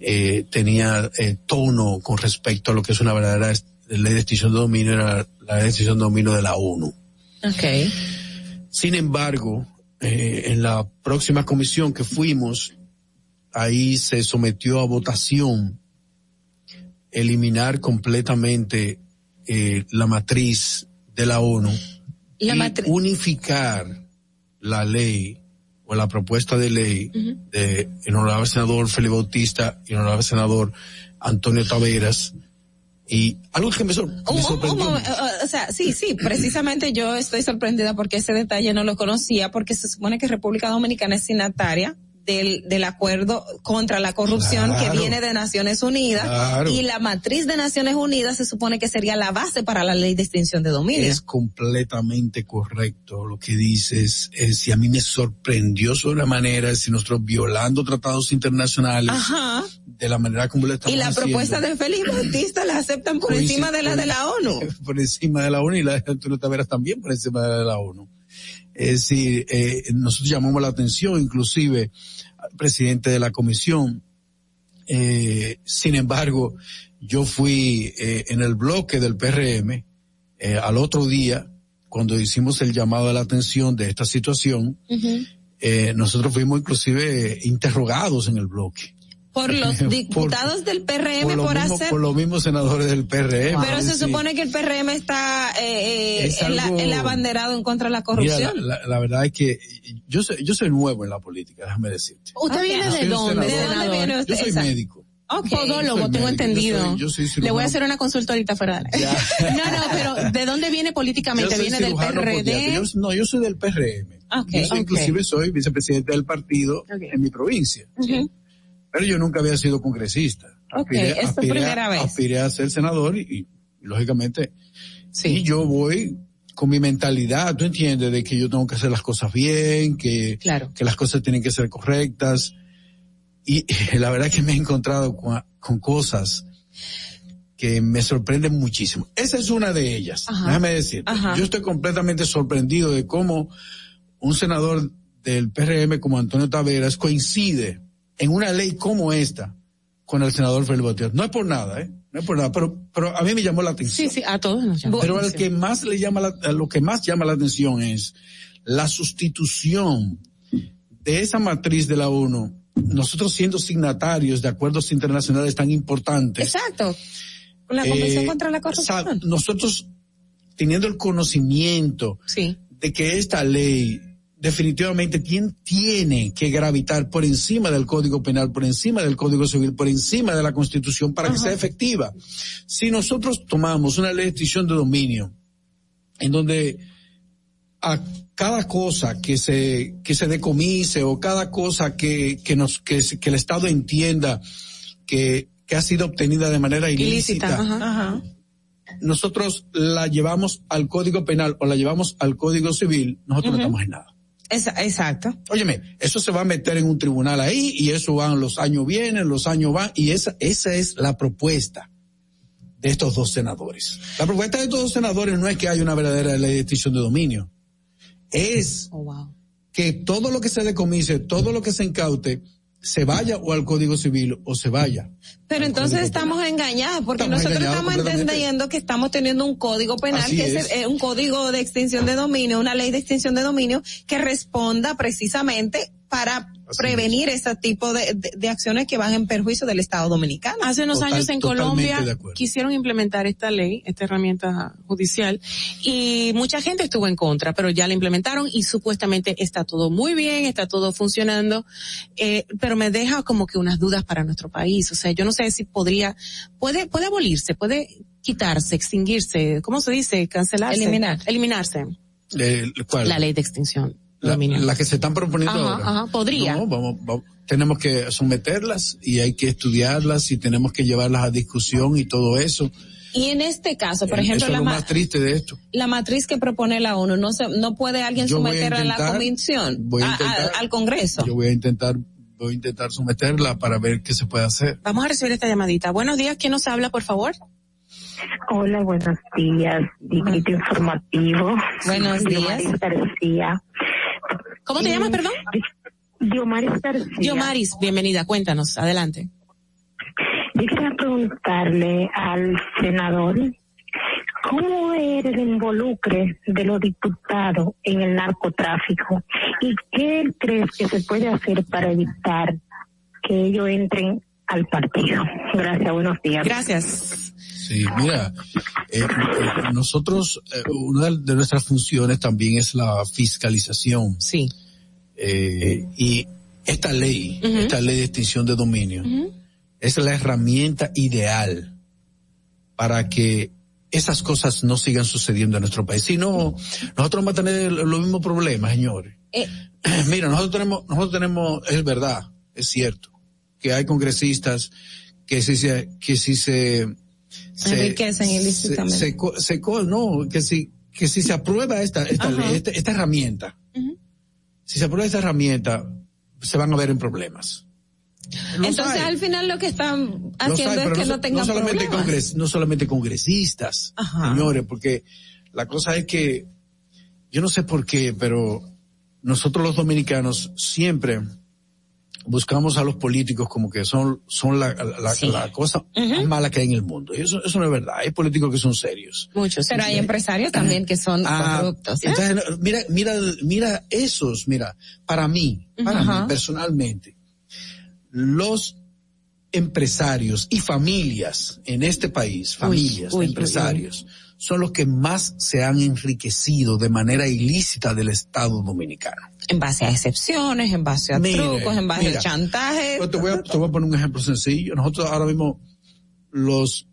eh, tenía eh, tono con respecto a lo que es una verdadera est- ley de de dominio era la ley de de dominio de la ONU. Okay. Sin embargo, eh, en la próxima comisión que fuimos, ahí se sometió a votación eliminar completamente eh, la matriz de la ONU La y unificar la ley o la propuesta de ley de el honorable senador Felipe Bautista y honorable senador Antonio Taveras y algo que me, sor- me sorprendió o sea, sí, sí, precisamente yo estoy sorprendida porque ese detalle no lo conocía, porque se supone que República Dominicana es signataria del, del acuerdo contra la corrupción Claro. que viene de Naciones Unidas Claro. y la matriz de Naciones Unidas se supone que sería la base para la ley de extinción de dominio. Es completamente correcto lo que dices. Es, si a mí me sorprendió sobre manera, si nosotros violando tratados internacionales, Ajá. De la manera como lo estamos Y la haciendo, propuesta de Félix Bautista la aceptan por encima de la de la ONU. por encima de la ONU y la de Antonio Taveras también por encima de la ONU. Es decir, eh, nosotros llamamos la atención inclusive al presidente de la comisión. Eh, sin embargo, yo fui eh, en el bloque del PRM eh, al otro día cuando hicimos el llamado a la atención de esta situación, eh, nosotros fuimos inclusive interrogados en el bloque. Por los diputados del PRM por, por, hacer... por los mismos senadores del PRM. Pero se Sí. supone que el PRM está eh, eh, Es el, algo- el abanderado en contra de la Mira, corrupción. la, la- la verdad es que yo soy, yo soy nuevo en la política, déjame decirte. ¿Usted Ok. viene de dónde, senador. senador? viene usted? Yo soy médico. Ok. Podólogo, tengo médico, entendido. yo soy- yo soy Le voy a hacer una consulta ahorita fuera de. No, no, pero ¿de dónde viene políticamente? ¿Viene del PRD? Yo- no, yo soy del PRM. Yo soy, inclusive soy vicepresidente del partido en mi provincia. Pero yo nunca había sido congresista. Ok, es tu primera vez. aspiré a ser senador y, y, lógicamente, Sí. y yo voy con mi mentalidad, tú entiendes, de que yo tengo que hacer las cosas bien, que, Claro. que las cosas tienen que ser correctas. Y la verdad es que me he encontrado con, con cosas que me sorprenden muchísimo. Esa es una de ellas. Ajá. Déjame decir, yo estoy completamente sorprendido de cómo un senador del PRM como Antonio Taveras coincide en una ley como esta con el senador Felipe Bautier. No es por nada, ¿eh? No es por nada, pero, pero a mí me llamó la atención. Sí, sí, a todos nos llama. Pero al que más le llama la, lo que más llama la atención es la sustitución de esa matriz de la ONU, nosotros siendo signatarios de acuerdos internacionales tan importantes. Exacto. La Convención eh, contra la Corrupción. nosotros teniendo el conocimiento Sí. de que esta ley definitivamente tien- tiene que gravitar por encima del Código Penal, por encima del Código Civil, por encima de la Constitución para que sea efectiva. Si nosotros tomamos una ley de extinción de dominio en donde a cada cosa que se que se decomise o cada cosa que que nos que, el Estado entienda que que ha sido obtenida de manera ilícita, Ilícita. Ajá. Ajá. nosotros la llevamos al Código Penal o la llevamos al Código Civil, nosotros no estamos en nada. Exacto. Óyeme, eso se va a meter en un tribunal ahí y eso van, los años vienen, los años van y esa, esa es la propuesta de estos dos senadores. La propuesta de estos dos senadores no es que haya una verdadera ley de extinción de dominio, es Oh, wow. que todo lo que se decomise, todo lo que se incaute, se vaya o al Código Civil o se vaya. Pero entonces Código estamos engañados, porque Estamos nosotros estamos entendiendo que estamos teniendo un código penal, Así que es, es. eh, un código de extinción de dominio, una ley de extinción de dominio que responda precisamente para prevenir ese tipo de, de- de acciones que van en perjuicio del Estado dominicano. Hace unos Total- años en Colombia quisieron implementar esta ley, esta herramienta judicial, y mucha gente estuvo en contra, pero ya la implementaron y supuestamente está todo muy bien, está todo funcionando, eh, pero me deja como que unas dudas para nuestro país. O sea, yo no sé si podría, puede, puede abolirse, puede quitarse, extinguirse, ¿cómo se dice? Cancelarse. Eliminar. Eliminarse. Eh, ¿cuál? La ley de extinción. La, la que se están proponiendo Ajá, ahora. ajá, podría. No, vamos, vamos- tenemos que someterlas y hay que estudiarlas y tenemos que llevarlas a discusión y todo eso. Y en este caso, por Eh, ejemplo, la, más triste de esto. la matriz que propone la ONU, no se, no puede alguien Yo voy a someterla a la intentar- comisión, voy a a- a- intentar- al Congreso. Yo voy a intentar, voy a intentar someterla para ver qué se puede hacer. Vamos a recibir esta llamadita. Buenos días, ¿quién nos habla, por favor? Hola, buenos días, distrito informativo. Buenos días. García. ¿Cómo te llamas, perdón? Diomaris García. Diomaris, bienvenida, cuéntanos, adelante. Yo quería preguntarle al senador, ¿cómo es el involucre de los diputados en el narcotráfico? ¿Y qué él cree que se puede hacer para evitar que ellos entren al partido? Gracias, buenos días. Gracias. Sí, mira, eh, eh, nosotros, eh, una de nuestras funciones también es la fiscalización. Sí. Y esta ley, esta ley de extinción de dominio, es la herramienta ideal para que esas cosas no sigan sucediendo en nuestro país. Si no, nosotros vamos a tener los mismos problemas, señores. Eh, Mira, nosotros tenemos, nosotros tenemos, es verdad, es cierto, que hay congresistas que si se, que si se, Enriquecen se, ilícitamente. se se co- no, que si, que si se aprueba esta, esta, Ajá. ley, esta, esta herramienta, si se aprueba esta herramienta, se van a ver en problemas. Los Entonces, hay. al final lo que están haciendo hay, es que no, no, tengan no solamente problemas. congres- no solamente congresistas, señores, porque la cosa es que yo no sé por qué, pero nosotros los dominicanos siempre buscamos a los políticos como que son, son la, la, la cosa más mala que hay en el mundo. Y eso, eso no es verdad. Hay políticos que son serios. Muchos. Pero hay empresarios también que son Ah, corruptos. ¿eh? entonces, mira, mira, mira esos, mira, para mí, para mí personalmente, los empresarios y familias en este país, familias, uy, uy, empresarios, son los que más se han enriquecido de manera ilícita del Estado dominicano. En base a excepciones, en base a trucos, en base mira, a chantaje. Yo te voy, a, te voy a poner un ejemplo sencillo. Nosotros ahora mismo, los,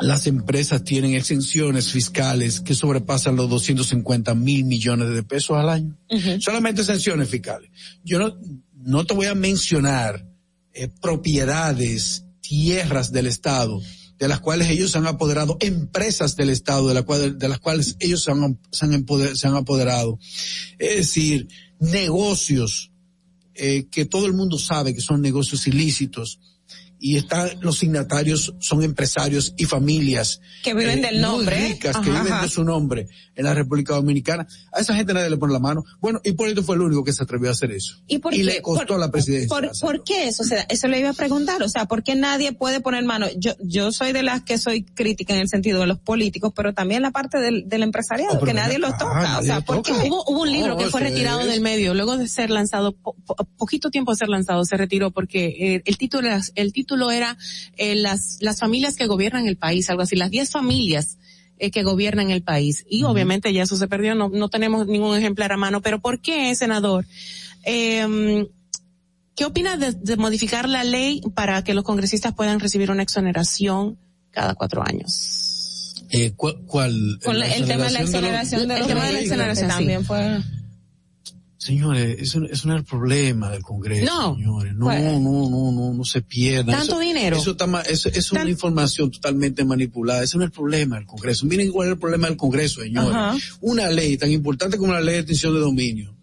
las empresas tienen exenciones fiscales que sobrepasan los 250 mil millones de pesos al año. Solamente exenciones fiscales. Yo no, no te voy a mencionar eh, propiedades, tierras del Estado, de las cuales ellos se han apoderado, empresas del Estado, de, la cual, de las cuales ellos se han, se han empoder- se han apoderado. Es decir, negocios eh, que todo el mundo sabe que son negocios ilícitos y están los signatarios son empresarios y familias Que viven del muy nombre. ricas que Ajá, viven ajá. de su nombre en la República Dominicana a esa gente nadie le pone la mano bueno Hipólito fue el único que se atrevió a hacer eso ¿Y, por qué? le costó Por- la presidencia ¿Por, por qué eso? O sea, eso le iba a preguntar. O sea, ¿por qué nadie puede poner mano? Yo, yo soy de las que soy crítica en el sentido de los políticos, pero también la parte del, del empresariado, Oh, que nadie los toca. O nadie sea, los ¿por qué? toca. Hubo, hubo un libro No, que fue retirado es- del medio, luego de ser lanzado, po- po- poquito tiempo de ser lanzado, se retiró porque eh, el título el título era eh, las, las familias que gobiernan el país, algo así, las 10 familias eh, que gobiernan el país. Y obviamente ya eso se perdió, no, no tenemos ningún ejemplar a mano, pero ¿por qué, senador? Eh, ¿Qué opina de, de modificar la ley para que los congresistas puedan recibir una exoneración cada cuatro años? Eh, el tema de la exoneración de los de también fue... señores eso, eso no es el problema del Congreso No. señores no Bueno. no no no no se pierda Tanto Eso- dinero. eso está eso, es una información totalmente manipulada ese no es el problema del Congreso miren cuál es el problema del Congreso señores Ajá. una ley tan importante como la ley de extinción de dominio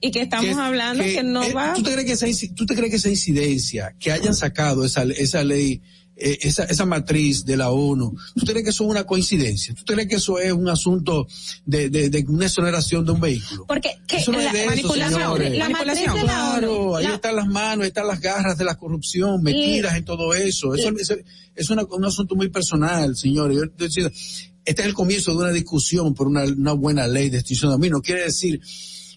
Y que estamos que- hablando que, no eh, va... ¿tú, te crees que esa, ¿Tú te crees que esa incidencia, que hayan sacado esa, esa ley, eh, esa, esa matriz de la ONU, ¿tú crees que eso es una coincidencia? ¿Tú crees que eso es un asunto de, de, de una exoneración de un vehículo? Porque que Eso no es de eso, manipulación, señores. la la Claro, ahí están las manos, ahí están las garras de la corrupción metidas en todo eso. Eso, eso es una- un asunto muy personal, señores. Yo decía, este es el comienzo de una discusión por una, una buena ley de extinción de dominio. No quiere decir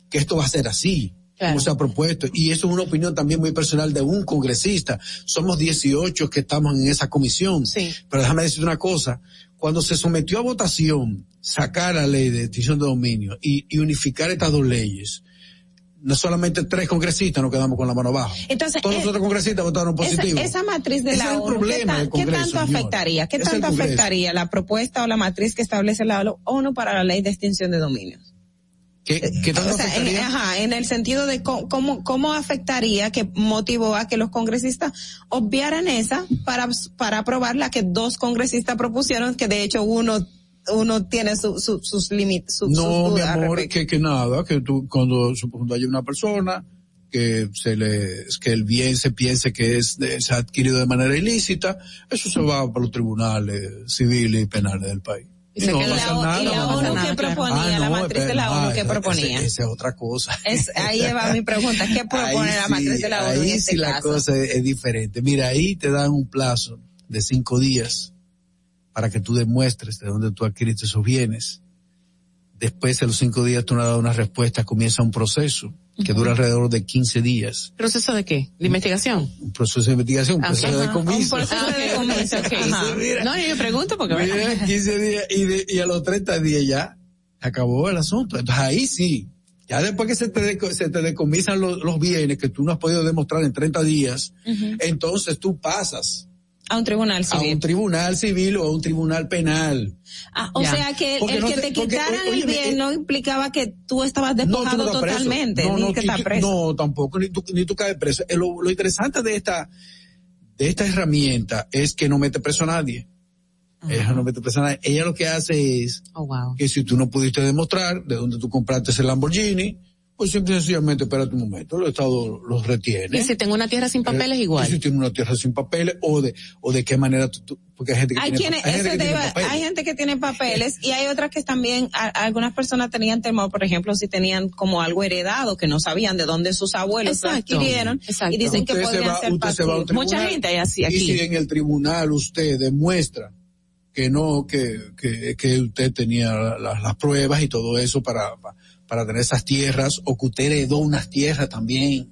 que esto va a ser así. Como se ha propuesto. Y eso es una opinión también muy personal de un congresista. Somos 18 que estamos en esa comisión. Pero déjame decirte una cosa. Cuando se sometió a votación sacar la ley de extinción de dominio y, y unificar estas dos leyes, no solamente tres congresistas nos quedamos con la mano abajo. Entonces, Todos los eh, otros congresistas votaron positivo. esa matriz de Ese la es el ONU, ¿qué, tan- del qué Congreso, tanto señor. afectaría? ¿Qué es tanto Congreso. afectaría la propuesta o la matriz que establece la ONU para la ley de extinción de dominios? ¿Qué, qué tanto O sea, en, ajá, en el sentido de cómo, cómo afectaría, que motivó a que los congresistas obviaran esa para, para aprobar la que dos congresistas propusieron, que de hecho uno, uno tiene su, su- sus límites, su, No, mi amor, que, que nada, que tú, cuando, cuando hay una persona que se le, que el bien se piense que es, de- se ha adquirido de manera ilícita, eso se va para los tribunales civiles y penales del país. Y no la- pasa y nada, la mi ONU amor. que proponía, Ah, la no, matriz de la ONU que esa- proponía. Esa es otra cosa. Es, ahí va mi pregunta, ¿qué propone Ahí la sí, matriz de la ONU ahí en este sí la caso? cosa es, es diferente. Mira, ahí te dan un plazo de cinco días para que tú demuestres de dónde tú adquiriste esos bienes. Después de los cinco días tú no has dado una respuesta, comienza un proceso que dura alrededor de 15 días. ¿Proceso de qué? ¿De investigación? Proceso de investigación, Ah, proceso de comiso. Un proceso de comiso, ok. Ajá. No, yo pregunto porque... Mira, 15 días y, de- y a los 30 días ya acabó el asunto. Entonces ahí sí, ya después que se te, se te decomisan los, los bienes que tú no has podido demostrar en 30 días, Ujú. entonces tú pasas A un tribunal a civil. un tribunal civil o a un tribunal penal. Ah, o Ya. sea que el, Porque el no que te- te porque, quitaran oye, el bien no implicaba que tú estabas No, tú despojado no totalmente, No, ni no, que estás preso. No, tampoco, ni tú, ni tú caes preso. Eh, Lo, lo interesante de esta, de esta herramienta es que no mete preso a nadie. Ella no mete preso a nadie. Ella lo que hace es Oh, wow. que si tú no pudiste demostrar de dónde tú compraste ese Lamborghini, Pues simple y sencillamente, espérate un momento, el Estado los retiene. Y si tengo una tierra sin papeles, igual. Y si tiene una tierra sin papeles, o de, o de qué manera tú, tú- porque hay gente que Hay, tiene, quienes, hay gente eso que te tiene iba- papeles. hay gente que tiene papeles y hay otras que también, a- algunas personas tenían temor, por ejemplo, si tenían como algo heredado que no sabían de dónde sus abuelos lo Exacto. adquirieron Exacto. y dicen que se podrían va- ser usted se va a un pasivos. Mucha gente hay así Y aquí. si en el tribunal usted demuestra que no, que, que, que usted tenía la- las pruebas y todo eso para, pa- para tener esas tierras, o que usted heredó unas tierras también,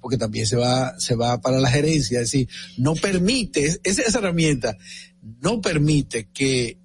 porque también se va, se va para la gerencia, es decir, no permite, esa, esa herramienta no permite que,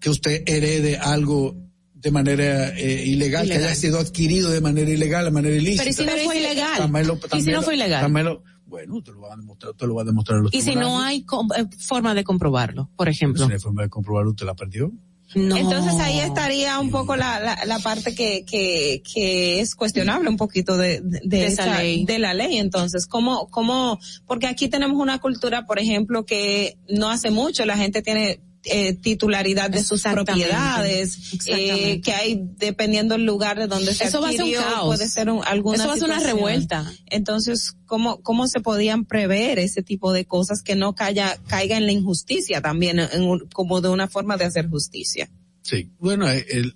que usted herede algo de manera eh, ilegal, que haya sido adquirido de manera ilegal, de manera ilícita. Pero ¿y si no fue ilegal? También lo- ¿Y si no fue ilegal? también lo- bueno, usted lo va a demostrar, usted lo va a demostrar los Y si no hay eh, forma de comprobarlo, por ejemplo. Si no hay forma de comprobarlo, usted la perdió. No. Entonces ahí estaría un poco la, la, la parte que, que, que es cuestionable un poquito de, de, de De esa esa- ley. de la ley. Entonces, ¿cómo, cómo, porque aquí tenemos una cultura, por ejemplo, que no hace mucho la gente tiene eh, titularidad de sus propiedades, eh, que hay dependiendo del lugar de donde se Eso va a ser un adquirió, caos. puede ser un, alguna Eso va a ser una revuelta. Entonces, ¿cómo, cómo se podían prever ese tipo de cosas que no caiga, caiga en la injusticia también, en un- como de una forma de hacer justicia? Sí, bueno, eh, el-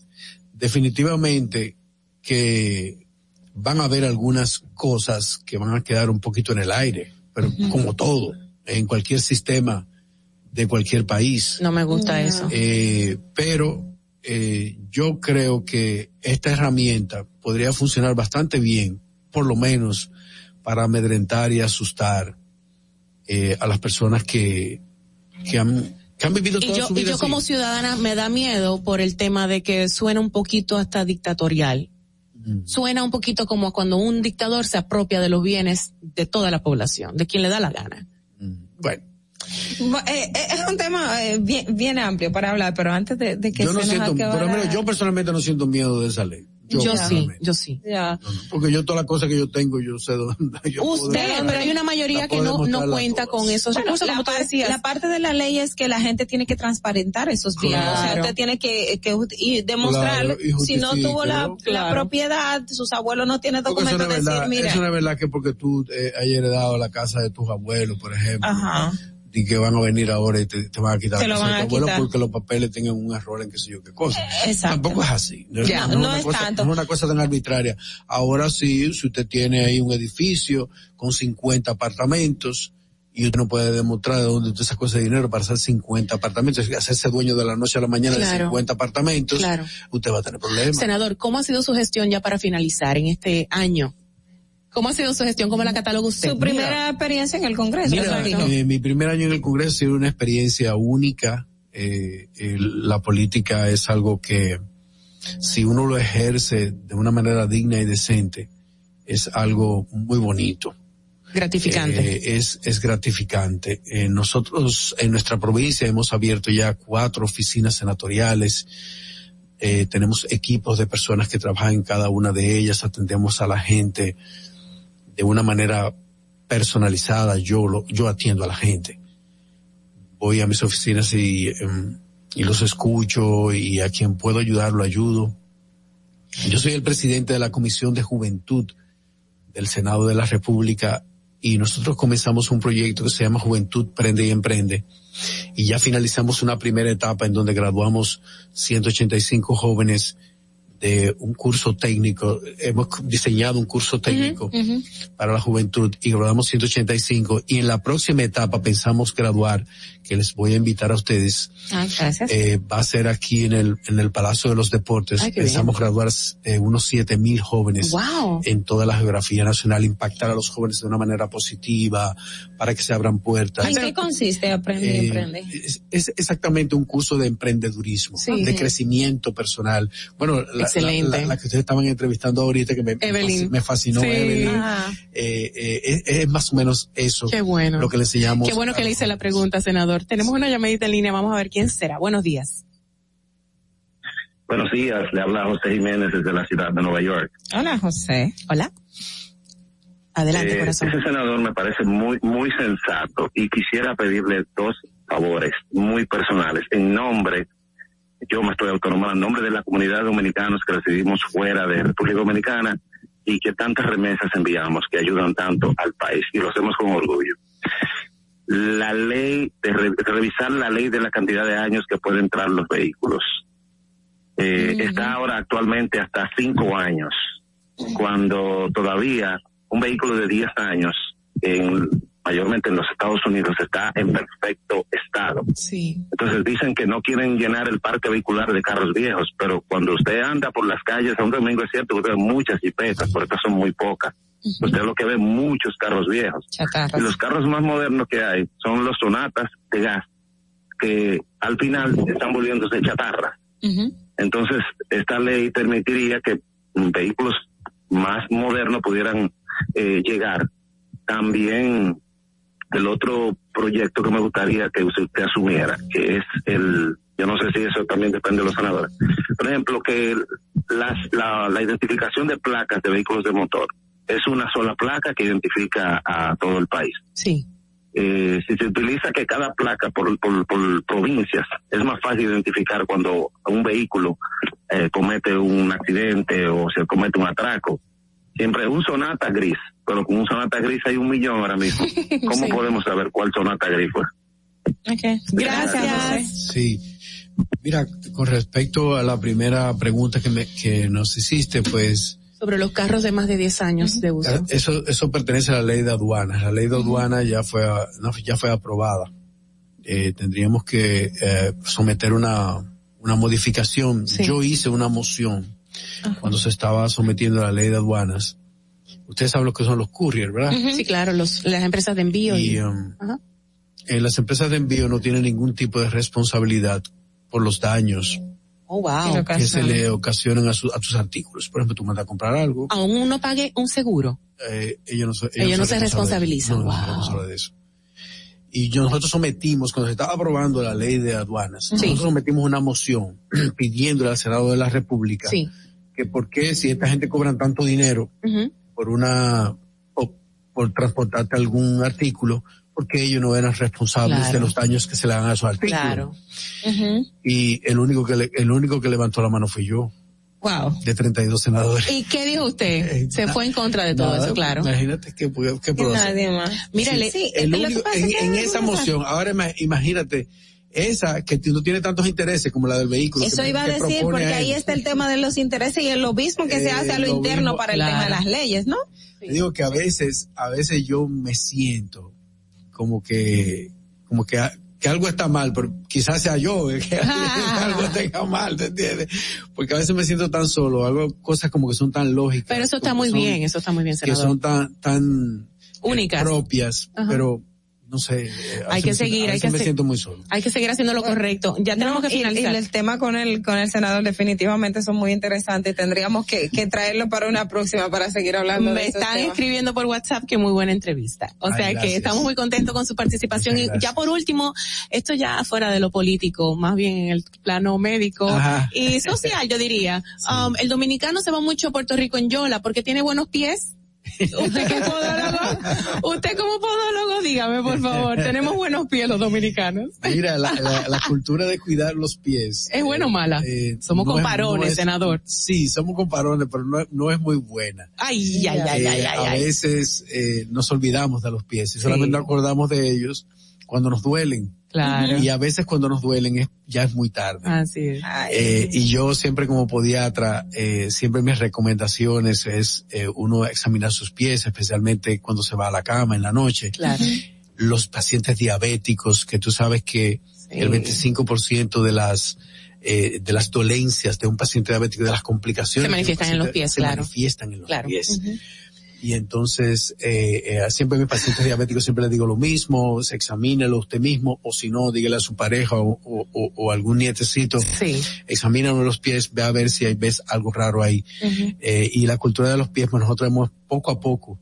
definitivamente que van a haber algunas cosas que van a quedar un poquito en el aire, pero como todo, en cualquier sistema de cualquier país. No me gusta No. eso. Eh, pero eh, yo creo que esta herramienta podría funcionar bastante bien, por lo menos para amedrentar y asustar eh, a las personas que, que, han, que han vivido Y toda yo, su y vida yo así. como ciudadana me da miedo por el tema de que suena un poquito hasta dictatorial. Suena un poquito como cuando un dictador se apropia de los bienes de toda la población, de quien le da la gana. Bueno, Bu- eh, eh, es un tema eh, bien, bien amplio para hablar, pero antes de, de que yo se no nos siento, por lo menos yo personalmente no siento miedo de esa ley. Yo, sí, yo sí. Ya. Porque yo todas las cosas que yo tengo, yo sé dónde. Yo puedo- Usted, pero hay una mayoría que no, no cuenta todas. con esos Bueno, recursos, la, como tú decías. la parte de la ley es que la gente tiene que transparentar esos bienes. O sea, usted tiene que, que y demostrar Claro, y si no tuvo la, propiedad, sus abuelos no tienen documentos de decir, mira. eso no es verdad que porque tú eh, hayas heredado la casa de tus abuelos, por ejemplo, Ajá. Y que van a venir ahora y te, te van a quitar Te lo van a quitar. porque los papeles tengan un error en qué sé yo qué cosa. Exacto. Tampoco es así. No, Ya, no es cosa, tanto. no es una cosa tan arbitraria. Ahora sí, si usted tiene ahí un edificio con 50 apartamentos y usted no puede demostrar de dónde usted sacó ese dinero para hacer 50 apartamentos hacerse dueño de la noche a la mañana de Claro. 50 apartamentos, Claro. usted va a tener problemas. Senador, ¿cómo ha sido su gestión ya para finalizar en este año? ¿Cómo ha sido su gestión? ¿Cómo la cataloga usted? Su primera experiencia en el Congreso. Mira, eh, mi primer año en el Congreso ha sido una experiencia única. Eh, el- la política es algo que si uno lo ejerce de una manera digna y decente, es algo muy bonito. Gratificante. Eh, es, es gratificante. Eh, nosotros en nuestra provincia hemos abierto ya cuatro oficinas senatoriales. Eh, tenemos equipos de personas que trabajan en cada una de ellas. Atendemos a la gente de una manera personalizada. Yo lo, yo atiendo a la gente. Voy a mis oficinas y, em, y los escucho y a quien puedo ayudar lo ayudo. Yo soy el presidente de la Comisión de Juventud del Senado de la República y nosotros comenzamos un proyecto que se llama Juventud Prende y Emprende y ya finalizamos una primera etapa en donde graduamos 185 jóvenes de un curso técnico, hemos diseñado un curso técnico para la juventud y graduamos 185 y en la próxima etapa pensamos graduar, que les voy a invitar a ustedes, Ah, gracias. eh, va a ser aquí en el, en el Palacio de los Deportes. Ay, Pensamos graduar eh, unos siete mil jóvenes Wow. en toda la geografía nacional, impactar a los jóvenes de una manera positiva, para que se abran puertas. ¿En qué consiste Aprende y Eh, Emprende? es, es exactamente un curso de emprendedurismo, Sí. de crecimiento personal. Bueno, la, Excelente. la- la- la que ustedes estaban entrevistando ahorita que me, me Evelyn. me fascinó, Sí. Evelyn. Ah. Eh, eh, es, es más o menos eso Qué bueno. lo que le enseñamos. Qué bueno que le hice la pregunta, senador. Tenemos una llamadita en línea, vamos a ver quién será. Buenos días. Buenos días, le habla José Jiménez desde la ciudad de Nueva York. Hola, José. Hola. Adelante, Eh, corazón. Ese senador me parece muy, muy sensato y quisiera pedirle dos favores muy personales. En nombre, yo me estoy autonomando, en nombre de la comunidad de dominicanos que residimos fuera de República Dominicana, y que tantas remesas enviamos que ayudan tanto al país y lo hacemos con orgullo. La ley, de, re- de revisar la ley de la cantidad de años que pueden entrar los vehículos. Eh, Está ahora actualmente hasta cinco años, cuando todavía un vehículo de 10 años, en, mayormente en los Estados Unidos, está en perfecto estado. Sí. Entonces dicen que no quieren llenar el parque vehicular de carros viejos, pero cuando usted anda por las calles a un domingo es cierto que usted ve muchas jipetas, pero estas son muy pocas. Usted lo que ve muchos carros viejos. Y los carros más modernos que hay son los sonatas de gas, que al final están volviéndose chatarra. Entonces, esta ley permitiría que vehículos más modernos pudieran eh, llegar. También el otro proyecto que me gustaría que usted asumiera, que es el, yo no sé si eso también depende de los senadores, por ejemplo, que las, la, la identificación de placas de vehículos de motor es una sola placa que identifica a todo el país. Sí. Eh, si se utiliza que cada placa por, por, por provincias, es más fácil identificar cuando un vehículo eh, comete un accidente o se comete un atraco. Siempre un sonata gris, pero con un sonata gris hay un millón ahora mismo. ¿Cómo Sí. podemos saber cuál sonata gris fue? Gracias. Sí. Mira, con respecto a la primera pregunta que, me, que nos hiciste, pues Sobre los carros de más de 10 años de uso. eso, eso pertenece a la ley de aduanas. La ley de aduanas ya fue, a- no, ya fue aprobada. Eh, tendríamos que eh, someter una, una modificación. Yo hice una moción cuando se estaba sometiendo a la ley de aduanas. Ustedes saben lo que son los couriers, ¿verdad? Sí, claro, los, las empresas de envío. Y, Y, um, Ajá. eh, las empresas de envío no tienen ningún tipo de responsabilidad por los daños Oh, wow. que se le ocasionan a, su- a tus artículos. Por ejemplo, tú mandas a comprar algo, Aún uno pague un seguro. eh, ellos no, se- Ellos no se responsabilizan. responsabilizan. No, no se responsabilizan de eso. Y yo- nosotros sometimos, cuando se estaba aprobando la ley de aduanas, Sí. nosotros sometimos una moción pidiéndole al Senado de la República Sí. Que por qué si esta gente cobran tanto dinero por una, o por transportarte algún artículo, porque ellos no eran responsables Claro. de los daños que se le dan a esos artículos. Claro. Y el único que le- el único que levantó la mano fui yo, Wow. de 32 senadores. ¿Y qué dijo usted? Se fue en contra de todo Nada, eso, claro. Imagínate qué, qué puedo hacer. Nadie más. Mira, Sí, le- Sí, el lo que único- pasa en, esa moción, ahora ima- imagínate, esa que no tiene tantos intereses como la del vehículo. Eso que- iba a que decir, porque ahí él. está el tema de los intereses y el lobismo que se Eh, hace a lo interno para el tema de las leyes, ¿no? Te digo que a veces, a veces yo me siento como que, como que, que algo está mal, pero quizás sea yo, eh, que algo tenga mal, ¿te entiendes? Porque a veces me siento tan solo, algo, cosas como que son tan lógicas. Pero eso está muy son- bien, eso está muy bien, Que senador. son tan, tan eh, Únicas. propias, Ajá. pero no sé. eh, Hay que me siento- seguir, hay que me siento muy solo. Hay que seguir haciendo lo correcto. Ya tenemos No, que finalizar. Y, el tema con el con el senador definitivamente son muy interesantes. Tendríamos que, que traerlo para una próxima para seguir hablando Me están temas. escribiendo por WhatsApp que muy buena entrevista. O Ay, sea que estamos muy contentos con su participación. Muchas Y gracias. ya por último, esto ya fuera de lo político, más bien en el plano médico Ajá. y social, yo diría. Um, el dominicano se va mucho a Puerto Rico en Yola porque tiene buenos pies. Usted que es podólogo, usted como podólogo, dígame por favor, tenemos buenos pies los dominicanos. Mira, la, la, la cultura de cuidar los pies. ¿Es buena o mala? eh, Somos no comparones, no es- senador. Sí, somos comparones, pero no, no es muy buena. Ay, ay, ay, Eh, ay, ay, a veces eh, nos olvidamos de los pies y Sí. solamente nos acordamos de ellos cuando nos duelen. Claro. Y a veces cuando nos duelen es, ya es muy tarde. Así es. Eh, y yo siempre como podiatra, eh, siempre mis recomendaciones es eh, uno examinar sus pies, especialmente cuando se va a la cama en la noche. Claro. Los pacientes diabéticos, que tú sabes que el 25% de las eh, de las dolencias de un paciente diabético, de las complicaciones, Se manifiestan en los pies, se claro. manifiestan en los Claro. pies. Y entonces, eh, eh, siempre a mis pacientes diabéticos siempre les digo lo mismo, se examínelo usted mismo, o si no, dígale a su pareja o, o, o- algún nietecito, Sí. examínalo los pies, ve a ver si hay, ves algo raro ahí. Eh, y la cultura de los pies, pues nosotros hemos poco a poco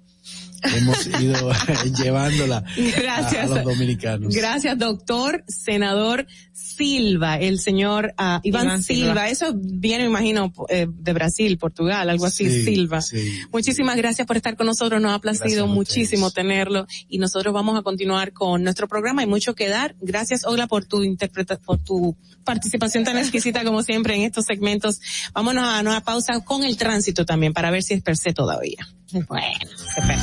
hemos ido llevándola Gracias. a, los dominicanos. Gracias, doctor, senador Silva, el señor ah, Iván, Iván Silva. Silva. Eso viene, me imagino, eh, de Brasil, Portugal, algo así, Sí, Silva. sí. Muchísimas gracias por estar con nosotros, nos ha placido muchísimo tenerlo y nosotros vamos a continuar con nuestro programa. Hay mucho que dar. Gracias, Ogla, por tu interpreta, por tu participación tan exquisita como siempre en estos segmentos. Vámonos a una pausa con el tránsito también para ver si es per se todavía. Bueno,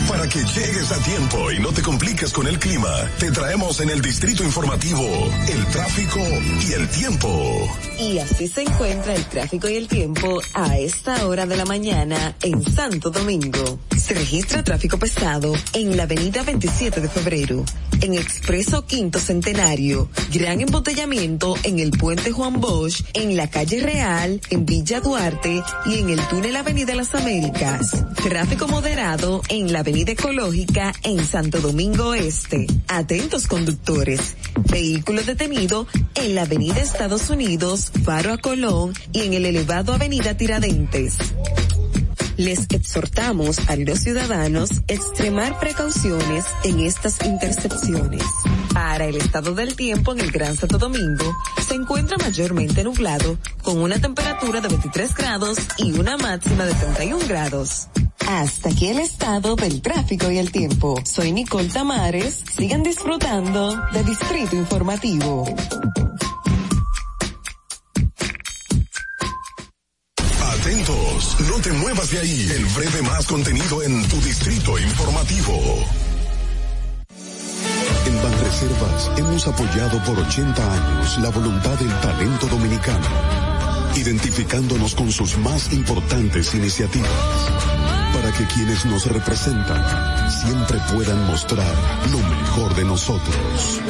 Para que llegues a tiempo y no te compliques con el clima, te traemos en el distrito informativo el tráfico y el tiempo. Y así se encuentra el tráfico y el tiempo a esta hora de la mañana en Santo Domingo. Se registra tráfico pesado en la avenida 27 de febrero, en Expreso Quinto Centenario, gran embotellamiento en el puente Juan Bosch, en la calle Real, en Villa Duarte y en el túnel Avenida Las Américas. Tráfico moderado en la avenida Ecológica en Santo Domingo Este. Atentos conductores. Vehículo detenido en la avenida Estados Unidos, Faro a Colón y en el elevado avenida Tiradentes. Les exhortamos a los ciudadanos extremar precauciones en estas intercepciones. Para el estado del tiempo en el Gran Santo Domingo, se encuentra mayormente nublado, con una temperatura de 23 grados y una máxima de 31 grados. Hasta aquí el estado del tráfico y el tiempo. Soy Nicole Tamares. Sigan disfrutando de Distrito Informativo. Atentos, no te muevas de ahí. El breve más contenido en tu distrito informativo. En Banreservas hemos apoyado por 80 años la voluntad del talento dominicano, identificándonos con sus más importantes iniciativas, para que quienes nos representan siempre puedan mostrar lo mejor de nosotros.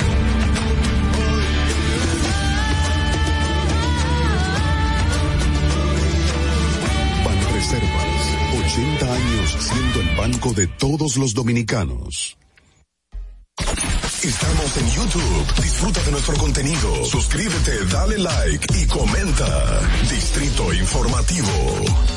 Banreservas, 80 años siendo el banco de todos los dominicanos. Estamos en YouTube. Disfruta de nuestro contenido. Suscríbete, dale like y comenta. Distrito Informativo.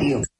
diario.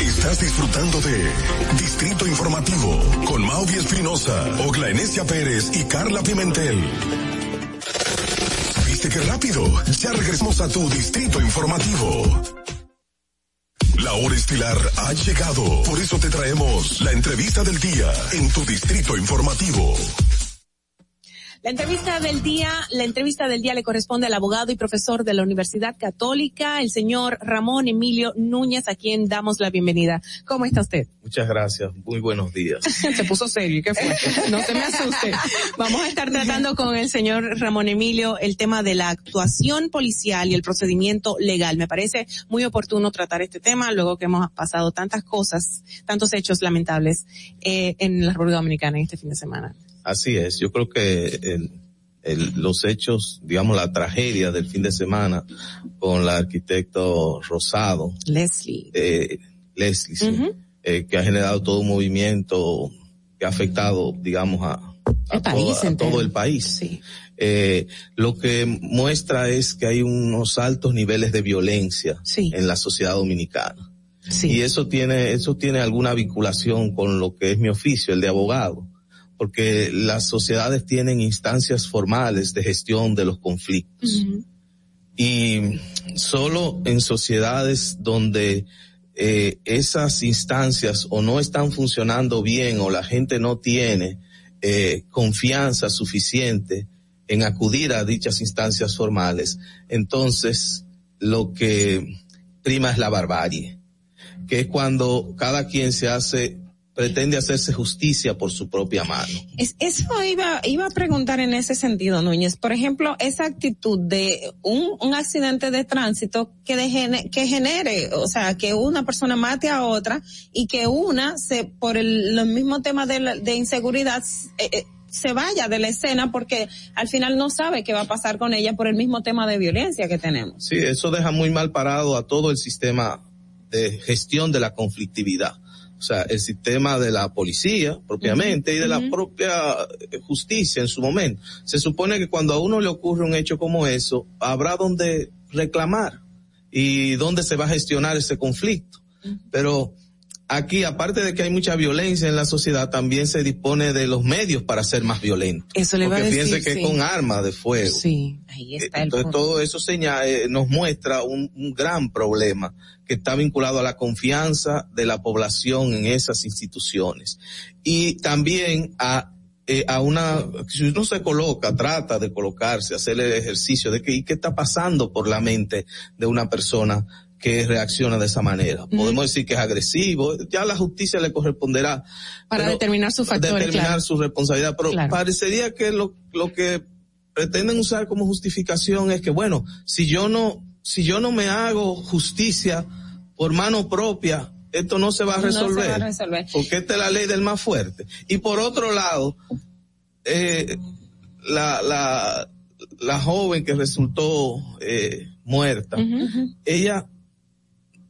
Estás disfrutando de Distrito Informativo con Maudi Espinosa, Ogla Enesia Pérez y Carla Pimentel. ¿Viste qué rápido? Ya regresamos a tu Distrito Informativo. La hora estilar ha llegado, por eso te traemos la entrevista del día en tu Distrito Informativo. La entrevista del día, la entrevista del día le corresponde al abogado y profesor de la Universidad Católica, el señor Ramón Emilio Núñez, a quien damos la bienvenida. ¿Cómo está usted? Muchas gracias, muy buenos días. se puso serio, ¿qué fue? No se me asuste. Vamos a estar tratando con el señor Ramón Emilio el tema de la actuación policial y el procedimiento legal. Me parece muy oportuno tratar este tema luego que hemos pasado tantas cosas, tantos hechos lamentables eh, en la República Dominicana en este fin de semana. Así es, yo creo que el, el, los hechos, digamos la tragedia del fin de semana con la arquitecto Rosado. Leslie. Eh, Leslie, sí, uh -huh. eh, que ha generado todo un movimiento que ha afectado, digamos, a, a, país toda, a todo el país. Sí. Eh, lo que muestra es que hay unos altos niveles de violencia sí. en la sociedad dominicana. Sí. Y eso tiene, eso tiene alguna vinculación con lo que es mi oficio, el de abogado porque las sociedades tienen instancias formales de gestión de los conflictos. Uh -huh. Y solo en sociedades donde eh, esas instancias o no están funcionando bien o la gente no tiene eh, confianza suficiente en acudir a dichas instancias formales, entonces lo que prima es la barbarie, que es cuando cada quien se hace pretende hacerse justicia por su propia mano. Es, eso iba, iba a preguntar en ese sentido, Núñez. Por ejemplo, esa actitud de un, un accidente de tránsito que, de, que genere, o sea, que una persona mate a otra y que una se, por el, el mismo tema de, la, de inseguridad, eh, eh, se vaya de la escena porque al final no sabe qué va a pasar con ella por el mismo tema de violencia que tenemos. Sí, eso deja muy mal parado a todo el sistema de gestión de la conflictividad o sea, el sistema de la policía propiamente uh -huh. y de la uh -huh. propia justicia en su momento. Se supone que cuando a uno le ocurre un hecho como eso, habrá donde reclamar y dónde se va a gestionar ese conflicto. Uh -huh. Pero aquí, aparte de que hay mucha violencia en la sociedad, también se dispone de los medios para ser más violento. Eso le Porque va a decir, fíjense que sí. con armas de fuego. Sí, ahí está Entonces el todo eso señala, eh, nos muestra un, un, gran problema que está vinculado a la confianza de la población en esas instituciones y también a eh, a una, si uno se coloca, trata de colocarse, hacer el ejercicio de que, ¿y qué está pasando por la mente de una persona que reacciona de esa manera. Podemos decir que es agresivo, ya a la justicia le corresponderá. Para determinar sus factores. Determinar claro. su responsabilidad, pero claro. parecería que lo, lo que pretenden usar como justificación es que, bueno, si yo no, si yo no me hago justicia por mano propia, esto no se va a resolver. No se va a resolver. Porque esta es la ley del más fuerte. Y por otro lado, eh, la, la, la joven que resultó eh, muerta, Uh -huh. ella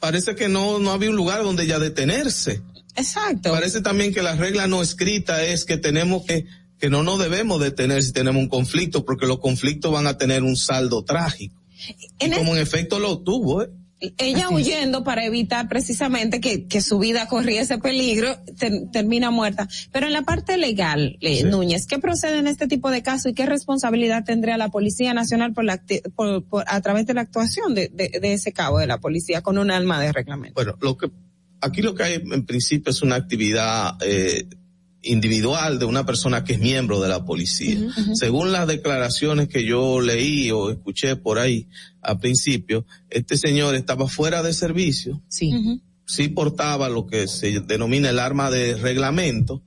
parece que no, no había un lugar donde ella detenerse. Exacto. Parece también que la regla no escrita es que tenemos que, que no nos debemos detener si tenemos un conflicto, porque los conflictos van a tener un saldo trágico. En y como en efecto lo tuvo, ¿eh? Ella Así huyendo es. para evitar precisamente que, que, su vida corría ese peligro, ter, termina muerta. Pero en la parte legal, eh, sí. Núñez, ¿qué procede en este tipo de casos y qué responsabilidad tendría la Policía Nacional por la, por, por, a través de la actuación de, de, de, ese cabo de la policía con un alma de reglamento? Bueno, lo que aquí lo que hay en principio es una actividad eh, individual de una persona que es miembro de la policía. Uh -huh. Según las declaraciones que yo leí o escuché por ahí al principio, este señor estaba fuera de servicio. Sí. Uh -huh. Sí portaba lo que se denomina el arma de reglamento,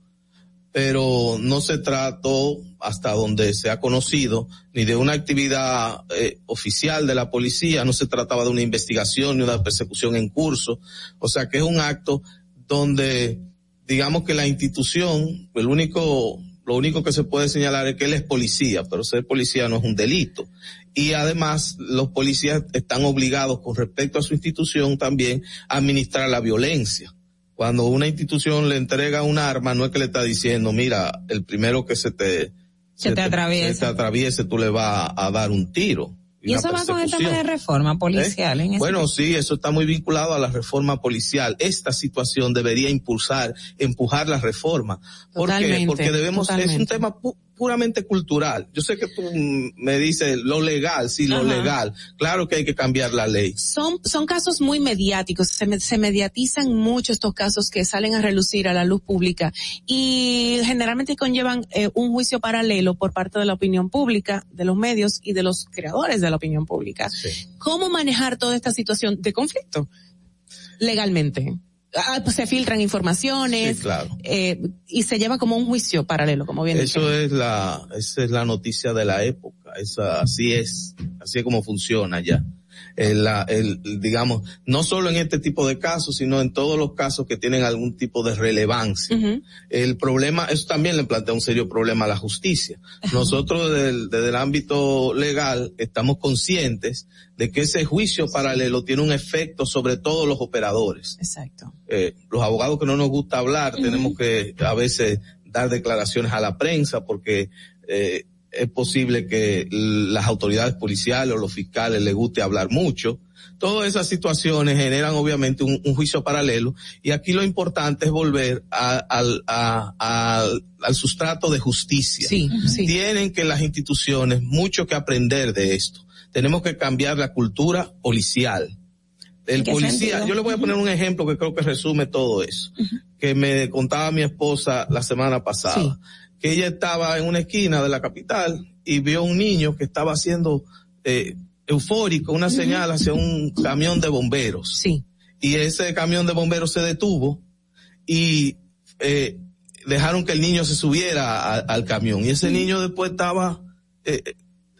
pero no se trató, hasta donde se ha conocido, ni de una actividad eh, oficial de la policía, no se trataba de una investigación ni una persecución en curso. O sea que es un acto donde digamos que la institución, el único, lo único que se puede señalar es que él es policía, pero ser policía no es un delito. Y además, los policías están obligados con respecto a su institución también a administrar la violencia. Cuando una institución le entrega un arma, no es que le está diciendo, mira, el primero que se te, se, se te, atraviese. Se te atraviese, tú le vas a, a dar un tiro. Y, eso va con el tema de reforma policial. ¿Eh? En bueno, sí, eso está muy vinculado a la reforma policial. Esta situación debería impulsar, empujar la reforma. ¿Por totalmente, qué? Porque debemos, totalmente. es un tema puramente cultural. Yo sé que tú me dices lo legal, sí, lo Ajá. legal. Claro que hay que cambiar la ley. Son, son casos muy mediáticos, se, me- se mediatizan mucho estos casos que salen a relucir a la luz pública y generalmente conllevan eh, un juicio paralelo por parte de la opinión pública, de los medios y de los creadores de la opinión pública. ¿Cómo manejar toda esta situación de conflicto legalmente? Ah, pues se filtran informaciones Sí, claro. eh, y se lleva como un juicio paralelo, como bien Eso es la, esa es la noticia de la época. Esa, así es, así es como funciona ya. El, el, digamos, no solo en este tipo de casos, sino en todos los casos que tienen algún tipo de relevancia. El problema, eso también le plantea un serio problema a la justicia. Nosotros desde el, desde el ámbito legal estamos conscientes de que ese juicio paralelo tiene un efecto sobre todos los operadores. Exacto. Eh, los abogados que no nos gusta hablar, tenemos que a veces dar declaraciones a la prensa porque eh, es posible que las autoridades policiales o los fiscales les guste hablar mucho. Todas esas situaciones generan obviamente un, un juicio paralelo y aquí lo importante es volver a- al, a- al- al sustrato de justicia. Tienen que las instituciones mucho que aprender de esto. Tenemos que cambiar la cultura policial. El ¿En qué policía, sentido? yo le voy a poner un ejemplo que creo que resume todo eso, que me contaba mi esposa la semana pasada, que ella estaba en una esquina de la capital y vio un niño que estaba haciendo eh, eufórico una señal hacia un camión de bomberos. Sí. Y ese camión de bomberos se detuvo y eh, dejaron que el niño se subiera a- al camión y ese niño después estaba eh,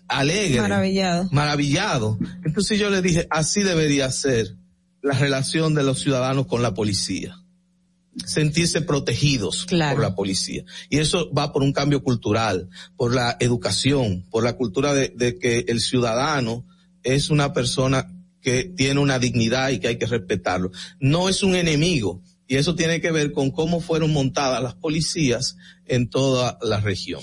alegre Maravillado. maravillado. Entonces yo le dije, así debería ser la relación de los ciudadanos con la policía. Sentirse protegidos por la policía. Y eso va por un cambio cultural, por la educación, por la cultura de, de que el ciudadano es una persona que tiene una dignidad y que hay que respetarlo. No es un enemigo. Y eso tiene que ver con cómo fueron montadas las policías en toda la región.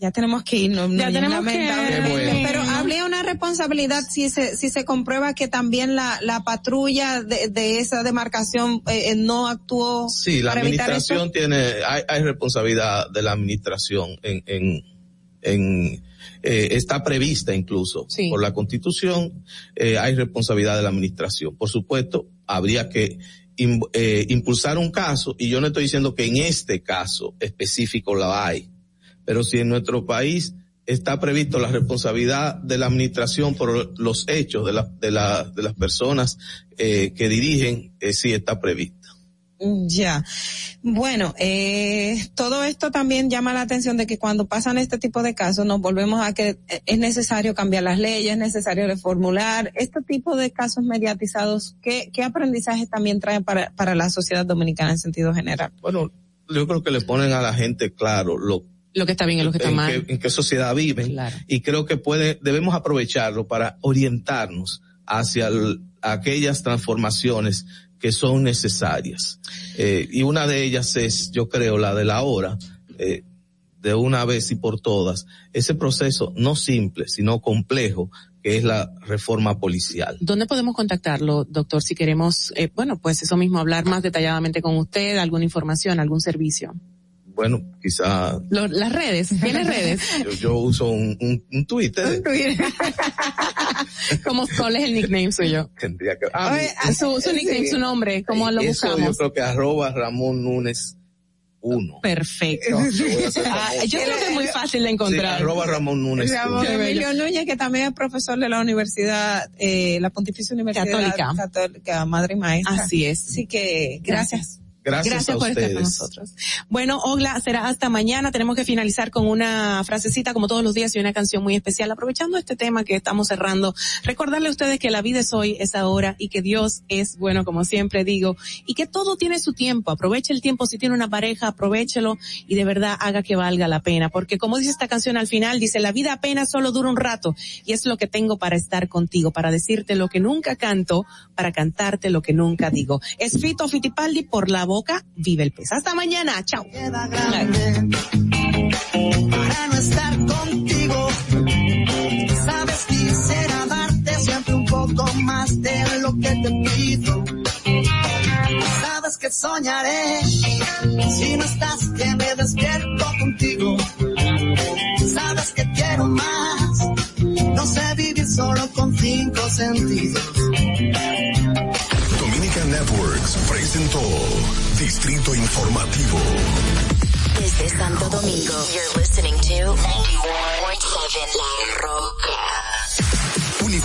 Ya tenemos que irnos. Ya tenemos que- lamentablemente. Qué bueno. Pero habría una responsabilidad si se, si se comprueba que también la, la patrulla de, de esa demarcación eh, eh, no actuó Sí, la para evitar esto. administración tiene, hay, hay responsabilidad de la administración en, en, en eh, está prevista incluso por la constitución, eh, hay responsabilidad de la administración. Por supuesto, habría que im- eh, impulsar un caso, y yo no estoy diciendo que en este caso específico la hay, pero si en nuestro país está previsto la responsabilidad de la administración por los hechos de, la, de, la, de las personas eh, que dirigen, eh, sí está previsto. Ya. Bueno, eh, todo esto también llama la atención de que cuando pasan este tipo de casos nos volvemos a que eh, es necesario cambiar las leyes, es necesario reformular. Este tipo de casos mediatizados, ¿qué, qué aprendizaje también traen para, para la sociedad dominicana en sentido general? Bueno, yo creo que le ponen a la gente claro lo Lo que está bien y lo que está en, mal. en qué sociedad viven y creo que puede debemos aprovecharlo para orientarnos hacia el- aquellas transformaciones que son necesarias Eh, y una de ellas es yo creo la de la hora eh, de una vez y por todas ese proceso no simple sino complejo que es la reforma policial ¿Dónde podemos contactarlo, doctor, si queremos, eh, bueno, pues eso mismo, hablar más detalladamente con usted, alguna información, algún servicio? Bueno quizá Lo- las redes, ¿tienes redes? yo, yo uso un, un, un Twitter ¿Cómo, ¿Cuál es el nickname suyo? tendría que ah, Oye, mi- su, su nickname, su nombre, ¿cómo lo Eso yo buscamos? creo que arroba Ramón Núñez uno. Perfecto. A Ah, yo creo que es muy fácil de Sí, encontrar. arroba Ramón Núñez Ramón. Emilio Núñez, que también es profesor de la universidad, eh, la Pontificia Universidad Católica. Católica, madre y maestra. Así es. Así que, gracias. Gracias, a por estar ustedes. con nosotros. Bueno, Ogla, será hasta mañana. Tenemos que finalizar con una frasecita como todos los días y una canción muy especial. Aprovechando este tema que estamos cerrando, recordarle a ustedes que la vida es hoy, es ahora y que Dios es bueno, como siempre digo, y que todo tiene su tiempo. Aproveche el tiempo. Si tiene una pareja, aprovechelo y de verdad haga que valga la pena. Porque como dice esta canción al final, dice, la vida apenas solo dura un rato y es lo que tengo para estar contigo, para decirte lo que nunca canto, para cantarte lo que nunca digo. Es Fito Fitipaldi por la vive el pez. Hasta mañana, chao. Queda grande. Para no estar contigo, sabes quisiera darte siempre un poco más de lo que te pido. Sabes que soñaré, si no estás que me despierto contigo. Sabes que quiero más, no sé vivir solo con cinco sentidos. Networks presentó Distrito Informativo. Desde Santo Domingo, you're listening to 91.7 La Roca.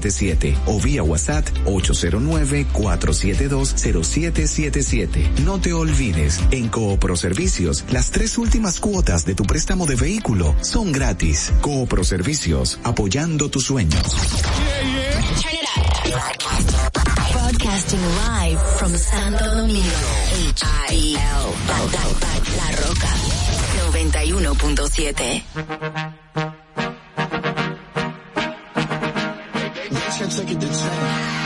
0777 o vía WhatsApp 809-472-0777. No te olvides, en Coopro Servicios, las tres últimas cuotas de tu préstamo de vehículo son gratis. Coopro Servicios, apoyando tus sueños. Yeah, yeah. Turn it up. Broadcasting live from Santo Domingo, H-I-L, La Roca, 91.7. can't take it the same.